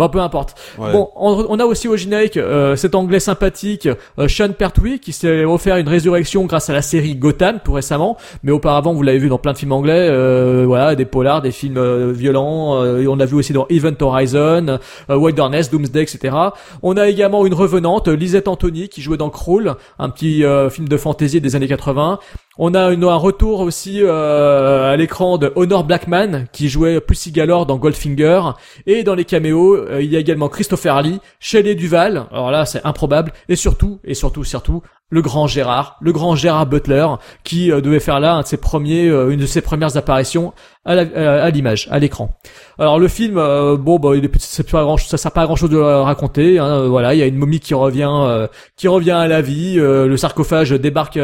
Bon, peu importe. Ouais. Bon, on, on a aussi au générique euh, cet anglais sympathique euh, Sean Pertwee qui s'est offert une résurrection grâce à la série Gotham tout récemment, mais auparavant vous l'avez vu dans plein de films anglais, euh, voilà, des polars, des films euh, violents. euh, et on l'a vu aussi dans Event Horizon, Wilderness, Doomsday, etc. On a également une revenante, Lisette Anthony, qui jouait dans Crawl, un petit film de fantasy des années 80. On a une- un retour aussi euh, à l'écran de Honor Blackman qui jouait Pussy Galore dans Goldfinger. Et dans les caméos euh, il y a également Christopher Lee, Shelley Duval, alors là c'est improbable. Et surtout et surtout surtout le grand Gérard, le grand Gérard Butler qui euh, devait faire là un de ses premiers euh, une de ses premières apparitions à euh, l'image, à l'écran. Alors le film, euh, bon, bah, il est, pas grand, ça sert pas à grand chose de raconter. Hein, euh, voilà, il y a une momie qui revient, euh, qui revient à la vie. le sarcophage débarque,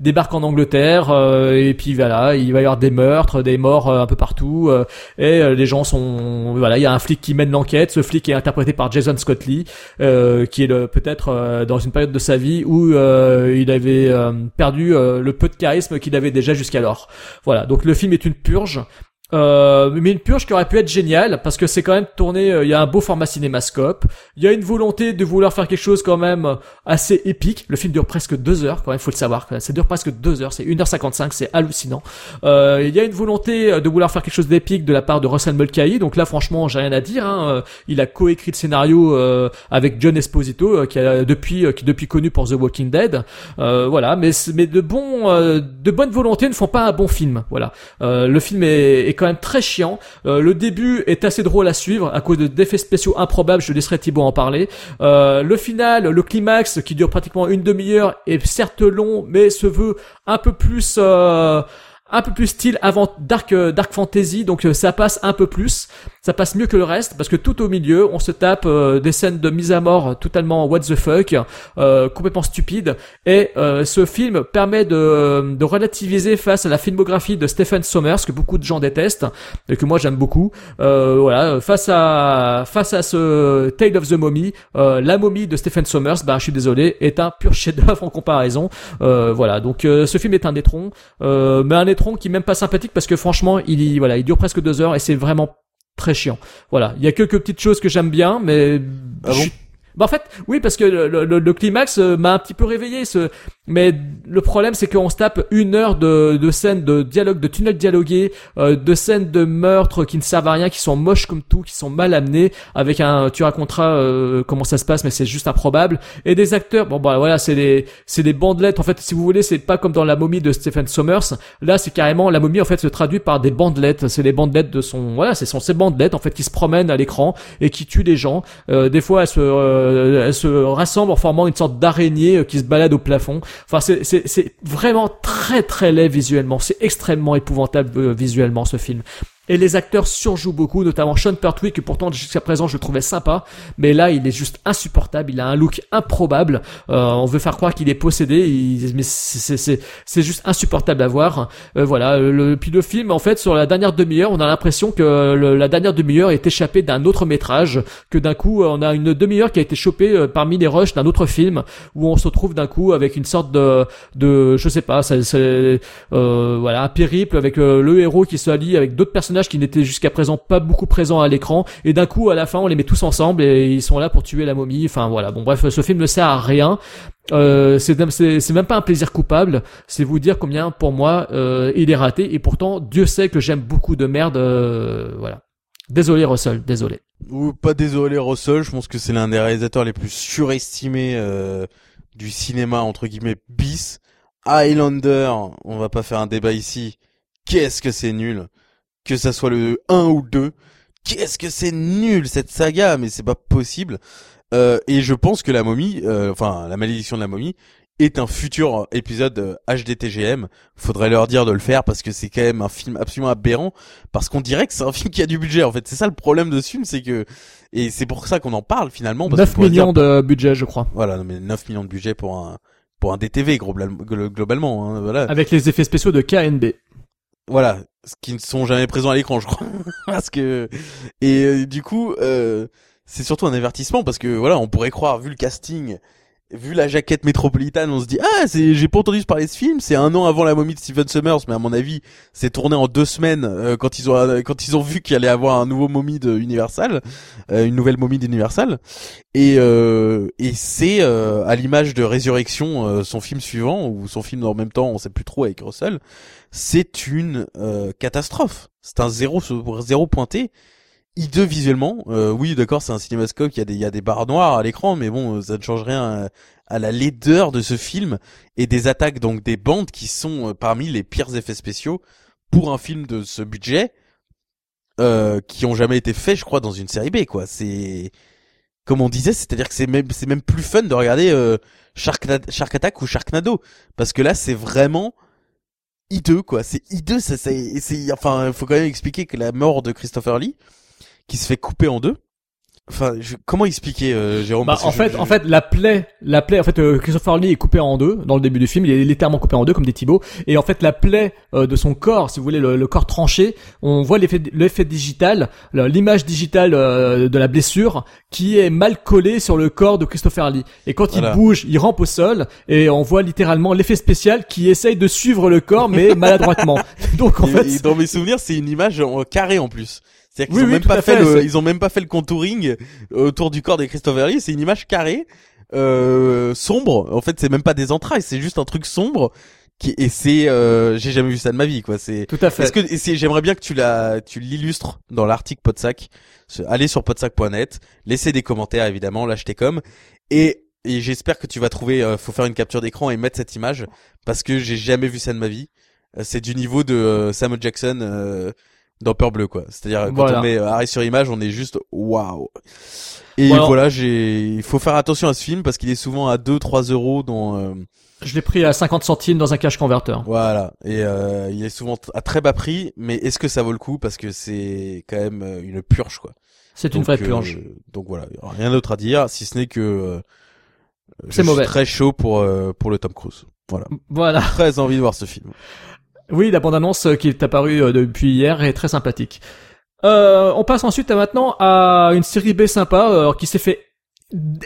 débarque en Angleterre, et puis voilà, il va y avoir des meurtres, des morts un peu partout, et les gens sont, voilà, il y a un flic qui mène l'enquête. Ce flic est interprété par Jason Scott Lee, qui est peut-être dans une période de sa vie où euh, il avait euh, perdu euh, le peu de charisme qu'il avait déjà jusqu'alors. Voilà, donc le film est une purge. Euh, mais une purge qui aurait pu être géniale parce que c'est quand même tourné. euh, Il y a un beau format cinémascope. Il y a une volonté de vouloir faire quelque chose quand même euh, assez épique. Le film dure presque deux heures quand même. Faut le savoir. Ça dure presque deux heures. C'est 1h55. C'est hallucinant. Euh, il y a une volonté de vouloir faire quelque chose d'épique de la part de Russell Mulcahy. Donc là, franchement, j'ai rien à dire. Hein. Il a coécrit le scénario avec John Esposito, qui a depuis qui est depuis connu pour The Walking Dead. Voilà, mais mais de bons de bonnes volontés ne font pas un bon film. Voilà. Le film est, est quand même très chiant. Euh, le début est assez drôle à suivre à cause de d'effets spéciaux improbables. Je laisserai Thibaut en parler. Euh, le final, le climax qui dure pratiquement une demi-heure est certes long, mais se veut un peu plus euh, un peu plus style avant dark euh, dark fantasy donc euh, ça passe un peu plus. Ça passe mieux que le reste parce que tout au milieu on se tape euh, des scènes de mise à mort totalement what the fuck euh, complètement stupides et ce film permet de, de relativiser face à la filmographie de Stephen Sommers que beaucoup de gens détestent et que moi j'aime beaucoup. Voilà face à face à ce Tale of the Mommy euh, la momie de Stephen Sommers bah je suis désolé est un pur chef-d'œuvre en comparaison. Voilà donc ce film est un étron mais un qui est même pas sympathique parce que franchement il y- voilà il dure presque deux heures et c'est vraiment très chiant voilà il y a quelques petites choses que j'aime bien mais Ah bon? bah en fait, oui, parce que le, le- le climax euh, m'a un petit peu réveillé. Ce... Mais le problème, c'est qu'on se tape une heure de, de scènes de dialogue, de tunnels dialogués, euh, de scènes de meurtres qui ne servent à rien, qui sont moches comme tout, qui sont mal amenés, avec un, tu raconteras euh, comment ça se passe, mais c'est juste improbable. Et des acteurs, bon bah voilà, c'est des, c'est des bandelettes. En fait, si vous voulez, c'est pas comme dans la momie de Stephen Sommers. Là, c'est carrément la momie en fait se traduit par des bandelettes. C'est les bandelettes de son, voilà, c'est son ces bandelettes en fait qui se promènent à l'écran et qui tuent des gens. Euh, des fois, elles se, euh, elles se rassemblent en formant une sorte d'araignée euh, qui se balade au plafond. Enfin, c'est, vraiment très très laid visuellement. C'est extrêmement épouvantable euh, visuellement ce film. Et les acteurs surjouent beaucoup, notamment Sean Pertwee, que pourtant jusqu'à présent je trouvais sympa, mais là il est juste insupportable, il a un look improbable, euh, on veut faire croire qu'il est possédé, mais c'est- juste insupportable à voir. Euh, voilà, le, puis le film en fait sur la dernière demi-heure, on a l'impression que le- la dernière demi-heure est échappée d'un autre métrage, que d'un coup on a une demi-heure qui a été chopée euh, parmi les rushs d'un autre film, où on se retrouve d'un coup avec une sorte de, de je sais pas, c'est euh, voilà un périple avec euh, le héros qui se allie avec d'autres personnages qui n'étaient jusqu'à présent pas beaucoup présents à l'écran et d'un coup à la fin on les met tous ensemble et ils sont là pour tuer la momie enfin voilà bon bref ce film ne sert à rien euh, c'est même pas un plaisir coupable c'est vous dire combien pour moi euh, il est raté et pourtant Dieu sait que j'aime beaucoup de merde euh, voilà désolé Russell désolé Ou pas désolé Russell, je pense que c'est l'un des réalisateurs les plus surestimés du cinéma entre guillemets bis. Highlander, on va pas faire un débat ici. Qu'est-ce que c'est nul. Que ça soit le 1 ou le 2. Qu'est-ce que c'est nul cette saga, mais c'est pas possible. Euh, et je pense que la momie, euh, enfin la malédiction de la momie, est un futur épisode euh, HDTGM. Faudrait leur dire de le faire parce que c'est quand même un film absolument aberrant. Parce qu'on dirait que c'est un <laughs> film qui a du budget. En fait, c'est ça le problème de ce film, c'est que et c'est pour ça qu'on en parle finalement. Parce 9 qu'on pourrait millions dire- de budget je crois Voilà, non, mais 9 millions de budget pour un pour un DTV global- glo- globalement. Hein, voilà, avec les effets spéciaux de KNB voilà, ce qui ne sont jamais présents à l'écran, je crois. <laughs> parce que et euh, du coup, euh, c'est surtout un avertissement parce que voilà, on pourrait croire vu le casting vu la jaquette métropolitaine, on se dit ah c'est j'ai pas entendu parler de ce film, c'est un an avant la momie de Steven Summers, mais à mon avis c'est tourné en deux semaines euh, quand ils ont quand ils ont vu qu'il allait avoir un nouveau momie de Universal, euh, une nouvelle momie d'Universal, et euh, et c'est à l'image de Résurrection, son film suivant ou son film en même temps, on sait plus trop avec Russell, c'est une catastrophe, c'est un zéro zéro pointé hideux visuellement. Euh, oui, d'accord, c'est un cinémascope, il y a des il y a des barres noires à l'écran, mais bon, ça ne change rien à, la laideur de ce film et des attaques donc des bandes qui sont euh, parmi les pires effets spéciaux pour un film de ce budget euh, qui ont jamais été faits, je crois, dans une série B quoi. C'est comme on disait, c'est-à-dire que c'est même c'est même plus fun de regarder euh, Shark, Shark Attack ou Sharknado parce que là c'est vraiment hideux quoi. C'est hideux, ça c'est enfin, il faut quand même expliquer que la mort de Christopher Lee qui se fait couper en deux. Enfin, comment expliquer, euh, Jérôme? Bah, En fait, en fait, la plaie, la plaie, en fait, euh, Christopher Lee est coupé en deux dans le début du film. Il est littéralement coupé en deux, comme des Thibaut. Et en fait, la plaie euh, de son corps, si vous voulez, le, corps tranché, on voit l'effet, l'effet digital, l'image digitale de la blessure qui est mal collée sur le corps de Christopher Lee. Et quand il bouge, il rampe au sol et on voit littéralement l'effet spécial qui essaye de suivre le corps, mais <laughs> maladroitement. Donc en fait, dans mes souvenirs, c'est une image en carré en plus. C'est-à-dire qu'ils ont même pas fait, le, ils ont même pas fait le contouring autour du corps des Christopher Lee. C'est une image carrée, euh, sombre. En fait, c'est même pas des entrailles, c'est juste un truc sombre. Qui, et c'est, euh, j'ai jamais vu ça de ma vie, quoi. C'est tout à fait. Est-ce que, j'aimerais bien que tu la, tu l'illustres dans l'article Podsac. Allez sur podsac.net, laissez des commentaires évidemment, lâchez comme et et j'espère que tu vas trouver. Euh, faut faire une capture d'écran et mettre cette image parce que j'ai jamais vu ça de ma vie. Euh, c'est du niveau de euh, Samuel Jackson. Euh, dans Peur Bleu quoi. C'est-à-dire quand on met arrêt sur image, on est juste waouh. Et voilà, j'ai il faut faire attention à ce film parce qu'il est souvent à 2 3 euros dans euh... Je l'ai pris à 50 centimes dans un cash converter. Voilà, et euh, il est souvent à très bas prix, mais est-ce que ça vaut le coup? Parce que c'est quand même euh, une purge quoi. C'est une vraie purge. Euh, donc voilà, rien d'autre à dire si ce n'est que euh, c'est mauvais. Suis très chaud pour pour le Tom Cruise. Voilà. Voilà. Très envie de voir ce film. Oui, la bande-annonce qui est apparue euh, depuis hier est très sympathique. Euh, on passe ensuite à maintenant à une série B sympa euh, qui s'est fait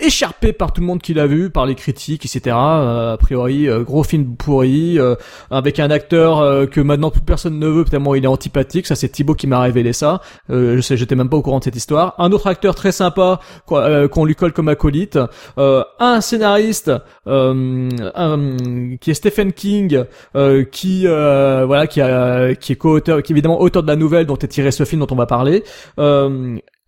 écharpé par tout le monde qui l'a vu, par les critiques, etc. Euh, a priori, euh, gros film pourri, euh, avec un acteur que maintenant plus personne ne veut, tellement il est antipathique. Ça, c'est Thibaut qui m'a révélé ça. je sais, j'étais même pas au courant de cette histoire. Un autre acteur très sympa qu'on lui colle comme acolyte. un scénariste qui est Stephen King, qui voilà, qui, a, qui est qui est évidemment auteur de la nouvelle dont est tiré ce film dont on va parler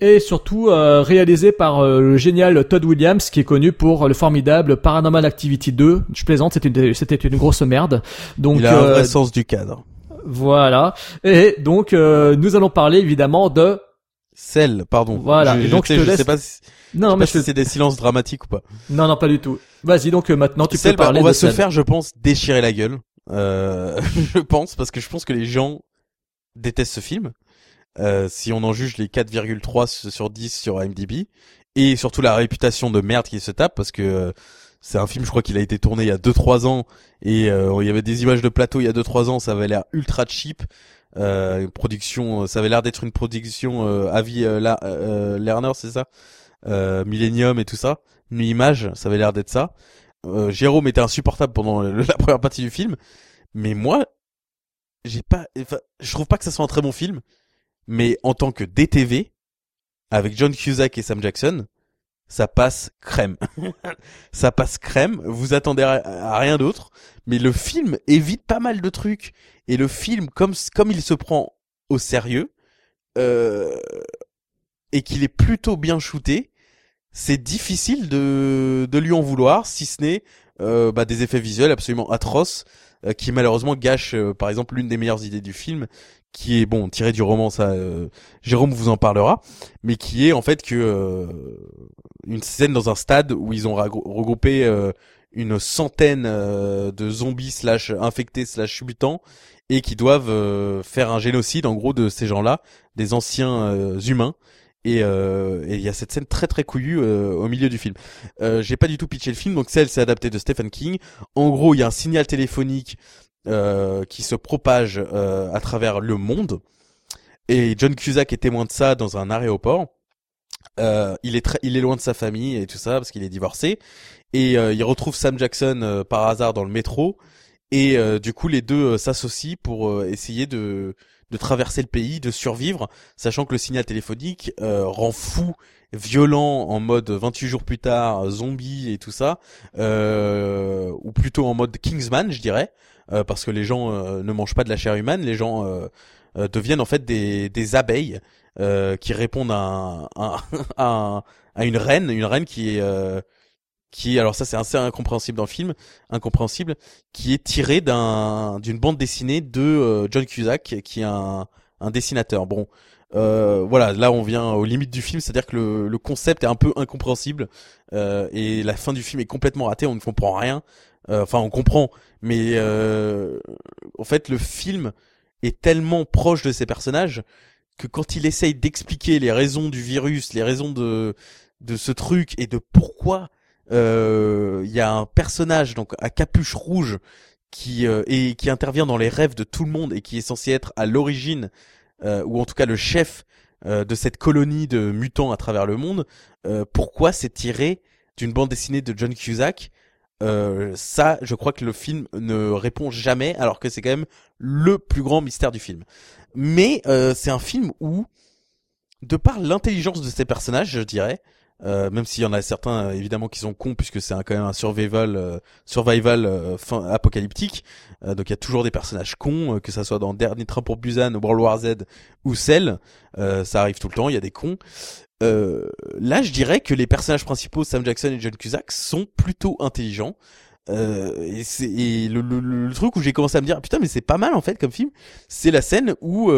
et surtout euh, réalisé par euh, le génial Todd Williams qui est connu pour le formidable Paranormal Activity 2. Je plaisante, c'était une, c'était une grosse merde. Donc il a un vrai euh, sens du cadre. Voilà. Et donc nous allons parler évidemment de Celle, pardon. Voilà. et donc je, te laisse... sais pas si... Non, mais c'est des silences dramatiques ou pas. Non, non, pas du tout. Vas-y, donc maintenant tu peux parler. on va se faire, je pense, déchirer la gueule. <laughs> je pense parce que je pense que les gens détestent ce film. Euh, si on en juge les 4,3 sur 10 sur IMDb et surtout la réputation de merde qu'il se tape parce que euh, c'est un film je crois qu'il a été tourné il y a 2 3 ans et euh, il y avait des images de plateau il y a 2 3 ans, ça avait l'air ultra cheap. Euh, production ça avait l'air d'être une production avis la, Lerner, c'est ça? Millennium et tout ça. Une image, ça avait l'air d'être ça. Jérôme était insupportable pendant <laughs> la première partie du film, mais moi j'ai pas je trouve pas que ça soit un très bon film mais en tant que DTV, avec John Cusack et Sam Jackson, ça passe crème. <laughs> ça passe crème, vous attendez à rien d'autre, mais le film évite pas mal de trucs. Et le film, comme, il se prend au sérieux, euh, et qu'il est plutôt bien shooté, c'est difficile de, de lui en vouloir, si ce n'est euh, bah, des effets visuels absolument atroces, euh, qui malheureusement gâchent, euh, par exemple, l'une des meilleures idées du film, qui est bon tiré du roman ça euh, Jérôme vous en parlera mais qui est en fait que euh, une scène dans un stade où ils ont regroupé euh, une centaine de zombies slash infectés slash mutants et qui doivent faire un génocide en gros de ces gens-là des anciens humains et il y a cette scène très très couillue au milieu du film. J'ai pas du tout pitché le film, donc celle c'est adapté de Stephen King. En gros, il y a un signal téléphonique euh, qui se propage euh, à travers le monde. Et John Cusack est témoin de ça dans un aéroport. Euh, il est très, il est loin de sa famille et tout ça parce qu'il est divorcé. Et euh, il retrouve Sam Jackson euh, par hasard dans le métro. Et euh, du coup, les deux s'associent pour essayer de de traverser le pays, de survivre, sachant que le signal téléphonique rend fou, violent en mode 28 jours plus tard, zombie et tout ça, ou plutôt en mode Kingsman, je dirais, parce que les gens ne mangent pas de la chair humaine, les gens deviennent en fait des, des abeilles qui répondent à, à, à, une reine, une reine qui est qui alors ça c'est assez incompréhensible dans le film, incompréhensible, qui est tiré d'un d'une bande dessinée de euh, John Cusack qui est un un dessinateur. Bon, euh, voilà, là on vient aux limites du film, c'est-à-dire que le, le concept est un peu incompréhensible euh, et la fin du film est complètement ratée, on ne comprend rien. Euh, enfin, on comprend, mais en fait le film est tellement proche de ces personnages que quand il essaye d'expliquer les raisons du virus, les raisons de de ce truc et de pourquoi euh, il y a un personnage donc à capuche rouge qui euh, et qui intervient dans les rêves de tout le monde et qui est censé être à l'origine euh, ou en tout cas le chef de cette colonie de mutants à travers le monde. pourquoi c'est tiré d'une bande dessinée de John Cusack ça, je crois que le film ne répond jamais, alors que c'est quand même le plus grand mystère du film. Mais c'est un film où, de par l'intelligence de ces personnages, je dirais, euh, même s'il y en a certains euh, évidemment qui sont cons puisque c'est quand même un survival euh, survival fin, apocalyptique. Donc il y a toujours des personnages cons que ça soit dans Dernier train pour Busan World War Z ou Cell. Ça arrive tout le temps il y a des cons. Là je dirais que les personnages principaux Sam Jackson et John Cusack sont plutôt intelligents. Et c'est le, le, le, truc où j'ai commencé à me dire putain mais c'est pas mal en fait comme film c'est la scène où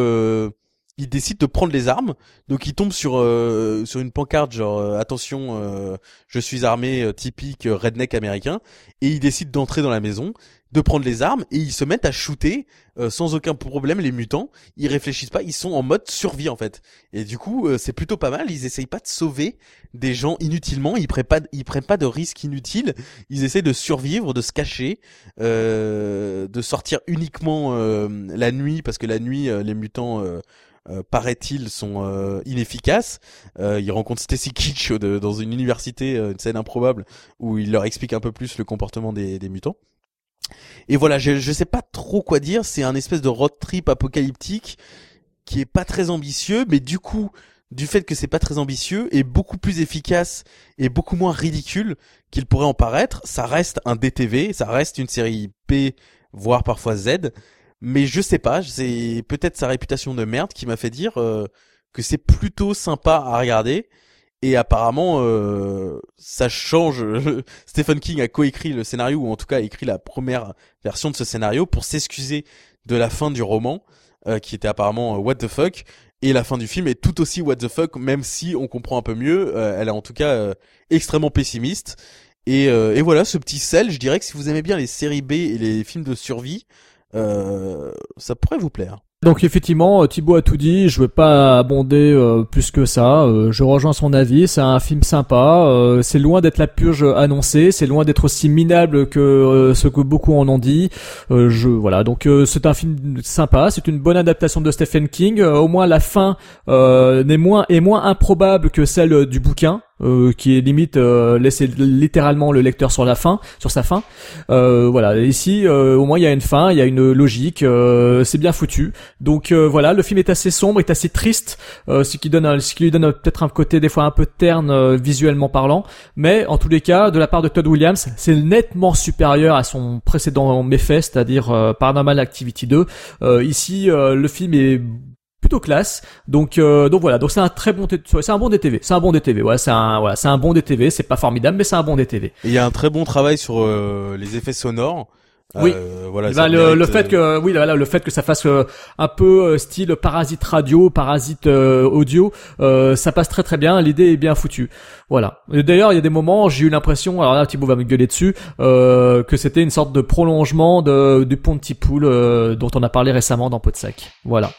il décide de prendre les armes. Donc il tombe sur euh, sur une pancarte genre euh, attention, euh, je suis armé typique redneck américain et il décide d'entrer dans la maison, de prendre les armes et ils se mettent à shooter sans aucun problème les mutants. Ils réfléchissent pas, ils sont en mode survie en fait. Et du coup, c'est plutôt pas mal, ils essayent pas de sauver des gens inutilement, ils prennent pas ils prennent pas de risques inutiles, ils essaient de survivre, de se cacher, de sortir uniquement la nuit parce que la nuit les mutants euh, paraît-il, sont euh, inefficaces. Euh, il rencontre Stacy Kitsch dans une université, une scène improbable, où il leur explique un peu plus le comportement des, des mutants. Et voilà, je, je sais pas trop quoi dire. C'est un espèce de road trip apocalyptique qui est pas très ambitieux, mais du coup, du fait que c'est pas très ambitieux, est beaucoup plus efficace et beaucoup moins ridicule qu'il pourrait en paraître. Ça reste un DTV, ça reste une série P, voire parfois Z, mais je sais pas, c'est peut-être sa réputation de merde qui m'a fait dire euh, que c'est plutôt sympa à regarder. Et apparemment, euh, ça change. <laughs> Stephen King a coécrit le scénario, ou en tout cas écrit la première version de ce scénario pour s'excuser de la fin du roman, euh, qui était apparemment what the fuck. Et la fin du film est tout aussi what the fuck, même si on comprend un peu mieux. elle est en tout cas extrêmement pessimiste. Et, et voilà, ce petit sel, je dirais que si vous aimez bien les séries B et les films de survie, euh, ça pourrait vous plaire. Donc effectivement, euh, Thibaut a tout dit. Je vais pas abonder euh, plus que ça. je rejoins son avis. C'est un film sympa. c'est loin d'être la purge annoncée. C'est loin d'être aussi minable que ce que beaucoup en ont dit. je voilà. Donc c'est un film sympa. C'est une bonne adaptation de Stephen King. au moins la fin n'est moins est moins improbable que celle du bouquin. Euh, qui est limite euh, laisser littéralement le lecteur sur la fin, sur sa fin. Euh, voilà, ici au moins il y a une fin, il y a une logique, c'est bien foutu. Donc voilà, le film est assez sombre, est assez triste, ce qui donne, ce qui lui donne peut-être un côté des fois un peu terne visuellement parlant, mais en tous les cas, de la part de Todd Williams, c'est nettement supérieur à son précédent méfait, c'est-à-dire Paranormal Activity 2. ici, le film est plutôt classe. Donc euh, donc voilà, donc c'est un très bon c'est un bon DTV, c'est un bon DTV. Voilà, c'est un voilà, c'est un bon DTV, c'est pas formidable mais c'est un bon DTV. il y a un très bon travail sur euh, les effets sonores. Oui, euh, voilà. Bah, le, le, fait que oui, voilà, le fait que ça fasse un peu style parasite radio, parasite audio, ça passe très très bien. L'idée est bien foutue. Voilà. D'ailleurs, il y a des moments, j'ai eu l'impression, alors là, Thibaut va me gueuler dessus, que c'était une sorte de prolongement de, du pont de Tipoul dont on a parlé récemment dans Pot de Sac. Voilà.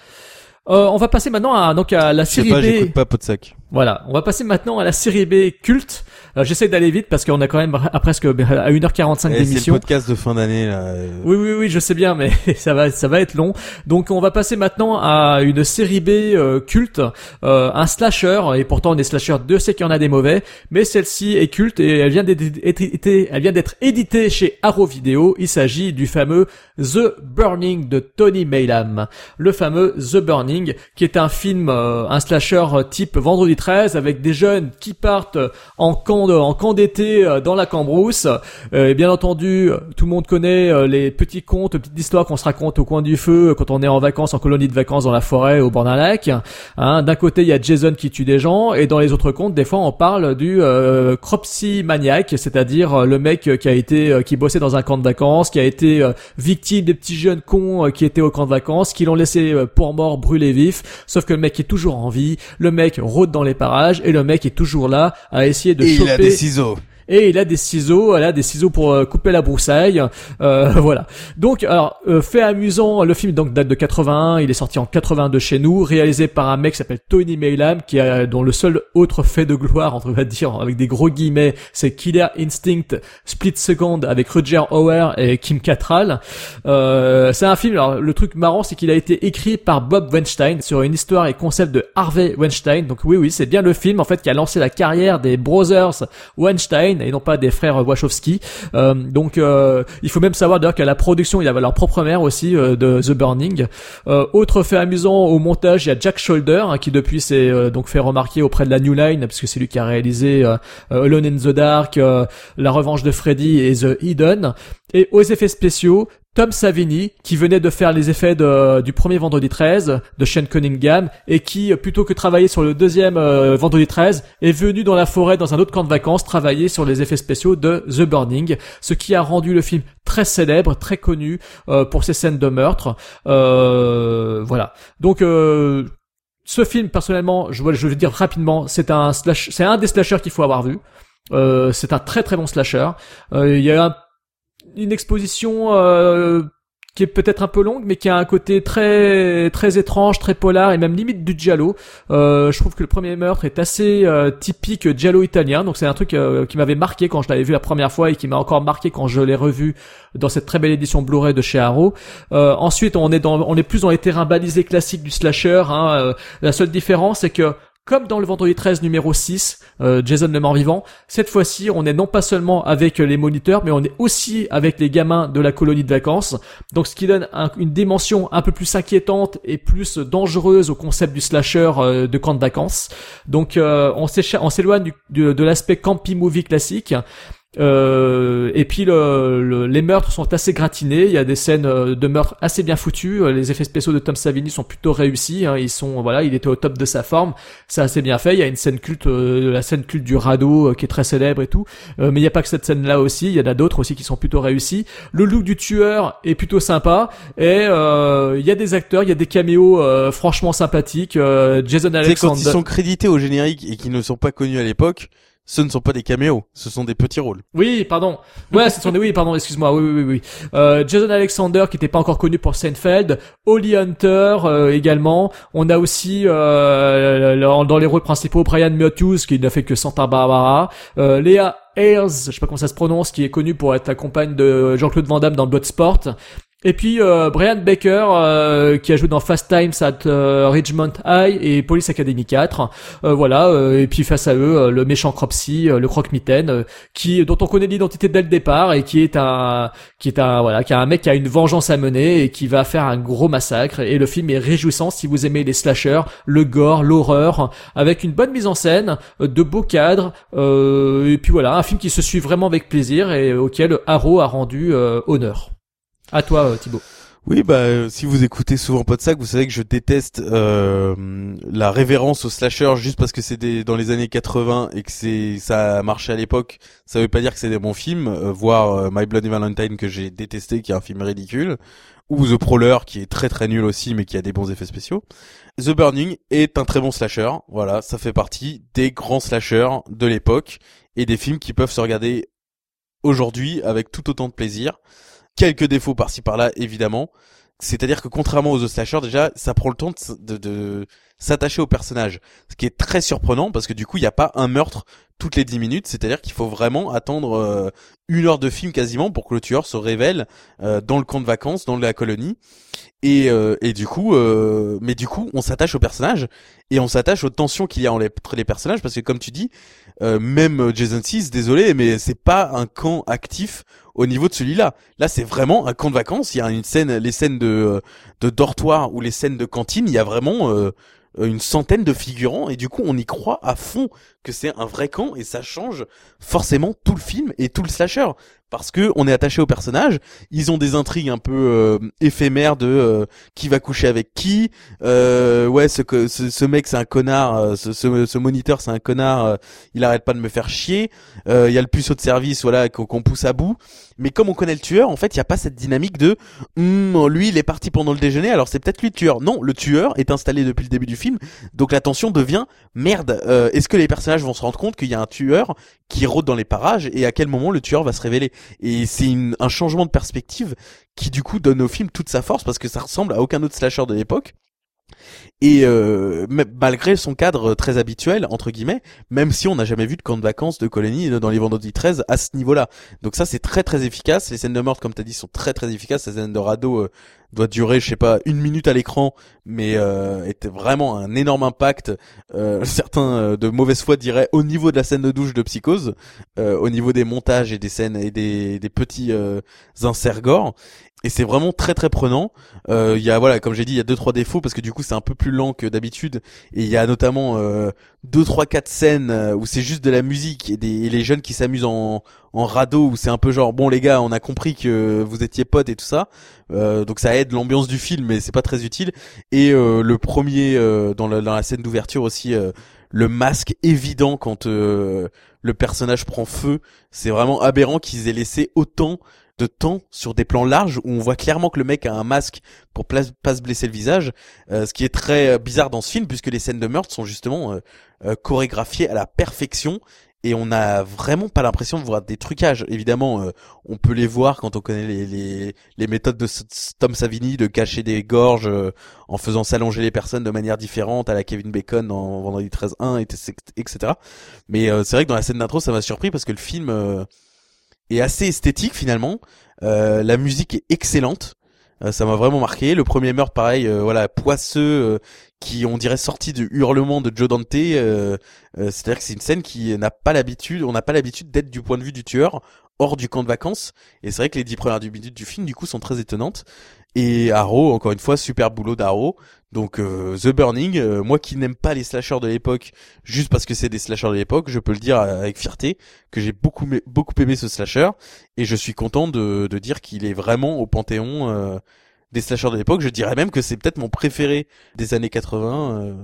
Euh, on va passer maintenant à donc à la série pas, B. Pas de. Voilà, on va passer maintenant à la série B culte. Euh, J'essaie d'aller vite parce qu'on a quand même à presque à 1h45 Eh, c'est le d'émission. podcast de fin d'année là. Oui, oui, oui, je sais bien, mais <laughs> ça va, ça va être long. Donc, on va passer maintenant à une série B euh, culte, euh, un slasher. Et pourtant, des slashers, Dieu sait qu'il y en a des mauvais, mais celle-ci est culte et elle vient d'être éditée- elle vient d'être éditée chez Arrow Video. Il s'agit du fameux The Burning de Tony Maylam, le fameux The Burning, qui est un film, euh, un slasher euh, type Vendredi 13 avec des jeunes qui partent en camp en camp d'été euh, dans la Cambrousse. Euh, et bien entendu, euh, tout le monde connaît euh, les petits contes, petites histoires qu'on se raconte au coin du feu euh, quand on est en vacances, en colonie de vacances dans la forêt au bord d'un lac. Hein, D'un côté, il y a Jason qui tue des gens, et dans les autres contes, des fois, on parle du euh, cropsy maniaque, c'est-à-dire euh, le mec euh, qui a été, euh, qui bossait dans un camp de vacances, qui a été euh, des petits jeunes cons euh, qui étaient au camp de vacances, qui l'ont laissé euh, pour mort, brûlé vif. Sauf que le mec est toujours en vie, le mec rôde dans les parages, et le mec est toujours là à essayer de Et il choper a des ciseaux. Et il a des ciseaux, voilà, des ciseaux pour euh, couper la broussaille, euh, <laughs> voilà. Donc, alors, euh, fait amusant, le film donc date de 81, il est sorti en 82 chez nous, réalisé par un mec qui s'appelle Tony Maylam, qui a dont le seul autre fait de gloire, on va dire avec des gros guillemets, c'est Killer Instinct Split Second avec Roger Hauer et Kim Cattrall. Euh, c'est un film. Alors, le truc marrant, c'est qu'il a été écrit par Bob Weinstein sur une histoire et concept de Harvey Weinstein. Donc oui, oui, c'est bien le film en fait qui a lancé la carrière des brothers Weinstein et non pas des frères Wachowski. Euh, donc euh, il faut même savoir d'ailleurs qu'à la production, il avait leur propre mère aussi euh, de The Burning. Autre fait amusant au montage, il y a Jack Shoulder hein, qui depuis s'est donc fait remarquer auprès de la New Line parce que c'est lui qui a réalisé Alone in the Dark, La Revanche de Freddy et The Hidden. Et aux effets spéciaux, Tom Savini, qui venait de faire les effets de- du premier Vendredi 13 de Shane Cunningham et qui, plutôt que travailler sur le deuxième euh, Vendredi 13, est venu dans la forêt dans un autre camp de vacances travailler sur les effets spéciaux de The Burning, ce qui a rendu le film très célèbre, très connu euh, pour ses scènes de meurtre. Euh, voilà. Donc euh, ce film, personnellement, je, je vais dire rapidement, c'est un slash, c'est un des slashers qu'il faut avoir vu. C'est un très très bon slasher. Il y a un- une exposition euh, qui est peut-être un peu longue, mais qui a un côté très très étrange, très polar et même limite du giallo. Euh, je trouve que le premier meurtre est assez euh, typique giallo italien, donc c'est un truc euh, qui m'avait marqué quand je l'avais vu la première fois et qui m'a encore marqué quand je l'ai revu dans cette très belle édition Blu-ray de chez Arrow. Euh, ensuite, on est dans, on est plus dans les terrains balisés classiques du slasher. Hein, euh, la seule différence, c'est que comme dans le vendredi 13 numéro 6, euh, Jason le mort-vivant, cette fois-ci, on est non pas seulement avec les moniteurs, mais on est aussi avec les gamins de la colonie de vacances. Donc ce qui donne un- une dimension un peu plus inquiétante et plus dangereuse au concept du slasher euh, de camp de vacances. Donc euh, on s'éloigne du- de l'aspect campy movie classique. Euh, et puis le, le- les meurtres sont assez gratinés. Il y a des scènes euh, de meurtre assez bien foutues. Euh, Les effets spéciaux de Tom Savini sont plutôt réussis. hein. Ils sont voilà, il était au top de sa forme. C'est assez bien fait. Il y a une scène culte, euh, la scène culte du radeau euh, qui est très célèbre et tout. Euh, mais il n'y a pas que cette scène-là aussi. Il y en a d'autres aussi qui sont plutôt réussis. Le look du tueur est plutôt sympa. Et euh, il y a des acteurs, il y a des caméos euh, franchement sympathiques. Euh, Jason Alexander. quand ils sont crédités au générique et qui ne sont pas connus à l'époque, ce ne sont pas des caméos, ce sont des petits rôles. Oui, pardon. Ouais, ce sont des oui, pardon, excuse-moi. Oui, oui, oui, oui. Euh, Jason Alexander qui n'était pas encore connu pour Seinfeld, Holly Hunter euh, également. On a aussi euh, dans les rôles principaux Brian Matthews qui n'a fait que Santa Barbara, euh, Léa Ayres, je sais pas comment ça se prononce, qui est connue pour être la compagne de Jean-Claude Van Damme dans Bloodsport. Et puis euh, Brian Baker euh, qui a joué dans Fast Times at euh, Ridgemont High et Police Academy 4. Euh, voilà. euh, et puis face à eux, euh, le méchant Cropsy, le croque-mitaine, qui dont on connaît l'identité dès le départ et qui est un qui est un voilà qui a un mec qui a une vengeance à mener et qui va faire un gros massacre. Et le film est réjouissant si vous aimez les slashers, le gore, l'horreur, avec une bonne mise en scène, de beaux cadres. et puis voilà, un film qui se suit vraiment avec plaisir et auquel Arrow a rendu honneur. À toi, euh, Thibaut. Oui, bah euh, si vous écoutez souvent Podsac, vous savez que je déteste euh, la révérence au slasher juste parce que des- dans les années 80 et que c'est ça a marché à l'époque. Ça veut pas dire que c'est des bons films. Euh, voir euh, My Bloody Valentine que j'ai détesté, qui est un film ridicule, ou The Prowler qui est très très nul aussi, mais qui a des bons effets spéciaux. The Burning est un très bon slasher. Voilà, ça fait partie des grands slashers de l'époque et des films qui peuvent se regarder aujourd'hui avec tout autant de plaisir. Quelques défauts par-ci par-là, évidemment. C'est-à-dire que contrairement aux autres slashers, déjà, ça prend le temps de, s'attacher au personnage. Ce qui est très surprenant parce que du coup, il n'y a pas un meurtre toutes les 10 minutes. C'est-à-dire qu'il faut vraiment attendre euh, une heure de film quasiment pour que le tueur se révèle euh, dans le camp de vacances, dans la colonie. Et, euh, et du coup, mais du coup, on s'attache au personnage et on s'attache aux tensions qu'il y a entre les personnages parce que comme tu dis, même Jason 6, désolé, mais c'est pas un camp actif au niveau de celui-là. Là, c'est vraiment un camp de vacances. Il y a une scène, les scènes de, de dortoir ou les scènes de cantine. Il y a vraiment euh, une centaine de figurants et du coup, on y croit à fond que c'est un vrai camp et ça change forcément tout le film et tout le slasher parce que on est attaché aux personnages. Ils ont des intrigues un peu euh, éphémères de euh, qui va coucher avec qui. Euh, ouais, ce, ce, ce mec c'est un connard. Euh, ce, ce, ce moniteur c'est un connard. il arrête pas de me faire chier. Il y a le puceau de service voilà qu'on pousse à bout. Mais comme on connaît le tueur, en fait, il y a pas cette dynamique de hum, lui il est parti pendant le déjeuner, alors c'est peut-être lui le tueur. Non, le tueur est installé depuis le début du film, donc la tension devient merde. Est-ce que les personnages vont se rendre compte qu'il y a un tueur qui rôde dans les parages et à quel moment le tueur va se révéler? Et c'est un changement de perspective qui du coup donne au film toute sa force parce que ça ressemble à aucun autre slasher de l'époque. Et euh, malgré son cadre très habituel entre guillemets, même si on n'a jamais vu de camp de vacances de colonie dans les Vendredi 13 à ce niveau-là. Donc ça c'est très très efficace. Les scènes de meurtre comme tu as dit sont très très efficaces. Les scènes de radeau euh, doit durer je sais pas une minute à l'écran, mais euh, était vraiment un énorme impact. Euh, <laughs> certains euh, de mauvaise foi diraient au niveau de la scène de douche de Psychose, euh, au niveau des montages et des scènes et des, des petits inserts gore et c'est vraiment très très prenant. Euh, il y a voilà, comme j'ai dit, il y a deux trois défauts parce que du coup c'est un peu plus lent que d'habitude et il y a notamment euh, deux trois quatre scènes euh, où c'est juste de la musique et, des, les jeunes qui s'amusent en en radeau où c'est un peu genre bon les gars, on a compris que vous étiez potes et tout ça. Euh, donc ça aide l'ambiance du film mais c'est pas très utile et euh, le premier dans, la, dans la scène d'ouverture aussi le masque évident quand le personnage prend feu, c'est vraiment aberrant qu'ils aient laissé autant de temps sur des plans larges où on voit clairement que le mec a un masque pour pas se blesser le visage, euh, ce qui est très euh, bizarre dans ce film puisque les scènes de meurtre sont justement euh, chorégraphiées à la perfection et on n'a vraiment pas l'impression de voir des trucages. Évidemment, on peut les voir quand on connaît les, les, les, méthodes de Tom Savini de cacher des gorges en faisant s'allonger les personnes de manière différente à la Kevin Bacon dans Vendredi 13-1, etc. Mais c'est vrai que dans la scène d'intro, ça m'a surpris parce que le film est assez esthétique finalement. Euh, la musique est excellente. Euh, ça m'a vraiment marqué. Le premier meurtre, pareil, euh, voilà, poisseux, qui on dirait sorti du hurlement de Joe Dante. C'est-à-dire que c'est une scène qui n'a pas l'habitude, on n'a pas l'habitude d'être du point de vue du tueur hors du camp de vacances. Et c'est vrai que les dix premières minutes du film, du coup, sont très étonnantes. Et Arrow, encore une fois, super boulot d'Arrow. Donc euh, The Burning, euh, moi qui n'aime pas les slashers de l'époque, juste parce que c'est des slashers de l'époque, je peux le dire avec fierté que j'ai beaucoup beaucoup aimé ce slasher et je suis content de, de dire qu'il est vraiment au panthéon euh, des slashers de l'époque. Je dirais même que c'est peut-être mon préféré des années 80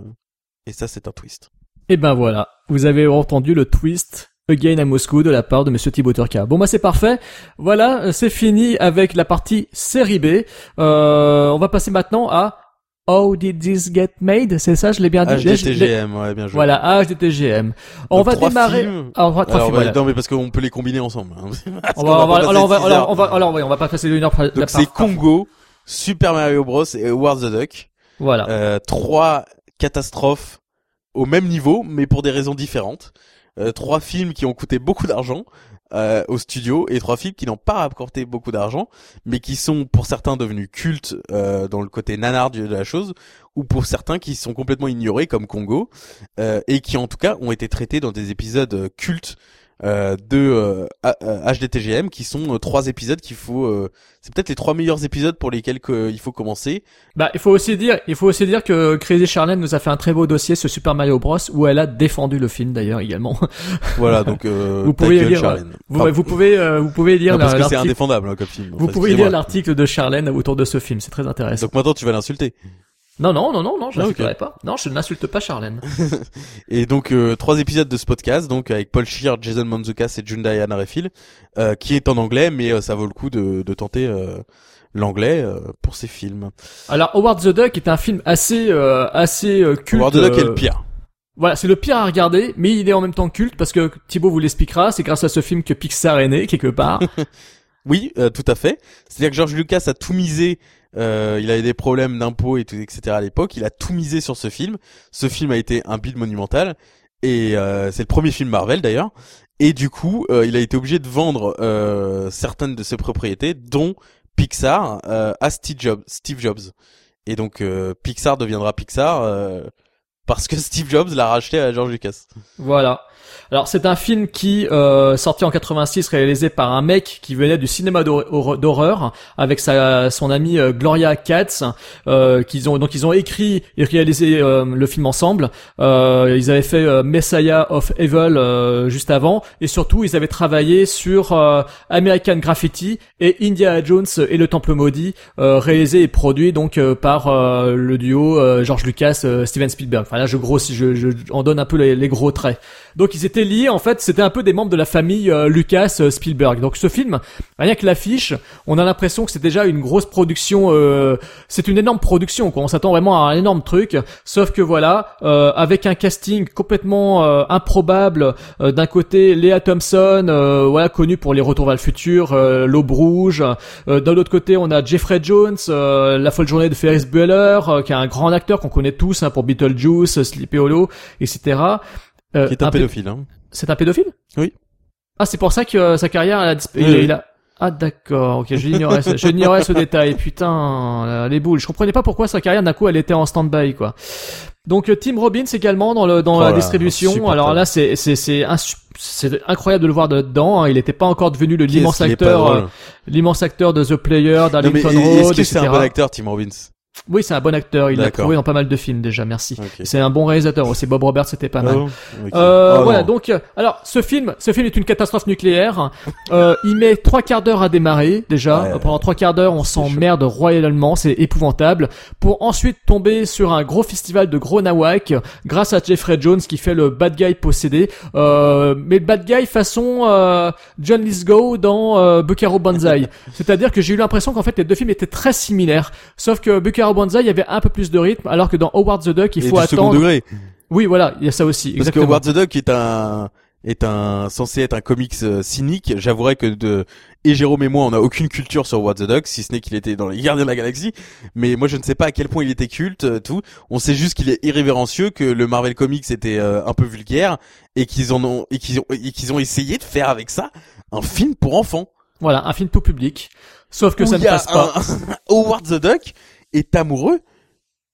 et ça c'est un twist. Et ben voilà, vous avez entendu le twist Again à Moscou de la part de Monsieur Thibaut. Bon bah c'est parfait. Voilà, c'est fini avec la partie série B. Euh, on va passer maintenant à How did this get made? C'est ça, je l'ai bien dit. HDTGM, ouais, bien joué. Voilà, HDTGM. On va démarrer. Films. Alors, trois alors, films, voilà. Non, mais parce qu'on peut les combiner ensemble. Hein. <laughs> on va, on va, alors, on va, alors, on va, alors, on va pas passer une heure. Donc c'est Congo, Super Mario Bros et Howard the Duck. Voilà. Euh, trois catastrophes au même niveau, mais pour des raisons différentes. Euh, trois films qui ont coûté beaucoup d'argent euh, au studio et trois films qui n'ont pas rapporté beaucoup d'argent, mais qui sont pour certains devenus cultes euh, dans le côté nanard de la chose, ou pour certains qui sont complètement ignorés comme Congo, et qui en tout cas ont été traités dans des épisodes cultes euh, de HDTGM euh, qui sont euh, trois épisodes qu'il faut c'est peut-être les trois meilleurs épisodes pour lesquels il faut commencer. Bah il faut aussi dire il faut aussi dire que Crazy Charlene nous a fait un très beau dossier sur Super Mario Bros où elle a défendu le film d'ailleurs également. <laughs> Voilà donc vous pouvez lire vous, vous, pouvez vous pouvez lire parce que c'est indéfendable hein, comme film. Vous pouvez lire l'article de Charlène autour de ce film, c'est très intéressant. Donc maintenant tu vas l'insulter. Non, non, non, non, non, je ah, n'insulterai pas. Non, je n'insulte pas Charlène. <laughs> et donc, euh, trois épisodes de ce podcast, donc avec Paul Scheer, Jason Manzoukas et Diana Refil, euh, qui est en anglais, mais euh, ça vaut le coup de, de tenter euh, l'anglais pour ces films. Alors, Howard the Duck est un film assez, assez culte. Howard the Duck est le pire. Voilà, c'est le pire à regarder, mais il est en même temps culte parce que Thibaut vous l'expliquera, c'est grâce à ce film que Pixar est né quelque part. <laughs> oui, tout à fait. C'est-à-dire que George Lucas a tout misé Euh, il avait des problèmes d'impôts et tout, etc. à l'époque. Il a tout misé sur ce film. Ce film a été un bid monumental et euh, c'est le premier film Marvel d'ailleurs. Et du coup, euh, il a été obligé de vendre euh, certaines de ses propriétés, dont Pixar, euh, à Steve Jobs. Steve Jobs. Et donc euh, Pixar deviendra Pixar parce que <laughs> Steve Jobs l'a racheté à George Lucas. Voilà. Alors c'est un film qui euh, sorti en 86 réalisé par un mec qui venait du cinéma d'hor- d'horreur avec sa son amie euh, Gloria Katz euh, qu'ils ont donc ils ont écrit et réalisé euh, le film ensemble. Euh, ils avaient fait euh, Messiah of Evil euh, juste avant et surtout ils avaient travaillé sur American Graffiti et Indiana Jones et le Temple maudit réalisé et produit donc par le duo George Lucas Steven Spielberg. Enfin là je grossis je, je en donne un peu les, les gros traits. Donc ils étaient liés en fait, c'était un peu des membres de la famille euh, Lucas euh, Spielberg. Donc ce film, rien que l'affiche, on a l'impression que c'est déjà une grosse production euh, c'est une énorme production quoi. On s'attend vraiment à un énorme truc, sauf que voilà, euh, avec un casting complètement improbable d'un côté Léa Thompson voilà connue pour les retours vers le futur, l'aube rouge, d'un autre côté on a Jeffrey Jones, la folle journée de Ferris Bueller qui est un grand acteur qu'on connaît tous hein, pour Beetlejuice, Sleepy Hollow, etc. Euh, Qui est un, pédophile. Hein. c'est un pédophile Oui. Ah, c'est pour ça que euh, sa carrière, elle a disp- Oui, il, a... Ah d'accord, ok, j'ignorais, ce- j'ignorais ce détail. Putain, les boules. Je comprenais pas pourquoi sa carrière d'un coup elle était en stand-by quoi. Donc euh, Tim Robbins également dans le dans Oh la là, distribution. Alors là c'est c'est c'est insu- c'est incroyable de le voir dedans. hein. Il n'était pas encore devenu l'immense acteur, euh, l'immense acteur de The Player, d'Arlington est-ce Road, que c'est un bon acteur, Tim Robbins? Oui, c'est un bon acteur. Il l'a prouvé dans pas mal de films déjà. Merci. C'est un bon réalisateur aussi. Bob Roberts, c'était pas mal. Oh, ok. Euh, Oh, voilà, non. donc euh, alors ce film, ce film est une catastrophe nucléaire. Euh, il met trois quarts d'heure à démarrer déjà. Ouais. Euh, Pendant trois quarts d'heure, on s'emmerde royalement, c'est épouvantable. Pour ensuite tomber sur un gros festival de gros nawak grâce à Jeffrey Jones qui fait le bad guy possédé. Euh, mais le bad guy façon euh, John Lithgow dans euh, Buckaroo Banzai. <laughs> C'est-à-dire que j'ai eu l'impression qu'en fait les deux films étaient très similaires. Sauf que Buckaroo Banzai, il y avait un peu plus de rythme, alors que dans Howard the Duck, il Et faut du second attendre. degré. Oui, voilà, il y a ça aussi. Parce exactement. que Howard the Duck est un est un censé être un comics euh, cynique. J'avouerai que de et Jérôme et moi, on n'a aucune culture sur Howard the Duck, si ce n'est qu'il était dans les Gardiens de la Galaxie. Mais moi, je ne sais pas à quel point il était culte, euh, tout. On sait juste qu'il est irrévérencieux, que le Marvel Comics était euh, un peu vulgaire et qu'ils en ont et qu'ils ont et qu'ils ont essayé de faire avec ça un film pour enfants. Voilà, un film tout public. Sauf que Où ça ne passe pas. un- <laughs> Howard the Duck est amoureux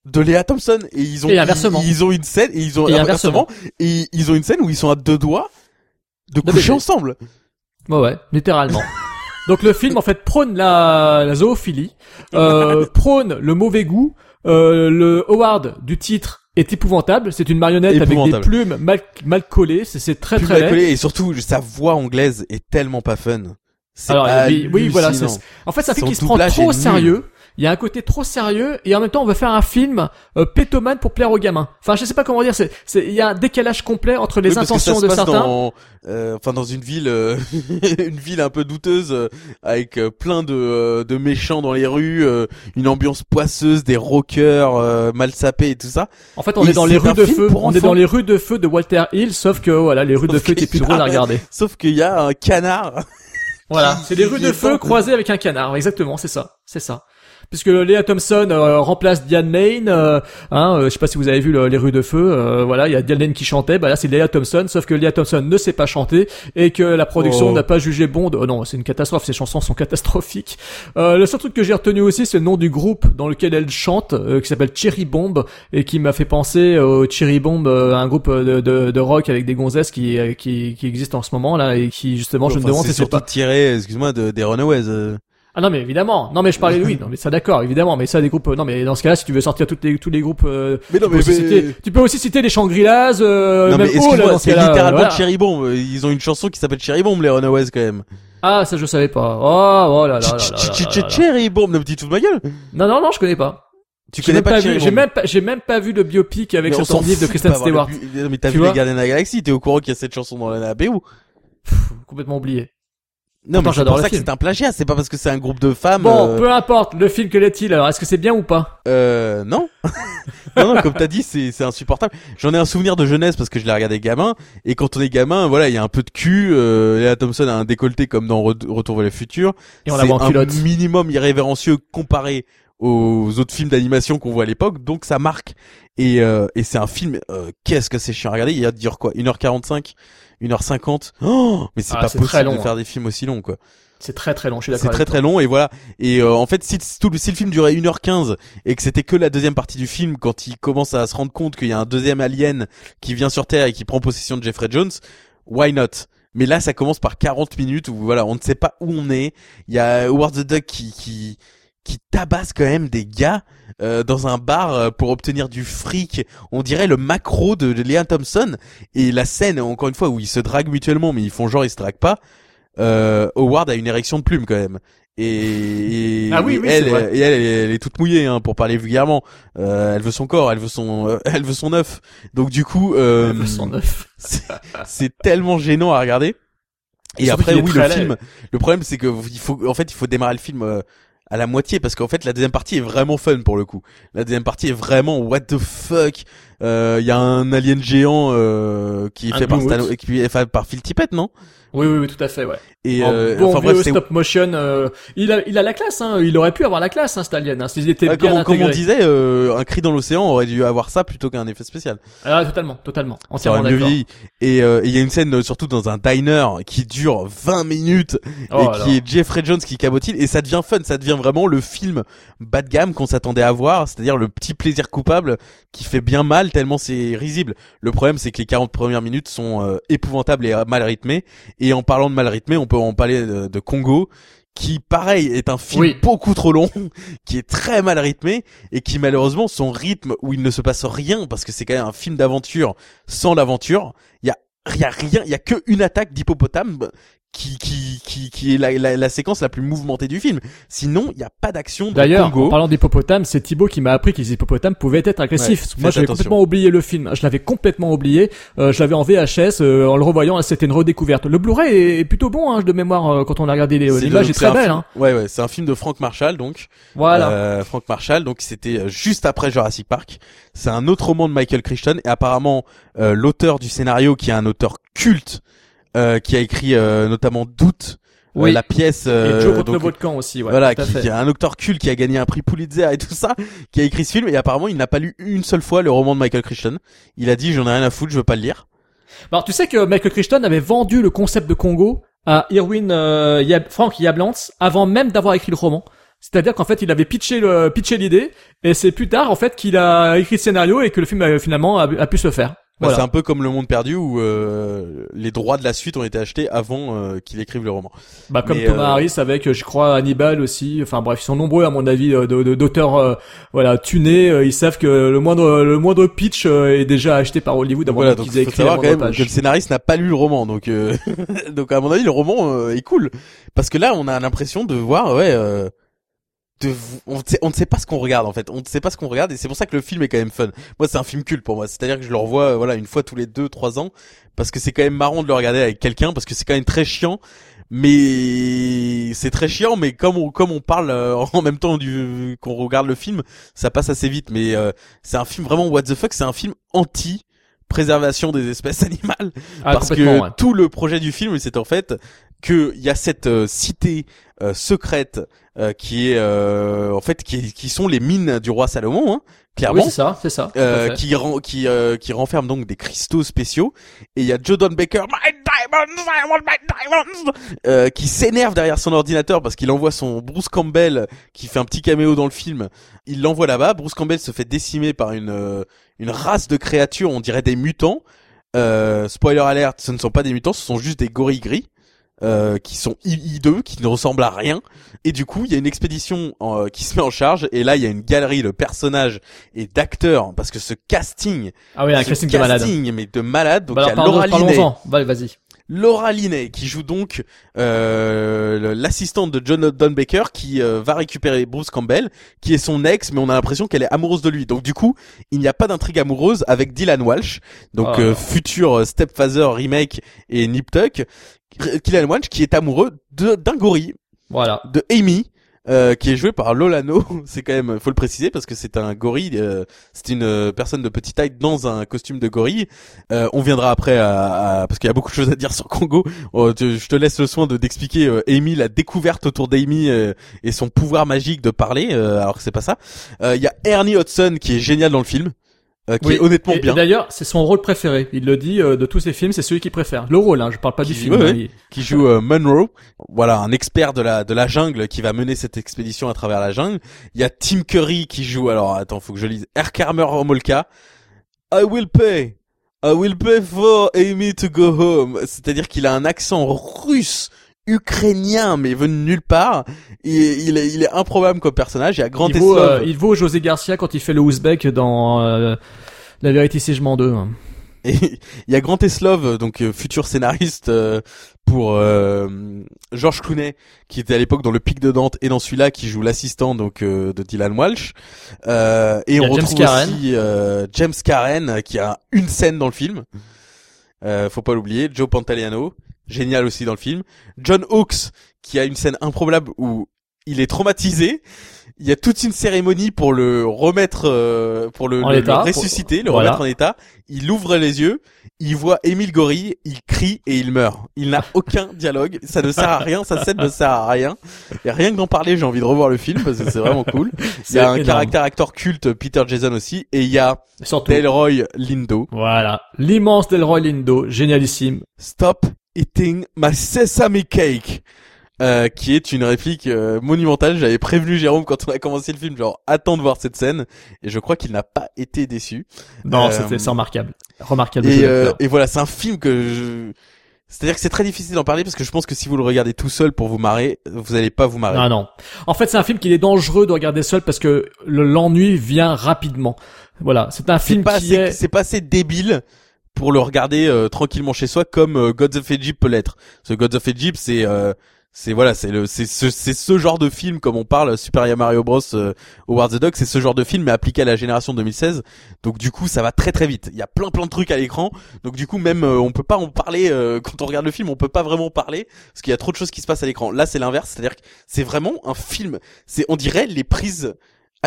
de Léa Thompson et ils ont Et inversement. Ils, ils ont une scène et ils ont Et inversement et ils ont une scène où ils sont à deux doigts de coucher ensemble. Ouais, ouais, littéralement. <laughs> Donc le film en fait prône la, la zoophilie, euh, <laughs> prône le mauvais goût. Euh, le Howard du titre est épouvantable. C'est une marionnette avec des plumes mal mal collées. C'est très très mal laid. collé et surtout sa voix anglaise est tellement pas fun. Alors oui, oui, voilà. En fait, ça fait qu'il se prend trop au sérieux. Il y a un côté trop sérieux et en même temps on veut faire un film euh, pétomane pour plaire aux gamins. Enfin, je sais pas comment dire. C'est, c'est, il y a un décalage complet entre les Oui, parce que ça intentions se de passe certains. dans, euh, enfin dans une ville, euh, <laughs> une ville un peu douteuse euh, avec euh, plein de, euh, de méchants dans les rues, euh, une ambiance poisseuse, des rockers euh, mal sapés et tout ça. En fait, on Et est dans les rues de feu. On est dans les rues de feu de Walter Hill, sauf que voilà, les rues de feu étaient plus drôles à regarder. <laughs> Sauf qu'il y a un canard. Voilà, c'est des rues de feu croisées avec un canard. Exactement, c'est ça, c'est ça. Puisque Léa Thompson euh, remplace Diane Lane, euh, hein, euh, je sais pas si vous avez vu le- les rues de feu, euh, voilà, il y a Diane Lane qui chantait, bah là c'est Léa Thompson, sauf que Léa Thompson ne sait pas chanter et que la production Oh. n'a pas jugé bon. De... oh non, c'est une catastrophe, ces chansons sont <laughs> catastrophiques. Euh, le seul truc que j'ai retenu aussi, c'est le nom du groupe dans lequel elle chante, euh, qui s'appelle Cherry Bomb et qui m'a fait penser au Cherry Bomb, euh, un groupe de, de, de rock avec des gonzesses qui, qui qui existe en ce moment là et qui justement je me demande c'est si c'est surtout pas tiré, excuse-moi, de, des Runaways. Ah non mais évidemment. Non mais je parlais de oui. Non mais ça d'accord évidemment. Mais ça des groupes. euh, Non mais dans ce cas-là, si tu veux sortir toutes les, tous les groupes, euh, Mais non, tu, peux mais, aussi mais- citer, tu peux aussi citer les Shangri-Las, euh, non même mais Oh, là, excuse-moi, dans ce c'est cas-là, littéralement voilà. Cherry Bomb. Ils ont une chanson qui s'appelle Cherry Bomb, les Runaways quand même. Ah ça je savais pas. Oh, oh là là là là là là là. Cherry Bomb, ne me dis tout de ma gueule. Non non non, je connais pas. Tu J'ai connais pas pas Cherry vu. Bomb J'ai même pas, j'ai même pas vu le biopic avec Mais on ce s'en livre de Kristen Stewart. le bu- Mais t'as Tu vu les Gardiens de la Galaxie, t'es au courant qu'il y a cette chanson dans la BO Complètement oublié. Non, Pourtant, mais c'est pour ça que c'est un plagiat, c'est pas parce que c'est un groupe de femmes. Bon, euh, peu importe. Le film quel est-il alors Est-ce que c'est bien ou pas? Euh, non. <laughs> non, non, comme t'as dit, c'est, c'est insupportable. J'en ai un souvenir de jeunesse parce que je l'ai regardé gamin. Et quand on est gamin, voilà, il y a un peu de cul. Euh, Léa Thompson a un décolleté comme dans Re- Retour vers le futur. Et on la c'est voit en un culotte. minimum irrévérencieux comparé aux autres films d'animation qu'on voit à l'époque, donc ça marque. Et, euh, et c'est un film, euh, qu'est-ce que c'est chiant à regarder, il y a de dire quoi 1h45 1h50 oh mais c'est Ah, pas possible long, de faire hein. des films aussi longs quoi. C'est très très long, je suis d'accord. C'est très très long et voilà. Et euh, en fait, si, tout le, si le film durait 1h15 et que c'était que la deuxième partie du film, quand il commence à se rendre compte qu'il y a un deuxième alien qui vient sur Terre et qui prend possession de Jeffrey Jones, why not? Mais là, ça commence par 40 minutes où voilà, on ne sait pas où on est. Il y a Howard the Duck qui qui qui tabasse quand même des gars euh, dans un bar euh, pour obtenir du fric. On dirait le macro de, de Leah Thompson et la scène encore une fois où ils se draguent mutuellement mais ils font genre ils se draguent pas. Euh, Howard a une érection de plume quand même. Et, et- Ah oui, elle, c'est vrai. et elle, elle, est- elle est toute mouillée hein, pour parler vulgairement. Euh, elle veut son corps, elle veut son, euh, elle veut son œuf. Donc du coup, euh, toi. 109. c'est c'est tellement gênant à regarder. Et Surtout après, oui, le film. Le problème, c'est que il faut, en fait, il faut démarrer le film euh, à la moitié parce qu'en fait, la deuxième partie est vraiment fun pour le coup. La deuxième partie est vraiment what the fuck. Euh, Il y a un alien géant euh, qui est Un fait par Blue Stan, Wood. qui est fait par Phil Tippett, non? Oui, oui, oui, tout à fait, ouais. Et En euh, bon enfin bref, stop motion, euh, il a, il a la classe, hein. Il aurait pu avoir la classe, hein, cet alien, hein, s'il était euh, bien comme, on- comme on intégré. disait, euh, un cri dans l'océan aurait dû avoir ça plutôt qu'un effet spécial. Ah, totalement, totalement. Entièrement d'accord. Et euh, et il y a une scène surtout dans un diner qui dure 20 minutes Oh, et alors. qui est Jeffrey Jones qui cabotine et ça devient fun, ça devient vraiment le film bas de gamme qu'on s'attendait à voir, c'est-à-dire le petit plaisir coupable qui fait bien mal tellement c'est risible. Le problème c'est que les 40 premières minutes sont euh, épouvantables et mal rythmées et en parlant de mal rythmé, on peut en parler de, de Congo qui pareil est un film Oui. beaucoup trop long, <laughs> qui est très mal rythmé et qui malheureusement son rythme où il ne se passe rien parce que c'est quand même un film d'aventure sans l'aventure, il y a il y a rien, il y a que une attaque d'hippopotame qui qui qui qui est la, la, la séquence la plus mouvementée du film. Sinon, il y a pas d'action D'ailleurs, en parlant d'hippopotames, c'est Thibaut qui m'a appris que les hippopotames pouvaient être agressifs. Ouais, Moi, j'avais complètement oublié le film. Je l'avais complètement oublié. Euh, je l'avais en VHS. euh, en le revoyant, c'était une redécouverte. Le Blu-ray est, est plutôt bon, hein, de mémoire, euh, quand on a regardé les- le- est c'est très belle. Hein. Ouais ouais, c'est un film de Frank Marshall donc. Voilà. Euh, Frank Marshall donc c'était euh, juste après Jurassic Park. C'est un autre roman de Michael Crichton et apparemment euh, l'auteur du scénario qui est un auteur culte euh, qui a écrit euh, notamment Doute euh, Oui. la pièce euh, et Joe contre donc, volcan aussi. Ouais, voilà, qui, qui est un auteur culte qui a gagné un prix Pulitzer et tout ça, qui a écrit ce film et apparemment il n'a pas lu une seule fois le roman de Michael Crichton. Il a dit j'en ai rien à foutre, je veux pas le lire. Alors, tu sais que Michael Crichton avait vendu le concept de Congo à Irwin euh, Yab- Frank Yablans avant même d'avoir écrit le roman. C'est-à-dire qu'en fait, il avait pitché le pitché l'idée et c'est plus tard en fait qu'il a écrit le scénario et que le film euh, finalement a, a pu se faire. Bah, Voilà. C'est un peu comme Le Monde Perdu où euh, les droits de la suite ont été achetés avant euh, qu'il écrive le roman. Bah comme Mais, Thomas euh, Harris avec, euh, je crois, Hannibal aussi. Enfin bref, ils sont nombreux à mon avis euh, d'auteurs, voilà, tunés. Ils savent que le moindre le moindre pitch est déjà acheté par Hollywood avant Voilà, qu'ils aient faut écrit la savoir quand moindre même page. que le scénariste n'a pas lu le roman, donc euh, <laughs> donc à mon avis le roman est cool parce que là on a l'impression de voir ouais. De, on, ne sait, on ne sait pas ce qu'on regarde en fait, on ne sait pas ce qu'on regarde et c'est pour ça que le film est quand même fun. Moi c'est un film culte pour moi, c'est-à-dire que je le revois euh, voilà une fois tous les deux trois ans parce que c'est quand même marrant de le regarder avec quelqu'un parce que c'est quand même très chiant. Mais c'est très chiant mais comme on comme on parle euh, <laughs> en même temps du qu'on regarde le film ça passe assez vite. Mais euh, c'est un film vraiment what the fuck. C'est un film anti préservation des espèces <laughs> animales. Ah, parce que ouais. tout le projet du film c'est en fait que il y a cette euh, cité euh, secrète euh, qui est euh, en fait qui, qui sont les mines du roi Salomon hein, clairement. Oui, c'est ça, c'est ça. euh, qui ren- qui euh, qui renferme donc des cristaux spéciaux. Et il y a Joe Don Baker My diamonds, I want my diamonds euh, qui s'énerve derrière son ordinateur parce qu'il envoie son Bruce Campbell qui fait un petit caméo dans le film. Il l'envoie là-bas. Bruce Campbell se fait décimer par une une race de créatures on dirait des mutants. Euh, spoiler alert ce ne sont pas des mutants ce sont juste des gorilles gris euh, qui sont hi- hideux, qui ne ressemblent à rien. Et du coup, il y a une expédition euh, qui se met en charge. Et là, il y a une galerie de personnages et d'acteurs, parce que ce casting, Ah oui, un ce casting de malade. casting, mais de malade. Donc Bah il y a Laura Linney, vas-y. Laura Linney qui joue donc euh, l'assistante de John Don Baker qui euh, va récupérer Bruce Campbell qui est son ex mais on a l'impression qu'elle est amoureuse de lui. Donc du coup il n'y a pas d'intrigue amoureuse avec Dylan Walsh. Donc Oh. euh, futur euh, Stepfather remake et Nip Tuck. Dylan Walsh qui est amoureux de d'un gorille. Voilà. de Amy euh, qui est joué par Lolano. <laughs> c'est quand même, faut le préciser parce que c'est un gorille, euh, c'est une euh, personne de petite taille dans un costume de gorille. Euh, on viendra après à, à- parce qu'il y a beaucoup de choses à dire <laughs> sur Congo. Oh, je te laisse le soin de d'expliquer euh, Amy la découverte autour d'Amy euh, et son pouvoir magique de parler, alors que c'est pas ça. Il y a Ernie Hudson qui est génial dans le film, euh, qui Oui. est honnêtement Et- et bien. D'ailleurs, c'est son rôle préféré. Il le dit euh, de tous ses films, c'est celui qu'il préfère. Le rôle, hein, je parle pas du film. ouais, hein, il- qui joue euh, Monroe, voilà un expert de la de la jungle qui va mener cette expédition à travers la jungle. Il y a Tim Curry qui joue alors attends faut que je lise Erkarmer Homolka. I will pay. I will pay for Amy to go home. C'est-à-dire qu'il a un accent russe ukrainien mais venu de nulle part. Et il est il est improbable comme personnage. Il y a Grand il, vaut, euh, il vaut José Garcia quand il fait le Ouzbek dans euh, La vérité si je m'en deux. hein. Et il y a Grant Eslov, donc euh, futur scénariste euh, pour euh, George Clooney, qui était à l'époque dans Le Pic de Dante et dans celui-là qui joue l'assistant donc euh, de Dylan Walsh. Euh, et on James retrouve Karen. aussi euh, James Karen qui a une scène dans le film. Euh, faut pas l'oublier. Joe Pantoliano, génial aussi dans le film. John Hawkes qui a une scène improbable où il est traumatisé. Il y a toute une cérémonie pour le remettre, euh, pour le, ressusciter, le voilà. remettre en état. Il ouvre les yeux, il voit Émile Gorille, il crie et il meurt. Il n'a aucun <laughs> dialogue, ça ne sert à rien, sa scène ne sert à rien. Et rien que d'en parler, j'ai envie de revoir le film parce que c'est vraiment cool. <laughs> Il y a un énorme. caractère acteur culte, Peter Jason aussi, et il y a Surtout. Delroy Lindo. Voilà. L'immense Delroy Lindo, génialissime. Stop eating my sesame cake. Euh, qui est une réplique euh, monumentale. J'avais prévenu Jérôme quand on a commencé le film, genre attends de voir cette scène, et je crois qu'il n'a pas été déçu. Non, Euh, c'était c'est remarquable. Remarquable. Et, euh, et voilà, c'est un film que je... C'est-à-dire que c'est très difficile d'en parler parce que je pense que si vous le regardez tout seul pour vous marrer, vous allez pas vous marrer. Non, non. En fait, c'est un film qu'il est dangereux de regarder seul parce que le- l'ennui vient rapidement. Voilà, c'est un film pas qui assez, est c'est pas assez débile pour le regarder euh, tranquillement chez soi comme euh, Gods of Egypt peut l'être. Ce Gods of Egypt, c'est euh, c'est voilà, c'est le c'est ce c'est ce genre de film comme on parle Super Mario Bros euh, Howard the Dog, c'est ce genre de film mais appliqué à la génération 2016. Donc du coup, ça va très très vite. Il y a plein plein de trucs à l'écran. Donc du coup, même euh, on peut pas en parler euh, <laughs> quand on regarde le film, on peut pas vraiment parler parce qu'il y a trop de choses qui se passent à l'écran. Là, c'est l'inverse, c'est-à-dire que c'est vraiment un film. C'est on dirait les prises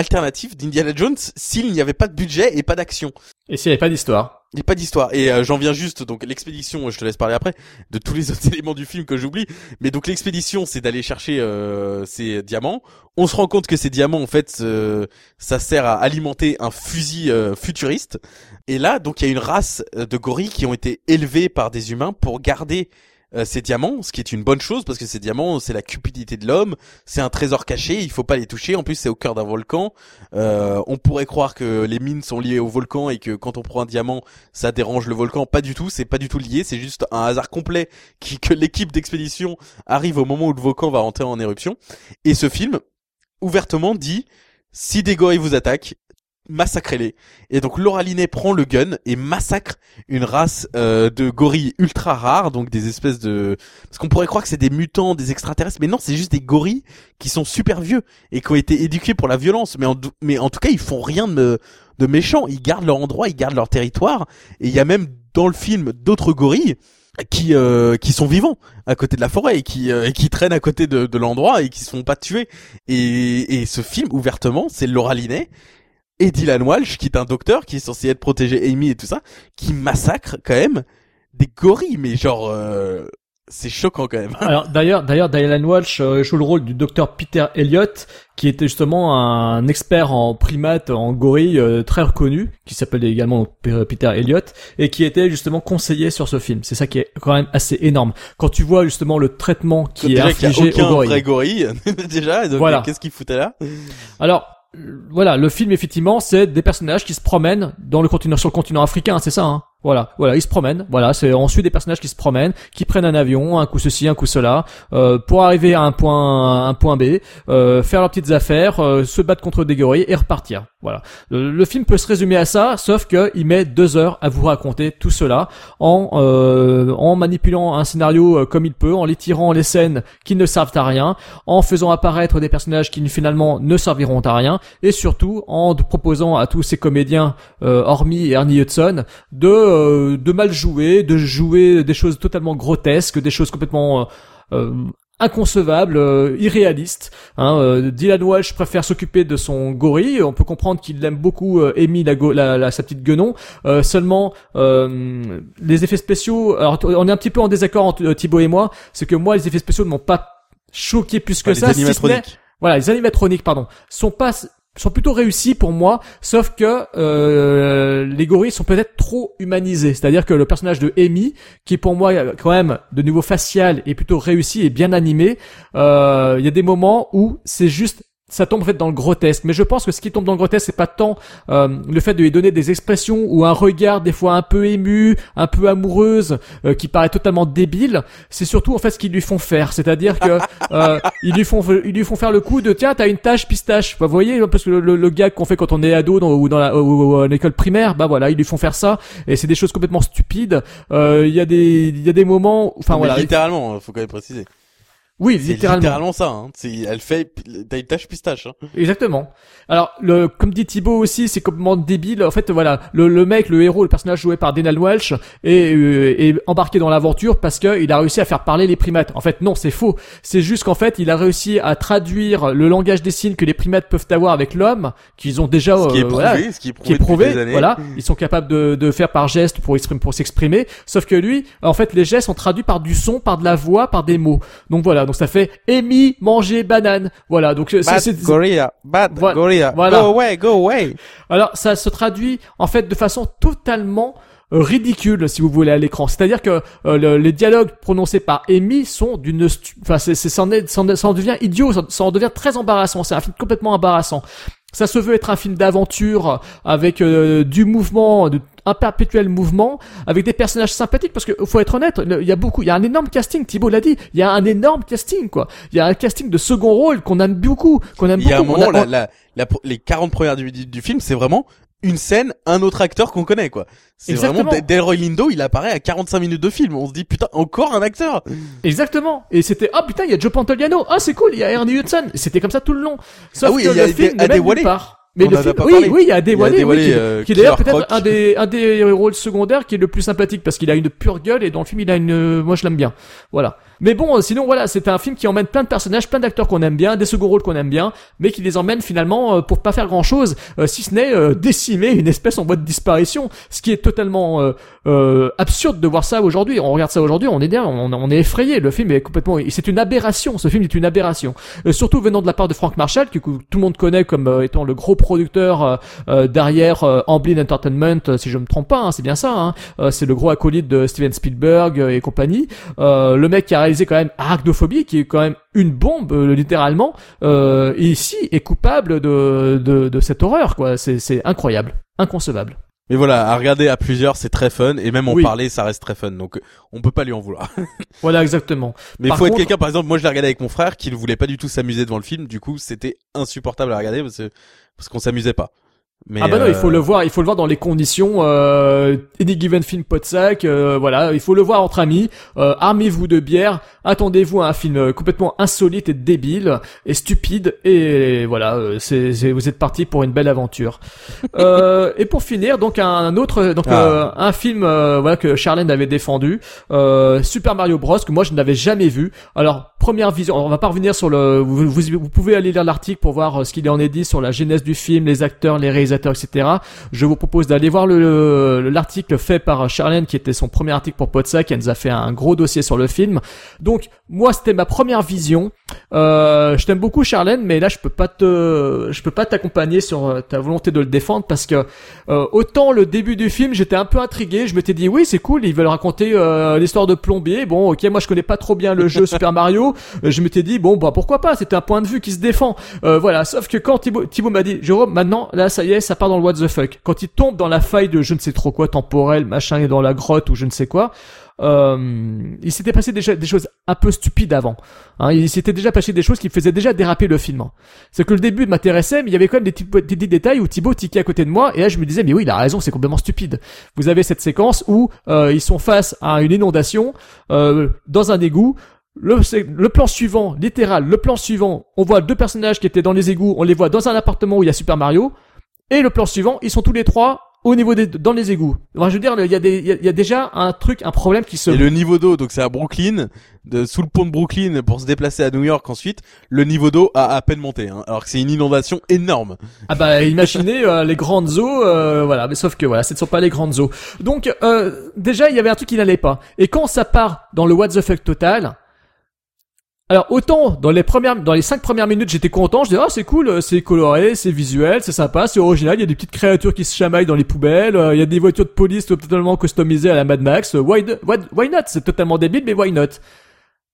alternatives d'Indiana Jones s'il n'y avait pas de budget et pas d'action. et s'il n'y avait pas d'histoire. Il n'y a pas d'histoire. Et euh, j'en viens juste, donc l'expédition, je te laisse parler après, de tous les <laughs> autres éléments du film que j'oublie. Mais donc l'expédition, c'est d'aller chercher euh, ces diamants. On se rend compte que ces diamants, en fait, euh, ça sert à alimenter un fusil futuriste. Et là, donc il y a une race de gorilles qui ont été élevés par des humains pour garder euh, ces diamants, ce qui est une bonne chose parce que ces diamants, c'est la cupidité de l'homme, c'est un trésor caché, il faut pas les toucher. En plus, c'est au cœur d'un volcan. Euh, on pourrait croire que les mines sont liées au volcan et que quand on prend un diamant, ça dérange le volcan. Pas du tout, c'est pas du tout lié. C'est juste un hasard complet qui que l'équipe d'expédition arrive au moment où le volcan va rentrer en éruption. Et ce film, ouvertement dit, si des gorilles vous attaquent, massacrez-les. Et donc Laura Linney prend le gun et massacre une race euh, de gorilles ultra rares, donc des espèces de... Parce qu'on pourrait croire que c'est des mutants, des extraterrestres, mais non, c'est juste des gorilles qui sont super vieux et qui ont été éduqués pour la violence. Mais en, tout cas, ils font rien de, de méchant. Ils gardent leur endroit, ils gardent leur territoire. Et il y a même dans le film d'autres gorilles qui euh, qui sont vivants à côté de la forêt et qui euh, et qui traînent à côté de, de l'endroit et qui se font pas tuer. Et, et ce film ouvertement, c'est Laura Linney et Dylan Walsh qui est un docteur qui est censé être protégé Amy et tout ça, qui massacre quand même des gorilles. Mais genre euh, c'est choquant quand même. Alors <laughs> d'ailleurs, d'ailleurs, Dylan Walsh euh, joue le rôle du docteur Peter Elliott, qui était justement un expert en primates, en gorilles euh, très reconnu, qui s'appelle également Peter Elliott, et qui était justement conseiller sur ce film. C'est ça qui est quand même assez énorme. Quand tu vois justement le traitement qui est infligé aucun aux gorilles. vrai gorille <laughs> déjà. Donc Voilà. qu'est-ce qu'il foutait là? Alors euh, voilà, le film effectivement, c'est des personnages qui se promènent dans le continent sur le continent africain, c'est ça. Hein voilà, voilà, ils se promènent. Voilà, c'est on suit des personnages qui se promènent, qui prennent un avion, un coup ceci, un coup cela, euh, pour arriver à un point, un point B, euh, faire leurs petites affaires, euh, se battre contre des gorilles et repartir. Voilà. Le, film peut se résumer à ça, sauf que il met deux heures à vous raconter tout cela en euh, manipulant un scénario euh, comme il peut, en les tirant les scènes qui ne servent à rien, en faisant apparaître des personnages qui finalement ne serviront à rien, et surtout en proposant à tous ces comédiens, euh, hormis Ernie Hudson, de euh, de mal jouer, de jouer des choses totalement grotesques, des choses complètement euh, inconcevable, euh, irréaliste. Hein, euh, Dylan Walsh préfère s'occuper de son gorille. On peut comprendre qu'il aime beaucoup euh, Amy, la, la, la- sa petite guenon. Euh, seulement, euh, les effets spéciaux. Alors, on est un petit peu en désaccord entre euh, Thibaut et moi. C'est que moi, les effets spéciaux ne m'ont pas choqué plus que Enfin, ça. les si ce n'est- animatroniques. voilà, les animatroniques, pardon, sont pas sont plutôt réussis pour moi, sauf que euh, les gorilles sont peut-être trop humanisés. C'est-à-dire que le personnage de Amy, qui pour moi euh, quand même de niveau facial est plutôt réussi et bien animé, euh, il y a des moments où c'est juste ça tombe en fait dans le grotesque, mais je pense que ce qui tombe dans le grotesque, c'est pas tant euh, le fait de lui donner des expressions ou un regard des fois un peu ému, un peu amoureuse, euh, qui paraît totalement débile. C'est surtout en fait ce qu'ils lui font faire, c'est-à-dire que <laughs> euh, ils lui font ils lui font faire le coup de tiens t'as une tâche pistache, bah, vous voyez parce que le, le, le gag qu'on fait quand on est ado dans, ou dans la ou, l'école primaire, bah voilà ils lui font faire ça et c'est des choses complètement stupides. Euh, Il y a des il y a des moments, enfin voilà, littéralement, faut quand même préciser. Oui C'est littéralement. littéralement ça. Hein. Elle fait, t'as une tâche pistache. Hein. Exactement. Alors, le, comme dit Thibaut aussi, c'est complètement débile. En fait, voilà, le, le mec, le héros, le personnage joué par Denal Welch est, euh, est embarqué dans l'aventure parce que il a réussi à faire parler les primates. En fait, non, c'est faux. C'est juste qu'en fait, il a réussi à traduire le langage des signes que les primates peuvent avoir avec l'homme, qu'ils ont déjà, Ce qui est euh, prouvé, voilà, ce qui est prouvé, qui est depuis prouvé, des années. voilà, ils sont capables de, de faire par geste pour exprimer, pour s'exprimer. Sauf que lui, en fait, les gestes sont traduits par du son, par de la voix, par des mots. Donc voilà, donc ça fait Amy manger banane. Voilà, donc c'est- Bad c'est gorilla, bad Voilà. gorilla. Voilà. Go away, go away. alors ça se traduit en fait de façon totalement euh, ridicule si vous voulez à l'écran. C'est-à-dire que euh, le- les dialogues prononcés par Amy sont d'une enfin c'est ça en devient idiot, ça, ça en devient très embarrassant, c'est un film complètement embarrassant. Ça se veut être un film d'aventure avec euh, du mouvement, de, un perpétuel mouvement, avec des personnages sympathiques parce que faut être honnête, il y a beaucoup, il y a un énorme casting. Thibaut l'a dit, il y a un énorme casting quoi. Il y a un casting de second rôle qu'on aime beaucoup, qu'on aime Il y a un beaucoup. Moment, a- la, la, la- les 40 premières du, du, du film, c'est vraiment une scène, un autre acteur qu'on connaît, quoi. C'est vraiment, Del- Delroy Lindo, il apparaît à 45 minutes de film. On se dit, putain, encore un acteur. Exactement. Et c'était ah putain il y a Joe Pantoliano. Ah c'est cool il y a Ernie Hudson. C'était comme ça tout le long. Sauf Ah oui, que il y a le film des- nulle part. Mais On le film, oui, oui, il y a Adewale, oui, qui, euh, qui est d'ailleurs peut-être un des un des rôles secondaires qui est le plus sympathique parce qu'il a une pure gueule et dans le film il a une, moi je l'aime bien. Voilà. Mais bon, euh, sinon voilà, c'est un film qui emmène plein de personnages, plein d'acteurs qu'on aime bien, des seconds rôles qu'on aime bien, mais qui les emmène finalement euh, pour pas faire grand chose, si ce n'est euh, décimer une espèce en voie de disparition, ce qui est totalement euh, euh, absurde de voir ça aujourd'hui. On regarde ça aujourd'hui, on est bien, on, est effrayé. Le film est complètement, c'est une aberration. Ce film est une aberration, Euh, surtout venant de la part de Frank Marshall, que tout le monde connaît comme euh, étant le gros producteur euh, euh, derrière euh, Amblin Entertainment, euh, si je me trompe pas, hein, c'est bien ça. Hein. Euh, c'est le gros acolyte de Steven Spielberg euh, et compagnie. Euh, le mec qui a réalisé quand même Arachnophobie, qui est quand même une bombe euh, littéralement, euh, et ici est coupable de, de, de cette horreur. quoi. C'est incroyable, inconcevable. Mais voilà, à regarder à plusieurs, c'est très fun. Et même en Oui. parler, ça reste très fun. Donc, euh, on peut pas lui en vouloir. <laughs> Voilà exactement. Mais il faut être quelqu'un, par exemple, moi je l'ai regardé avec mon frère, qui ne voulait pas du tout s'amuser devant le film. Du coup, c'était insupportable à regarder parce parce qu'on s'amusait pas. Mais, ah bah non, il faut euh, le voir, il faut le voir dans les conditions euh, Any Given Film Podsac, euh, voilà, il faut le voir entre amis. Euh, armez-vous de bière, attendez-vous à un film euh, complètement insolite et débile et stupide et voilà, euh, c'est, c'est- vous êtes parti pour une belle aventure. <laughs> euh, et pour finir, donc un autre, donc Ah. euh, un film euh, voilà que Charlène avait défendu, euh, Super Mario Bros que moi je n'avais jamais vu. Alors première vision, on va pas revenir sur le, vous, vous, vous pouvez aller lire l'article pour voir ce qu'il en est dit sur la genèse du film, les acteurs, les réalisateurs, etc. Je vous propose d'aller voir le le- l'article fait par Charlène qui était son premier article pour Podsac. Elle nous a fait un gros dossier sur le film. Donc moi c'était ma première vision. Euh, je t'aime beaucoup Charlène, mais là je peux pas te, je peux pas t'accompagner sur euh, ta volonté de le défendre parce que euh, autant le début du film j'étais un peu intrigué, je m'étais dit oui c'est cool, ils veulent raconter euh, l'histoire de plombier. Bon ok moi je connais pas trop bien le jeu <laughs> Super Mario, je m'étais dit bon bah pourquoi pas, c'était un point de vue qui se défend. Voilà, sauf que quand Thibaut, Thibaut m'a dit Jérôme maintenant là ça y est ça part dans le what the fuck. Quand il tombe dans la faille de je ne sais trop quoi temporel machin et dans la grotte ou je ne sais quoi. Euh, il s'était passé déjà des choses un peu stupides avant. Hein, il s'était déjà passé des choses qui faisaient déjà déraper le film. C'est que le début m'intéressait, mais il y avait quand même des petits, détails où Thibaut tiquait à côté de moi, et là je me disais, mais oui, il a raison, c'est complètement stupide. Vous avez cette séquence où euh, ils sont face à une inondation euh, dans un égout. Le plan suivant, littéral, le plan suivant, on voit deux personnages qui étaient dans les égouts, on les voit dans un appartement où il y a Super Mario, et le plan suivant, ils sont tous les trois au niveau des dans les égouts. Enfin, je veux dire, il y a des il y a, il y a déjà un truc, un problème qui se Et le niveau d'eau, donc c'est à Brooklyn, de, sous le pont de Brooklyn pour se déplacer à New York ensuite, le niveau d'eau a à peine monté, hein, alors que c'est une inondation énorme. Ah bah imaginez euh, les grandes eaux, euh, voilà, mais sauf que voilà, ce ne sont pas les grandes eaux. Donc euh, déjà il y avait un truc qui n'allait pas. Et quand ça part dans le what the fuck total, alors autant dans les premières, dans les cinq premières minutes j'étais content, je disais ah c'est cool, euh, c'est coloré, c'est visuel, c'est sympa, c'est original, il y a des petites créatures qui se chamaillent dans les poubelles, euh, il y a des voitures de police totalement customisées à la Mad Max, euh, why, why, why not? C'est totalement débile mais why not?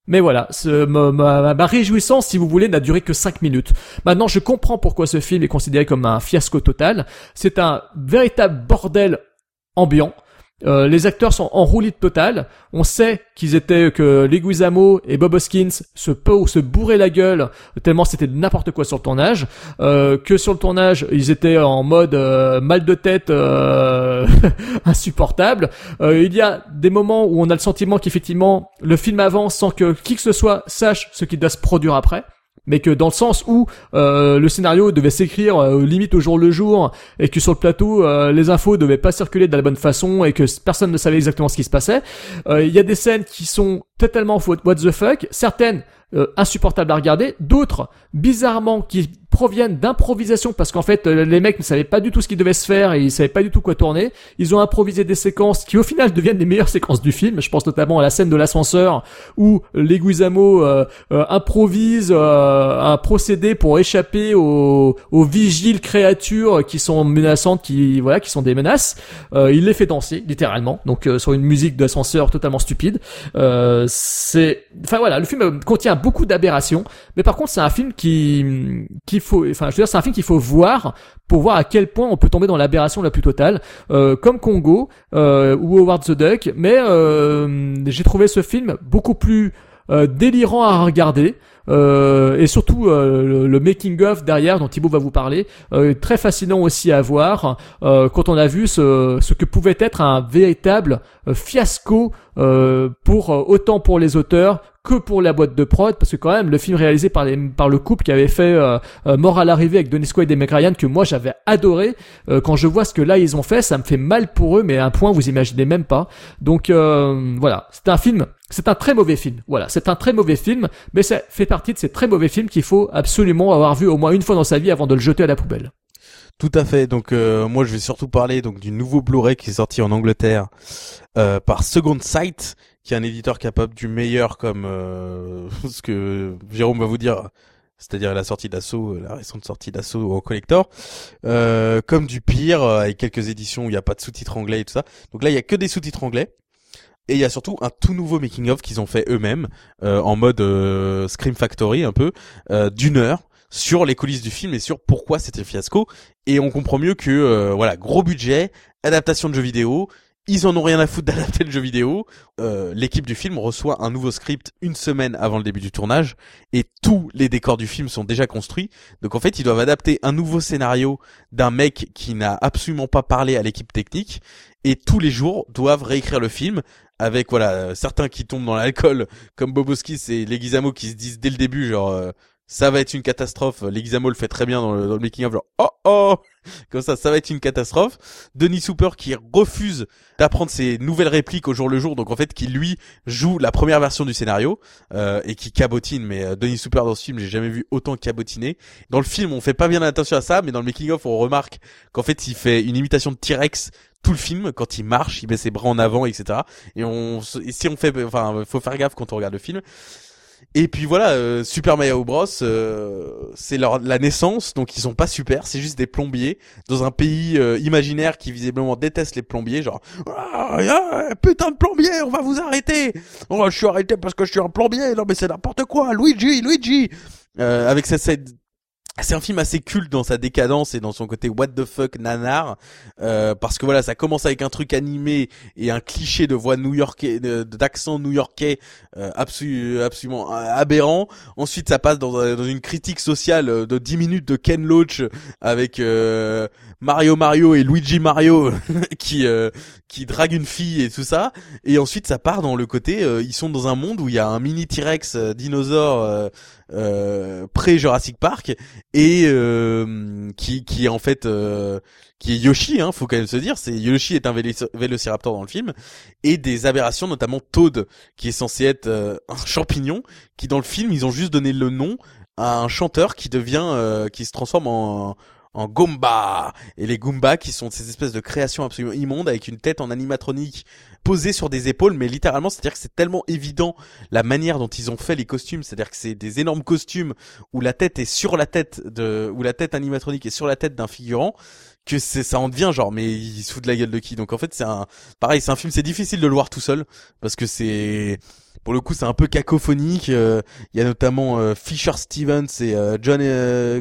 Mais voilà, ce, ma, ma, ma réjouissance, si vous voulez, n'a duré que 5 minutes. Maintenant, je comprends pourquoi ce film est considéré comme un fiasco total. C'est un véritable bordel ambiant. Euh, les acteurs sont en roulis total. On sait qu'ils étaient que Leguizamo et Bob Hoskins se se bourraient la gueule tellement c'était n'importe quoi sur le tournage. Euh, que sur le tournage ils étaient en mode euh, mal de tête euh, <laughs> insupportable. Euh, il y a des moments où on a le sentiment qu'effectivement le film avance sans que qui que ce soit sache ce qui doit se produire après mais que dans le sens où euh, le scénario devait s'écrire euh, limite au jour le jour et que sur le plateau euh, les infos devaient pas circuler de la bonne façon et que personne ne savait exactement ce qui se passait. Euh, Il y a des scènes qui sont totalement what the fuck, certaines insupportables à regarder, d'autres bizarrement qui proviennent d'improvisation parce qu'en fait euh, les mecs ne savaient pas du tout ce qui devait se faire et ils savaient pas du tout quoi tourner. Ils ont improvisé des séquences qui au final deviennent les meilleures <laughs> séquences du film. Je pense notamment à la scène de l'ascenseur où Leguizamo euh, euh, improvise euh, un procédé pour échapper aux, aux vigiles créatures qui sont menaçantes, qui voilà, qui sont des menaces. Euh, il les fait danser littéralement, donc euh, sur une musique d'ascenseur totalement stupide. C'est, enfin voilà, le film contient beaucoup d'aberrations, mais par contre c'est un film qui qu'il faut, enfin, je veux dire, c'est un film qu'il faut voir pour voir à quel point on peut tomber dans l'aberration la plus totale, euh, comme Congo euh, ou Howard the Duck. Mais euh, j'ai trouvé ce film beaucoup plus euh, délirant à regarder. Euh, et surtout euh, le, le making of derrière dont Thibaut va vous parler euh, très fascinant aussi à voir euh, quand on a vu ce, ce que pouvait être un véritable euh, fiasco euh, pour autant pour les auteurs que pour la boîte de prod parce que quand même le film réalisé par les par le couple qui avait fait euh, Mort à l'arrivée avec Denis Quaid et Meg que moi j'avais adoré euh, quand je vois ce que là ils ont fait ça me fait mal pour eux mais à un point vous imaginez même pas. Donc voilà. C'est un film c'est un très mauvais film voilà c'est un très mauvais film mais ça fait partie de ces très mauvais films qu'il faut absolument avoir vu au moins une fois dans sa vie avant de le jeter à la poubelle Tout à fait. Donc euh, moi je vais surtout parler donc du nouveau Blu-ray qui est sorti en Angleterre euh, par Second Sight, qui est un éditeur capable du meilleur comme euh, <laughs> ce que Jérôme va vous dire, c'est-à-dire la sortie d'assaut, la récente sortie d'assaut en collector, comme du pire avec quelques éditions où il n'y a pas de sous-titres anglais et tout ça. Donc là il y a que des sous-titres anglais. Et il y a surtout un tout nouveau making of qu'ils ont fait eux-mêmes euh, en mode euh, Scream Factory un peu euh, d'une heure sur les coulisses du film et sur pourquoi c'était fiasco et on comprend mieux que euh, voilà gros budget adaptation de jeux vidéo ils en ont rien à foutre <laughs> d'adapter le jeu vidéo. L'équipe du film reçoit un nouveau script une semaine avant le début du tournage et tous les décors du film sont déjà construits. Donc en fait, ils doivent adapter un nouveau scénario d'un mec qui n'a absolument pas parlé à l'équipe technique et tous les jours doivent réécrire le film avec voilà euh, certains qui tombent dans l'alcool comme Boboski et Leguizamo qui se disent dès le début genre euh, ça va être une catastrophe. Leguizamo le fait très bien dans le, le making of genre oh oh <laughs> comme ça ça va être une catastrophe. Denis Super qui refuse d'apprendre ses nouvelles répliques au jour le jour donc en fait qui lui joue la première version du scénario euh, et qui cabotine mais euh, Denis Super dans ce film j'ai jamais vu autant cabotiner. Dans le film on fait pas bien attention à ça mais dans le making of on remarque qu'en fait il fait une imitation de T-Rex tout le film quand il marche, il met ses bras en avant, etc. Et on, si on fait, enfin, faut faire gaffe quand on regarde le film. Et puis voilà, euh, Super Mario Bros, euh, c'est leur la naissance, donc ils sont pas super, c'est juste des plombiers dans un pays euh, imaginaire qui visiblement déteste les plombiers, genre ah, putain de plombier, on va vous arrêter. Oh, je suis arrêté parce que je suis un plombier, non mais c'est n'importe quoi, Luigi, Luigi. Euh, avec cette, cette c'est un film assez culte dans sa décadence et dans son côté what the fuck nanar euh, parce que voilà ça commence avec un truc animé et un cliché de voix new-yorkais d'accent new-yorkais euh, absolu- absolument aberrant. Ensuite ça passe dans, un- dans une critique sociale euh, de 10 minutes de Ken Loach avec euh, Mario Mario et Luigi Mario <laughs> qui euh, qui drague une fille et tout ça. Et ensuite ça part dans le côté ils sont dans un monde où il y a un mini T-Rex dinosaure euh, pré Jurassic Park et euh, qui qui est en fait euh, qui est Yoshi, hein, faut quand même se dire, c'est Yoshi est un vélo- vélociraptor dans le film, et des aberrations, notamment Toad, qui est censé être euh, un champignon, qui dans le film ils ont juste donné le nom à un chanteur qui devient, euh, qui se transforme en en Goomba. Et les Goombas qui sont ces espèces de créations absolument immondes avec une tête en animatronique posée sur des épaules mais littéralement c'est à dire que c'est tellement évident la manière dont ils ont fait les costumes c'est à dire que c'est des énormes costumes où la tête est sur la tête de où la tête animatronique est sur la tête d'un figurant que c'est ça en devient genre mais il se de la gueule de qui. Donc en fait c'est un pareil c'est un film c'est difficile de le voir tout seul parce que c'est pour le coup c'est un peu cacophonique euh, il y a notamment euh, Fisher Stevens et euh, John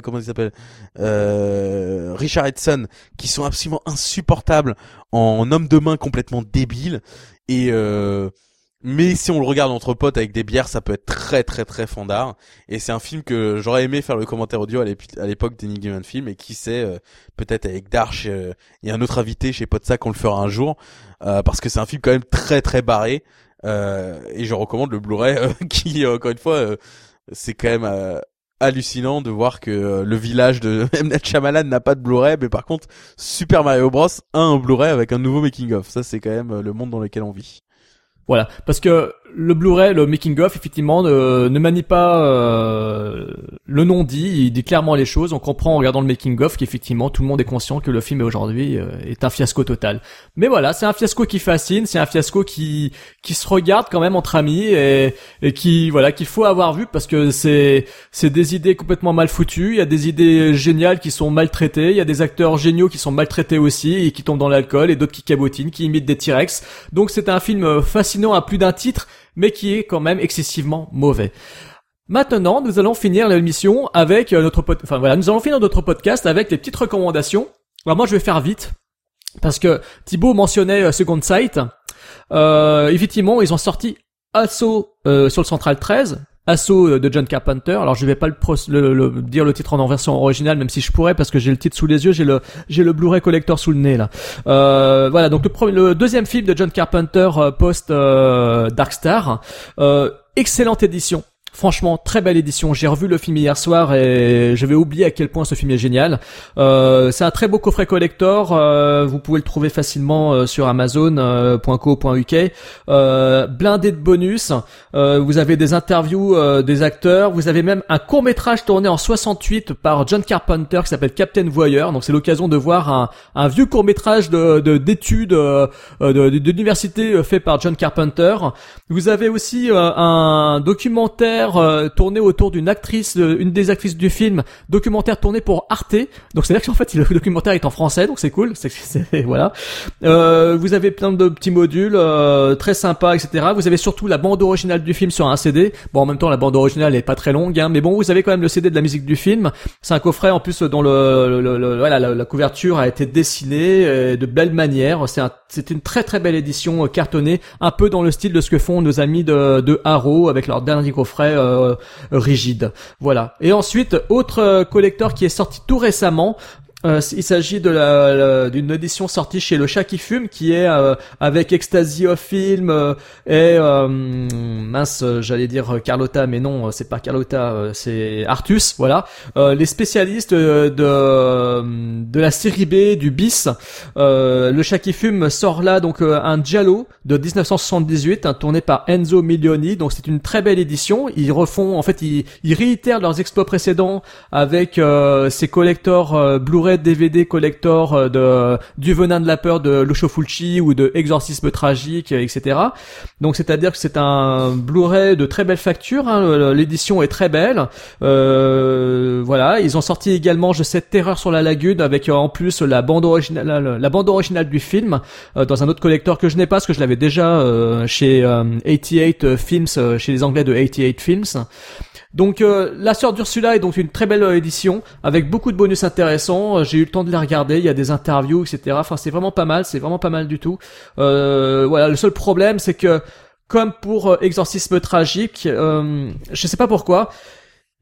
comment il s'appelle Richard Edson qui sont absolument insupportables en homme de main complètement débile et mais si on le regarde entre potes avec des bières, ça peut être très très très fandard. Et c'est un film que j'aurais aimé faire le commentaire audio à l'ép- à l'époque d'Enigma Film. Et qui sait, euh, peut-être avec Darch euh, et un autre invité chez Podsac, on le fera un jour. Euh, parce que c'est un film quand même très très barré. Euh, et je recommande le Blu-ray euh, <laughs> qui, encore une fois, euh, c'est quand même hallucinant de voir que le village de <laughs> M. Night n'a pas de Blu-ray. Mais par contre, Super Mario Bros. a un Blu-ray avec un nouveau making-of. Ça, c'est quand même le monde dans lequel on vit. Voilà, parce que le Blu-ray, le making of, effectivement, ne, ne manie pas euh, le non dit. Il dit clairement les choses. On comprend en regardant le making of qu'effectivement tout le monde est conscient que le film aujourd'hui euh, est un fiasco total. Mais voilà, c'est un fiasco qui fascine, c'est un fiasco qui qui se regarde quand même entre amis et, et qui voilà qu'il faut avoir vu parce que c'est c'est des idées complètement mal foutues. Il y a des idées géniales qui sont maltraitées. Il y a des acteurs géniaux qui sont maltraités aussi et qui tombent dans l'alcool et d'autres qui cabotinent, qui imitent des T-Rex. Donc c'est un film euh, fascinant à plus d'un titre mais qui est quand même excessivement mauvais. Maintenant, nous allons finir l'émission avec euh, notre enfin voilà, nous allons finir notre podcast avec les petites recommandations. Alors moi, je vais faire vite parce que Thibaut mentionnait euh, Second Sight. Euh, effectivement, ils ont sorti Assaut euh, sur le Central 13, Assaut euh, de John Carpenter. Alors je vais pas le, dire le titre en version originale, même si je pourrais parce que j'ai le titre sous les yeux, j'ai le j'ai Blu-ray collector sous le nez là. Euh, voilà, donc le, deuxième film de John Carpenter euh, post euh, Darkstar, euh, excellente édition. Franchement, très belle édition. J'ai revu le film hier soir et j'avais oublié à quel point ce film est génial. Euh, c'est un très beau coffret collector. euh, vous pouvez le trouver facilement euh, sur Amazon.co.uk. Euh, blindé de bonus. Euh, vous avez des interviews euh, des acteurs. Vous avez même un court métrage tourné en 68 par John Carpenter qui s'appelle Captain Voyeur. Donc c'est l'occasion de voir un, vieux court métrage de de- d'études euh, euh, d'université euh, fait par John Carpenter. Vous avez aussi euh, un documentaire euh, tourné autour d'une actrice, une des actrices du film, documentaire tourné pour Arte. Donc c'est là qu'en fait <laughs> le documentaire est en français, donc c'est cool. C'est, c'est- <laughs> voilà. Euh, vous avez plein de petits modules euh, très sympas, etc. Vous avez surtout la bande originale du film sur un CD. Bon, en même temps, la bande originale est pas très longue, hein, mais bon, vous avez quand même le CD de la musique du film. C'est un coffret en plus dont le, le- le- voilà, la, la couverture a été dessinée euh, de belle manière. C'est un, c'est une très très belle édition euh, cartonnée, un peu dans le style de ce que font nos amis de, de Arrow avec leur dernier coffret euh, rigide. Voilà. Et ensuite, autre euh, collector qui est sorti tout récemment. Euh, il s'agit de la, d'une édition sortie chez Le Chat qui fume, qui est euh, avec Ecstasy of Film euh, et euh, mince, j'allais dire Carlotta, mais non, euh, c'est pas Carlotta, euh, c'est Artus, voilà. Les spécialistes de de la série B du bis. Le Chat qui fume sort là donc un giallo de 1978, hein, tourné par Enzo Milioni. Donc c'est une très belle édition. Ils refont, en fait, ils, ils réitèrent leurs exploits précédents avec ces collectors euh, DVD collector euh, de du venin de la peur de Lucio Fulci ou de Exorcisme tragique, euh, etc. Donc c'est-à-dire que c'est un Blu-ray de très belle facture. hein, L'édition est très belle. Euh, voilà, ils ont sorti également Je sais Terreur sur la lagune avec euh, en plus la bande originale, la, bande originale du film dans un autre collector que je n'ai pas parce que je l'avais déjà chez euh, 88 Films, chez les Anglais de 88 Films. Donc euh, la sœur d'Ursula est donc une très belle édition avec beaucoup de bonus intéressants. Euh, J'ai eu le temps de les regarder, il y a des interviews, etc. Enfin c'est vraiment pas mal, c'est vraiment pas mal du tout. Euh, voilà, le seul problème c'est que comme pour Exorcisme tragique, je sais pas pourquoi,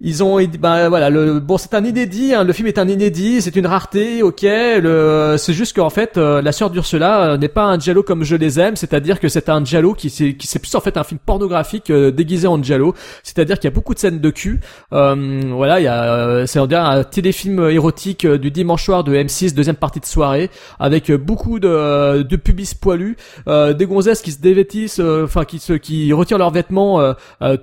Ils ont, ben voilà, le bon, c'est un inédit. Hein, le film est un inédit, c'est une rareté, ok. C'est juste qu'en fait, euh, la sœur d'Ursula euh, n'est pas un giallo comme je les aime, c'est-à-dire que c'est un giallo qui c'est qui c'est plus en fait un film pornographique euh, déguisé en giallo. C'est-à-dire qu'il y a beaucoup de scènes de cul. voilà, il y a, c'est on dirait un téléfilm érotique du dimanche soir de M6, deuxième partie de soirée, avec beaucoup de de pubis poilus, des gonzesses qui se dévêtissent, enfin qui se qui retirent leurs vêtements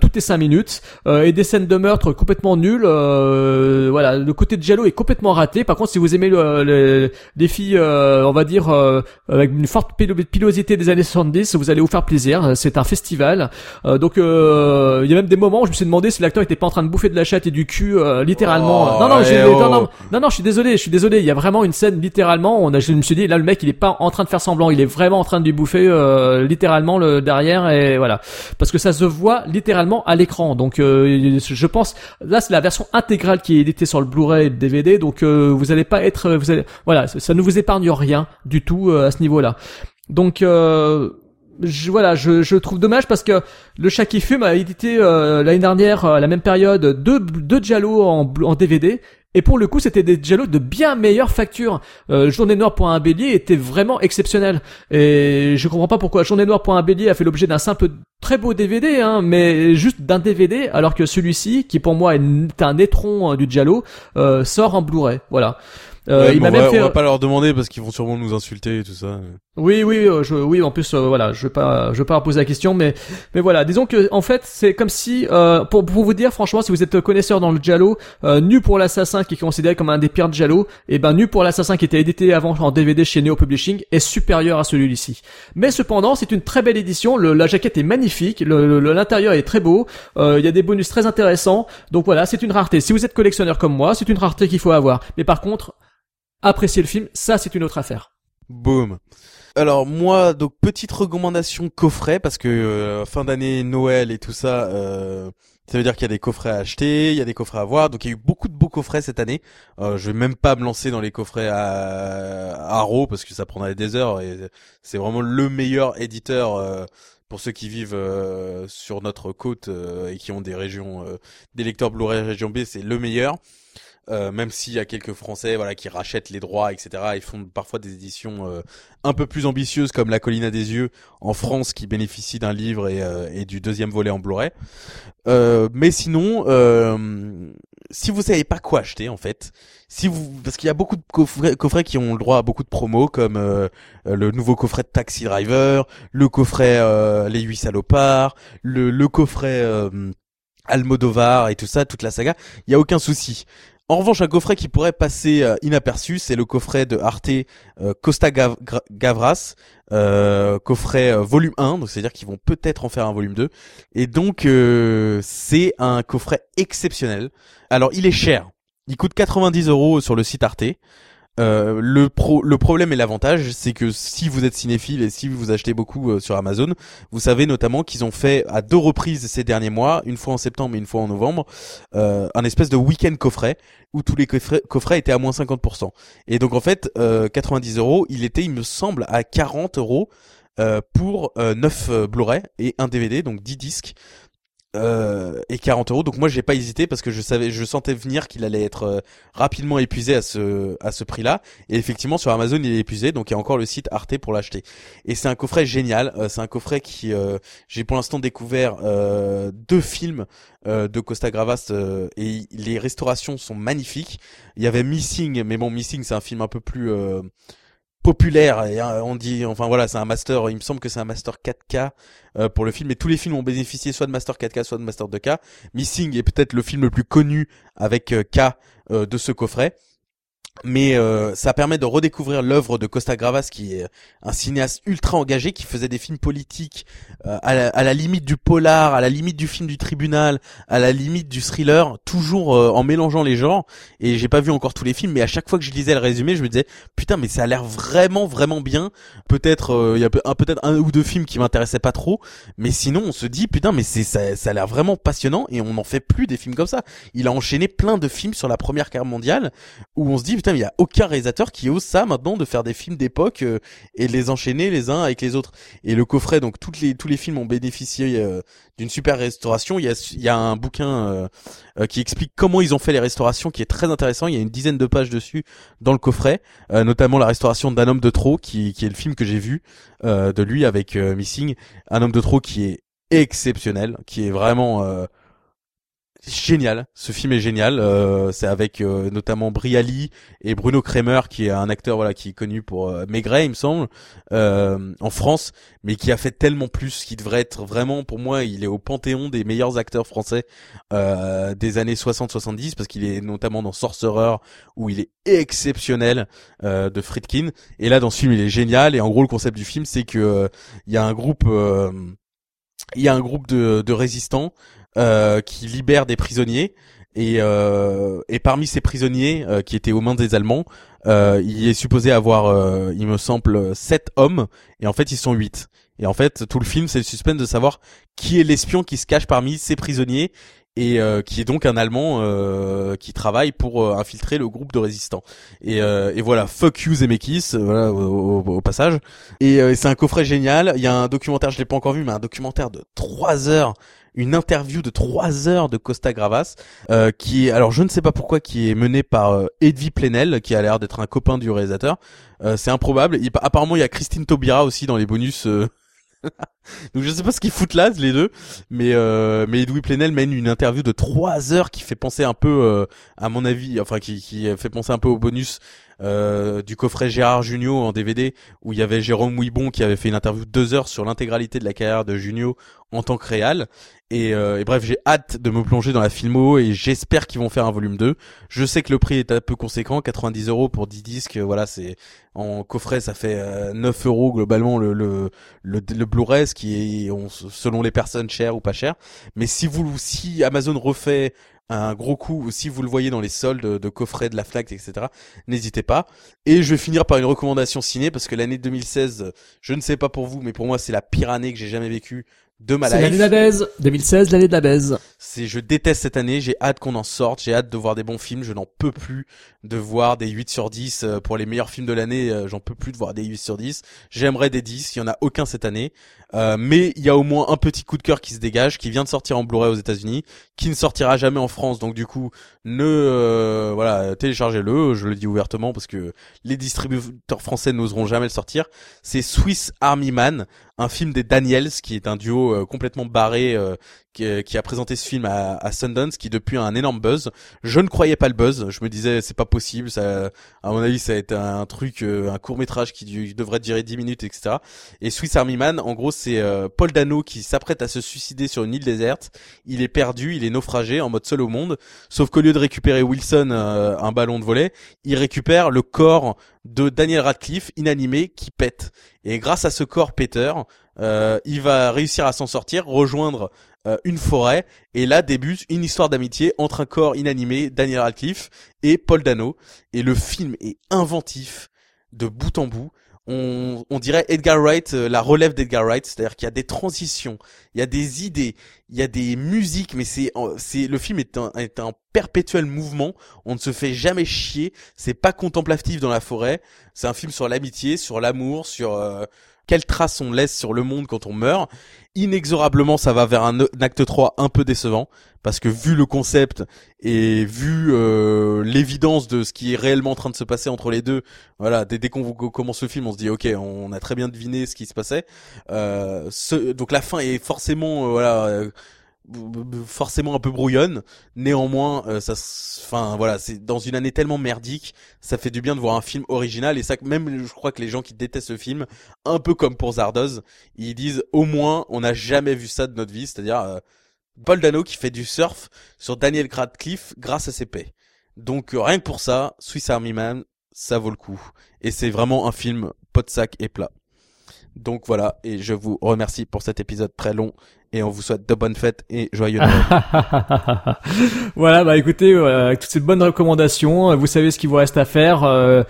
toutes les cinq minutes, et des scènes de meurtre complètement nul. Euh, voilà, le côté de Giallo est complètement raté. Par contre, si vous aimez le, les filles, euh, on va dire euh, avec une forte pilosité des années 70, vous allez vous faire plaisir. C'est un festival. donc, il y a même des moments où je me suis demandé si l'acteur était pas en train de bouffer de la chatte et du cul, littéralement. Oh, non, non, oh. non, non, non, non, je suis désolé, je suis désolé. Il y a vraiment une scène littéralement. On a, je me suis dit, là, le mec, il est pas en train de faire semblant. Il est vraiment en train de lui bouffer littéralement le derrière et voilà, parce que ça se voit littéralement à l'écran. Donc, je pense Là, c'est la version intégrale qui est éditée sur le Blu-ray et le DVD, donc euh, vous allez pas être, allez, voilà, ça ne vous épargne rien du tout euh, à ce niveau-là. Donc euh, je, voilà, je, trouve dommage parce que le chat qui fume a édité l'année dernière, à la même période, deux, deux en, DVD et pour le coup, c'était des Jello de bien meilleure facture. Euh, Journée Noire un bélier était vraiment exceptionnel. Et je comprends pas pourquoi Journée Noire pour un bélier a fait l'objet d'un simple très beau DVD, hein, mais juste d'un DVD, alors que celui-ci, qui pour moi est un étron euh, du Giallo, euh, sort en Blu-ray. Voilà. Euh, il m'a même fait... on va pas leur demander parce qu'ils vont sûrement nous insulter et tout ça. Oui, oui, euh, je, oui. En plus, euh, voilà, je vais pas, je vais pas poser la question, mais, mais voilà. Disons que, en fait, c'est comme si, euh, pour, pour vous dire, franchement, si vous êtes connaisseur dans le Giallo, Nu pour l'assassin, qui est considéré comme un des pires Giallo, et eh ben Nu pour l'assassin, qui était édité avant en DVD chez Neo Publishing, est supérieur à celui-ci. Mais cependant, c'est une très belle édition. Le, la jaquette est magnifique, l'intérieur est très beau. Il y a des bonus très intéressants. Donc voilà, c'est une rareté. Si vous êtes collectionneur comme moi, c'est une rareté qu'il faut avoir. Mais par contre, apprécier le film, ça c'est une autre affaire. Boom. Alors moi, donc petite recommandation coffret parce que euh, fin d'année, Noël et tout ça, euh, ça veut dire qu'il y a des coffrets à acheter, il y a des coffrets à voir. Donc il y a eu beaucoup de beaux coffrets cette année. Euh, je vais même pas me lancer dans les coffrets à Arrow parce que ça prendrait des heures et c'est vraiment le meilleur éditeur. Euh, pour ceux qui vivent sur notre côte et qui ont des régions, des lecteurs Blu-ray région B, c'est le meilleur. Euh, même s'il y a quelques Français voilà qui rachètent les droits, etc. Ils font parfois des éditions euh, un peu plus ambitieuses comme La Colline à des yeux en France qui bénéficie d'un livre et, euh, du deuxième volet en Blu-ray. mais sinon, si vous savez pas quoi acheter en fait, si vous parce qu'il y a beaucoup de coffrets, coffrets, qui ont le droit à beaucoup de promos comme le nouveau coffret de Taxi Driver, le coffret Les huit salopards, le, le coffret Almodovar et tout ça, toute la saga, il y a aucun souci. En revanche, un coffret qui pourrait passer euh, inaperçu, c'est le coffret de Arte euh, Costa Gavras, euh, coffret volume 1, donc c'est-à-dire qu'ils vont peut-être en faire un volume 2. Et donc c'est un coffret exceptionnel. Alors il est cher, il coûte 90 euros sur le site Arte. Euh, le pro, le problème et l'avantage, c'est que si vous êtes cinéphile et si vous achetez beaucoup euh, sur Amazon, vous savez notamment qu'ils ont fait à deux reprises ces derniers mois, une fois en septembre et une fois en novembre, euh, un espèce de week-end coffret où tous les coffrets, étaient à moins 50%. Et donc en fait, 90 euros, il était, il me semble, à 40 euros pour 9 Blu-ray et un DVD, donc 10 disques euh, et 40 euros. Donc moi j'ai pas hésité parce que je savais, je sentais venir qu'il allait être euh, rapidement épuisé à ce à ce prix-là. Et effectivement sur Amazon il est épuisé, donc il y a encore le site Arte pour l'acheter. Et c'est un coffret génial. Euh, c'est un coffret qui j'ai pour l'instant découvert deux films de Costa Gravas et les restaurations sont magnifiques. Il y avait Missing, mais bon Missing c'est un film un peu plus populaire et hein, on dit enfin voilà c'est un master il me semble que c'est un master 4K euh, pour le film et tous les films ont bénéficié soit de master 4K soit de master 2K Missing est peut-être le film le plus connu avec euh, K euh, de ce coffret mais euh, ça permet de redécouvrir l'œuvre de Costa Gravas qui est un cinéaste ultra engagé qui faisait des films politiques euh, à, la, limite du polar, à la limite du film du tribunal, à la limite du thriller, toujours euh, en mélangeant les genres. Et j'ai pas vu encore tous les films, mais à chaque fois que je lisais le résumé, je me disais putain mais ça a l'air vraiment vraiment bien. Peut-être il y a peut-être un ou deux films qui m'intéressaient pas trop, mais sinon on se dit putain mais c'est ça, ça a l'air vraiment passionnant et on n'en fait plus des films comme ça. Il a enchaîné plein de films sur la Première Guerre mondiale où on se dit putain il y a aucun réalisateur qui ose ça maintenant de faire des films d'époque euh, et de les enchaîner les uns avec les autres. Et le coffret, donc toutes les tous les films ont bénéficié euh, d'une super restauration. Il y a il y a un bouquin euh, qui explique comment ils ont fait les restaurations, qui est très intéressant. Il y a une dizaine de pages dessus dans le coffret, notamment la restauration d'un homme de trop, qui qui est le film que j'ai vu de lui avec Missing, un homme de trop qui est exceptionnel, qui est vraiment génial. Ce film est génial. Euh, c'est avec euh, notamment Briali et Bruno Kremer, qui est un acteur voilà qui est connu pour euh, Maigret, il me semble, euh, en France, mais qui a fait tellement plus, qui devrait être vraiment, pour moi, il est au panthéon des meilleurs acteurs français des années 60-70, parce qu'il est notamment dans Sorcerer, où il est exceptionnel de Friedkin. Et là, dans ce film, il est génial. Et en gros, le concept du film, c'est que il y a un groupe il y a un groupe de, de résistants euh, qui libère des prisonniers. Et, euh, et parmi ces prisonniers euh, qui étaient aux mains des Allemands, il est supposé avoir, il me semble, sept hommes. Et en fait, ils sont huit. Et en fait, tout le film, c'est le suspense de savoir qui est l'espion qui se cache parmi ces prisonniers et qui est donc un Allemand qui travaille pour infiltrer le groupe de résistants. Et, et voilà, fuck you Zemeckis, voilà au, au, passage. Et c'est un coffret génial. Il y a un documentaire, je l'ai pas encore vu, mais un documentaire de trois heures une interview de trois heures de Costa Gravas, euh, qui est, alors je ne sais pas pourquoi, qui est menée par euh, Plenel, qui a l'air d'être un copain du réalisateur. Euh, c'est improbable. apparemment, il y a Christine Taubira aussi dans les bonus. Euh. <laughs> Donc je sais pas ce qu'ils foutent là les deux, mais euh, mais Edoui Plenel mène une interview de trois heures qui fait penser un peu, à mon avis, enfin qui, qui fait penser un peu au bonus euh, du coffret Gérard Junio en DVD où il y avait Jérôme Ouibon qui avait fait une interview de deux heures sur l'intégralité de la carrière de Junio en tant que réal. Et, euh, et bref, j'ai hâte de me plonger dans la filmo et j'espère qu'ils vont faire un volume 2. Je sais que le prix est un peu conséquent, 90 euros pour 10 disques. Voilà, c'est en coffret, ça fait 9 euh, euros globalement le le le, le Blu-ray, ce qui est selon les personnes cher ou pas cher. Mais si vous si Amazon refait un gros coup si vous le voyez dans les soldes de coffrets de la FNAC, etc. N'hésitez pas. Et je vais finir par une recommandation ciné parce que l'année 2016, je ne sais pas pour vous, mais pour moi c'est la pire année que j'ai jamais vécue de ma life. C'est l'année de la baise. 2016, l'année de la baise. C'est, je déteste cette année. J'ai hâte qu'on en sorte. J'ai hâte de voir des bons films. Je n'en peux plus de voir des 8 sur 10 euh, pour les meilleurs films de l'année. Euh, j'en peux plus de voir des 8 sur 10. J'aimerais des 10. Il y en a aucun cette année. Euh, mais il y a au moins un petit coup de cœur qui se dégage, qui vient de sortir en Blu-ray aux États-Unis, qui ne sortira jamais en France. Donc du coup, ne voilà, téléchargez-le. Je le dis ouvertement parce que les distributeurs français n'oseront jamais le sortir. C'est Swiss Army Man, un film des Daniels, qui est un duo complètement barré qui, qui, a présenté ce film à, à, Sundance, qui depuis a un énorme buzz. Je ne croyais pas le buzz. Je me disais c'est pas possible. Ça, à mon avis, ça a été un truc, euh, un court métrage qui devrait durer 10 minutes, etc. Et Swiss Army Man, en gros, c'est euh, Paul Dano qui s'apprête à se suicider sur une île déserte. Il est perdu, il est naufragé, en mode seul au monde. Sauf qu'au lieu de récupérer Wilson, euh, un ballon de volet, il récupère le corps de Daniel Radcliffe inanimé qui pète. Et grâce à ce corps péteur, il va réussir à s'en sortir, rejoindre euh, une forêt et là débute une histoire d'amitié entre un corps inanimé, Daniel Radcliffe et Paul Dano et le film est inventif de bout en bout. On, on dirait Edgar Wright, euh, la relève d'Edgar Wright, c'est-à-dire qu'il y a des transitions, il y a des idées, il y a des musiques, mais c'est, c'est le film est un, est un perpétuel mouvement. On ne se fait jamais chier. C'est pas contemplatif dans la forêt. C'est un film sur l'amitié, sur l'amour, sur euh, quelle trace on laisse sur le monde quand on meurt. Inexorablement, ça va vers un, acte 3 un peu décevant parce que vu le concept et vu euh, l'évidence de ce qui est réellement en train de se passer entre les deux, voilà, dès, dès qu'on commence le film, on se dit ok, on a très bien deviné ce qui se passait. Euh, ce, donc la fin est forcément euh, voilà forcément un peu brouillonne. Néanmoins, euh, ça, enfin voilà, c'est dans une année tellement merdique, ça fait du bien de voir un film original et ça, même je crois que les gens qui détestent le film, un peu comme pour Zardoz, ils disent au moins on n'a jamais vu ça de notre vie, c'est-à-dire euh, Paul Dano qui fait du surf sur Daniel Radcliffe grâce à ses paix. Donc euh, rien que pour ça, Swiss Army Man, ça vaut le coup et c'est vraiment un film pot de sac et plat. Donc voilà, et je vous remercie pour cet épisode très long et on vous souhaite de bonnes fêtes et joyeux Noël. <laughs> voilà, bah écoutez, euh, toutes ces bonnes recommandations, euh, vous savez ce qu'il vous reste à faire. Euh,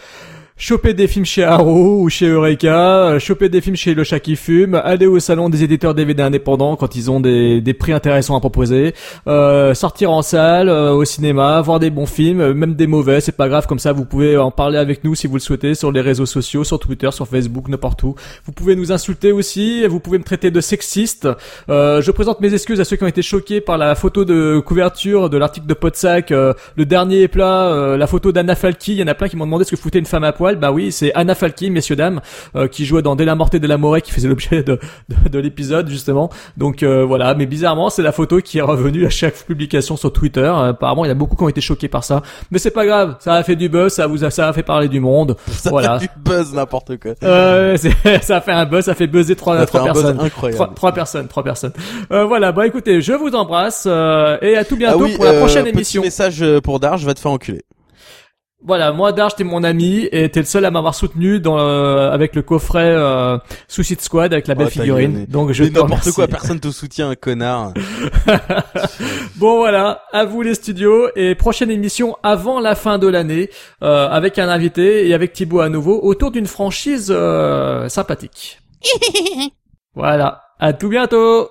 choper des films chez Arrow ou chez Eureka, euh, choper des films chez Le Chat qui fume, aller au salon des éditeurs DVD indépendants quand ils ont des, des prix intéressants à proposer, euh, sortir en salle, euh, au cinéma, voir des bons films, euh, même des mauvais, c'est pas grave, comme ça vous pouvez en parler avec nous si vous le souhaitez sur les réseaux sociaux, sur Twitter, sur Facebook, n'importe où. Vous pouvez nous insulter aussi, vous pouvez me traiter de sexiste. Euh, je présente mes excuses à ceux qui ont été choqués par la photo de couverture de l'article de Podsac, euh, le dernier plat, la photo d'Anna Falki. Il y en a plein qui m'ont demandé ce que foutait une femme à poil. Bah oui, c'est Anna Falki, messieurs dames, euh, qui jouait dans De la Morte et de la Morée, qui faisait l'objet de, de, de l'épisode justement. Donc euh, voilà, mais bizarrement, c'est la photo qui est revenue à chaque publication sur Twitter. Euh, apparemment, il y a beaucoup qui ont été choqués par ça, mais c'est pas grave. Ça a fait du buzz, ça vous a, ça a fait parler du monde. <laughs> Ça voilà. fait du buzz n'importe quoi. Euh, <laughs> ça a fait un buzz, ça a fait buzzer trois, trois personnes. incroyable. Trois, trois personnes, trois personnes. Euh, voilà, bah écoutez, je vous embrasse euh, et à tout bientôt ah oui, pour la prochaine petit émission. message euh, pour Dar, je vais te faire enculer. Voilà, moi Darge t'es mon ami et t'es le seul à m'avoir soutenu dans euh, avec le coffret euh, Suicide Squad avec la belle Oh, figurine. Donc je n'importe quoi, personne te soutient, un connard. <laughs> Bon voilà, à vous les studios et prochaine émission avant la fin de l'année euh, avec un invité et avec Thibaut à nouveau autour d'une franchise euh, sympathique. <laughs> voilà, à tout bientôt.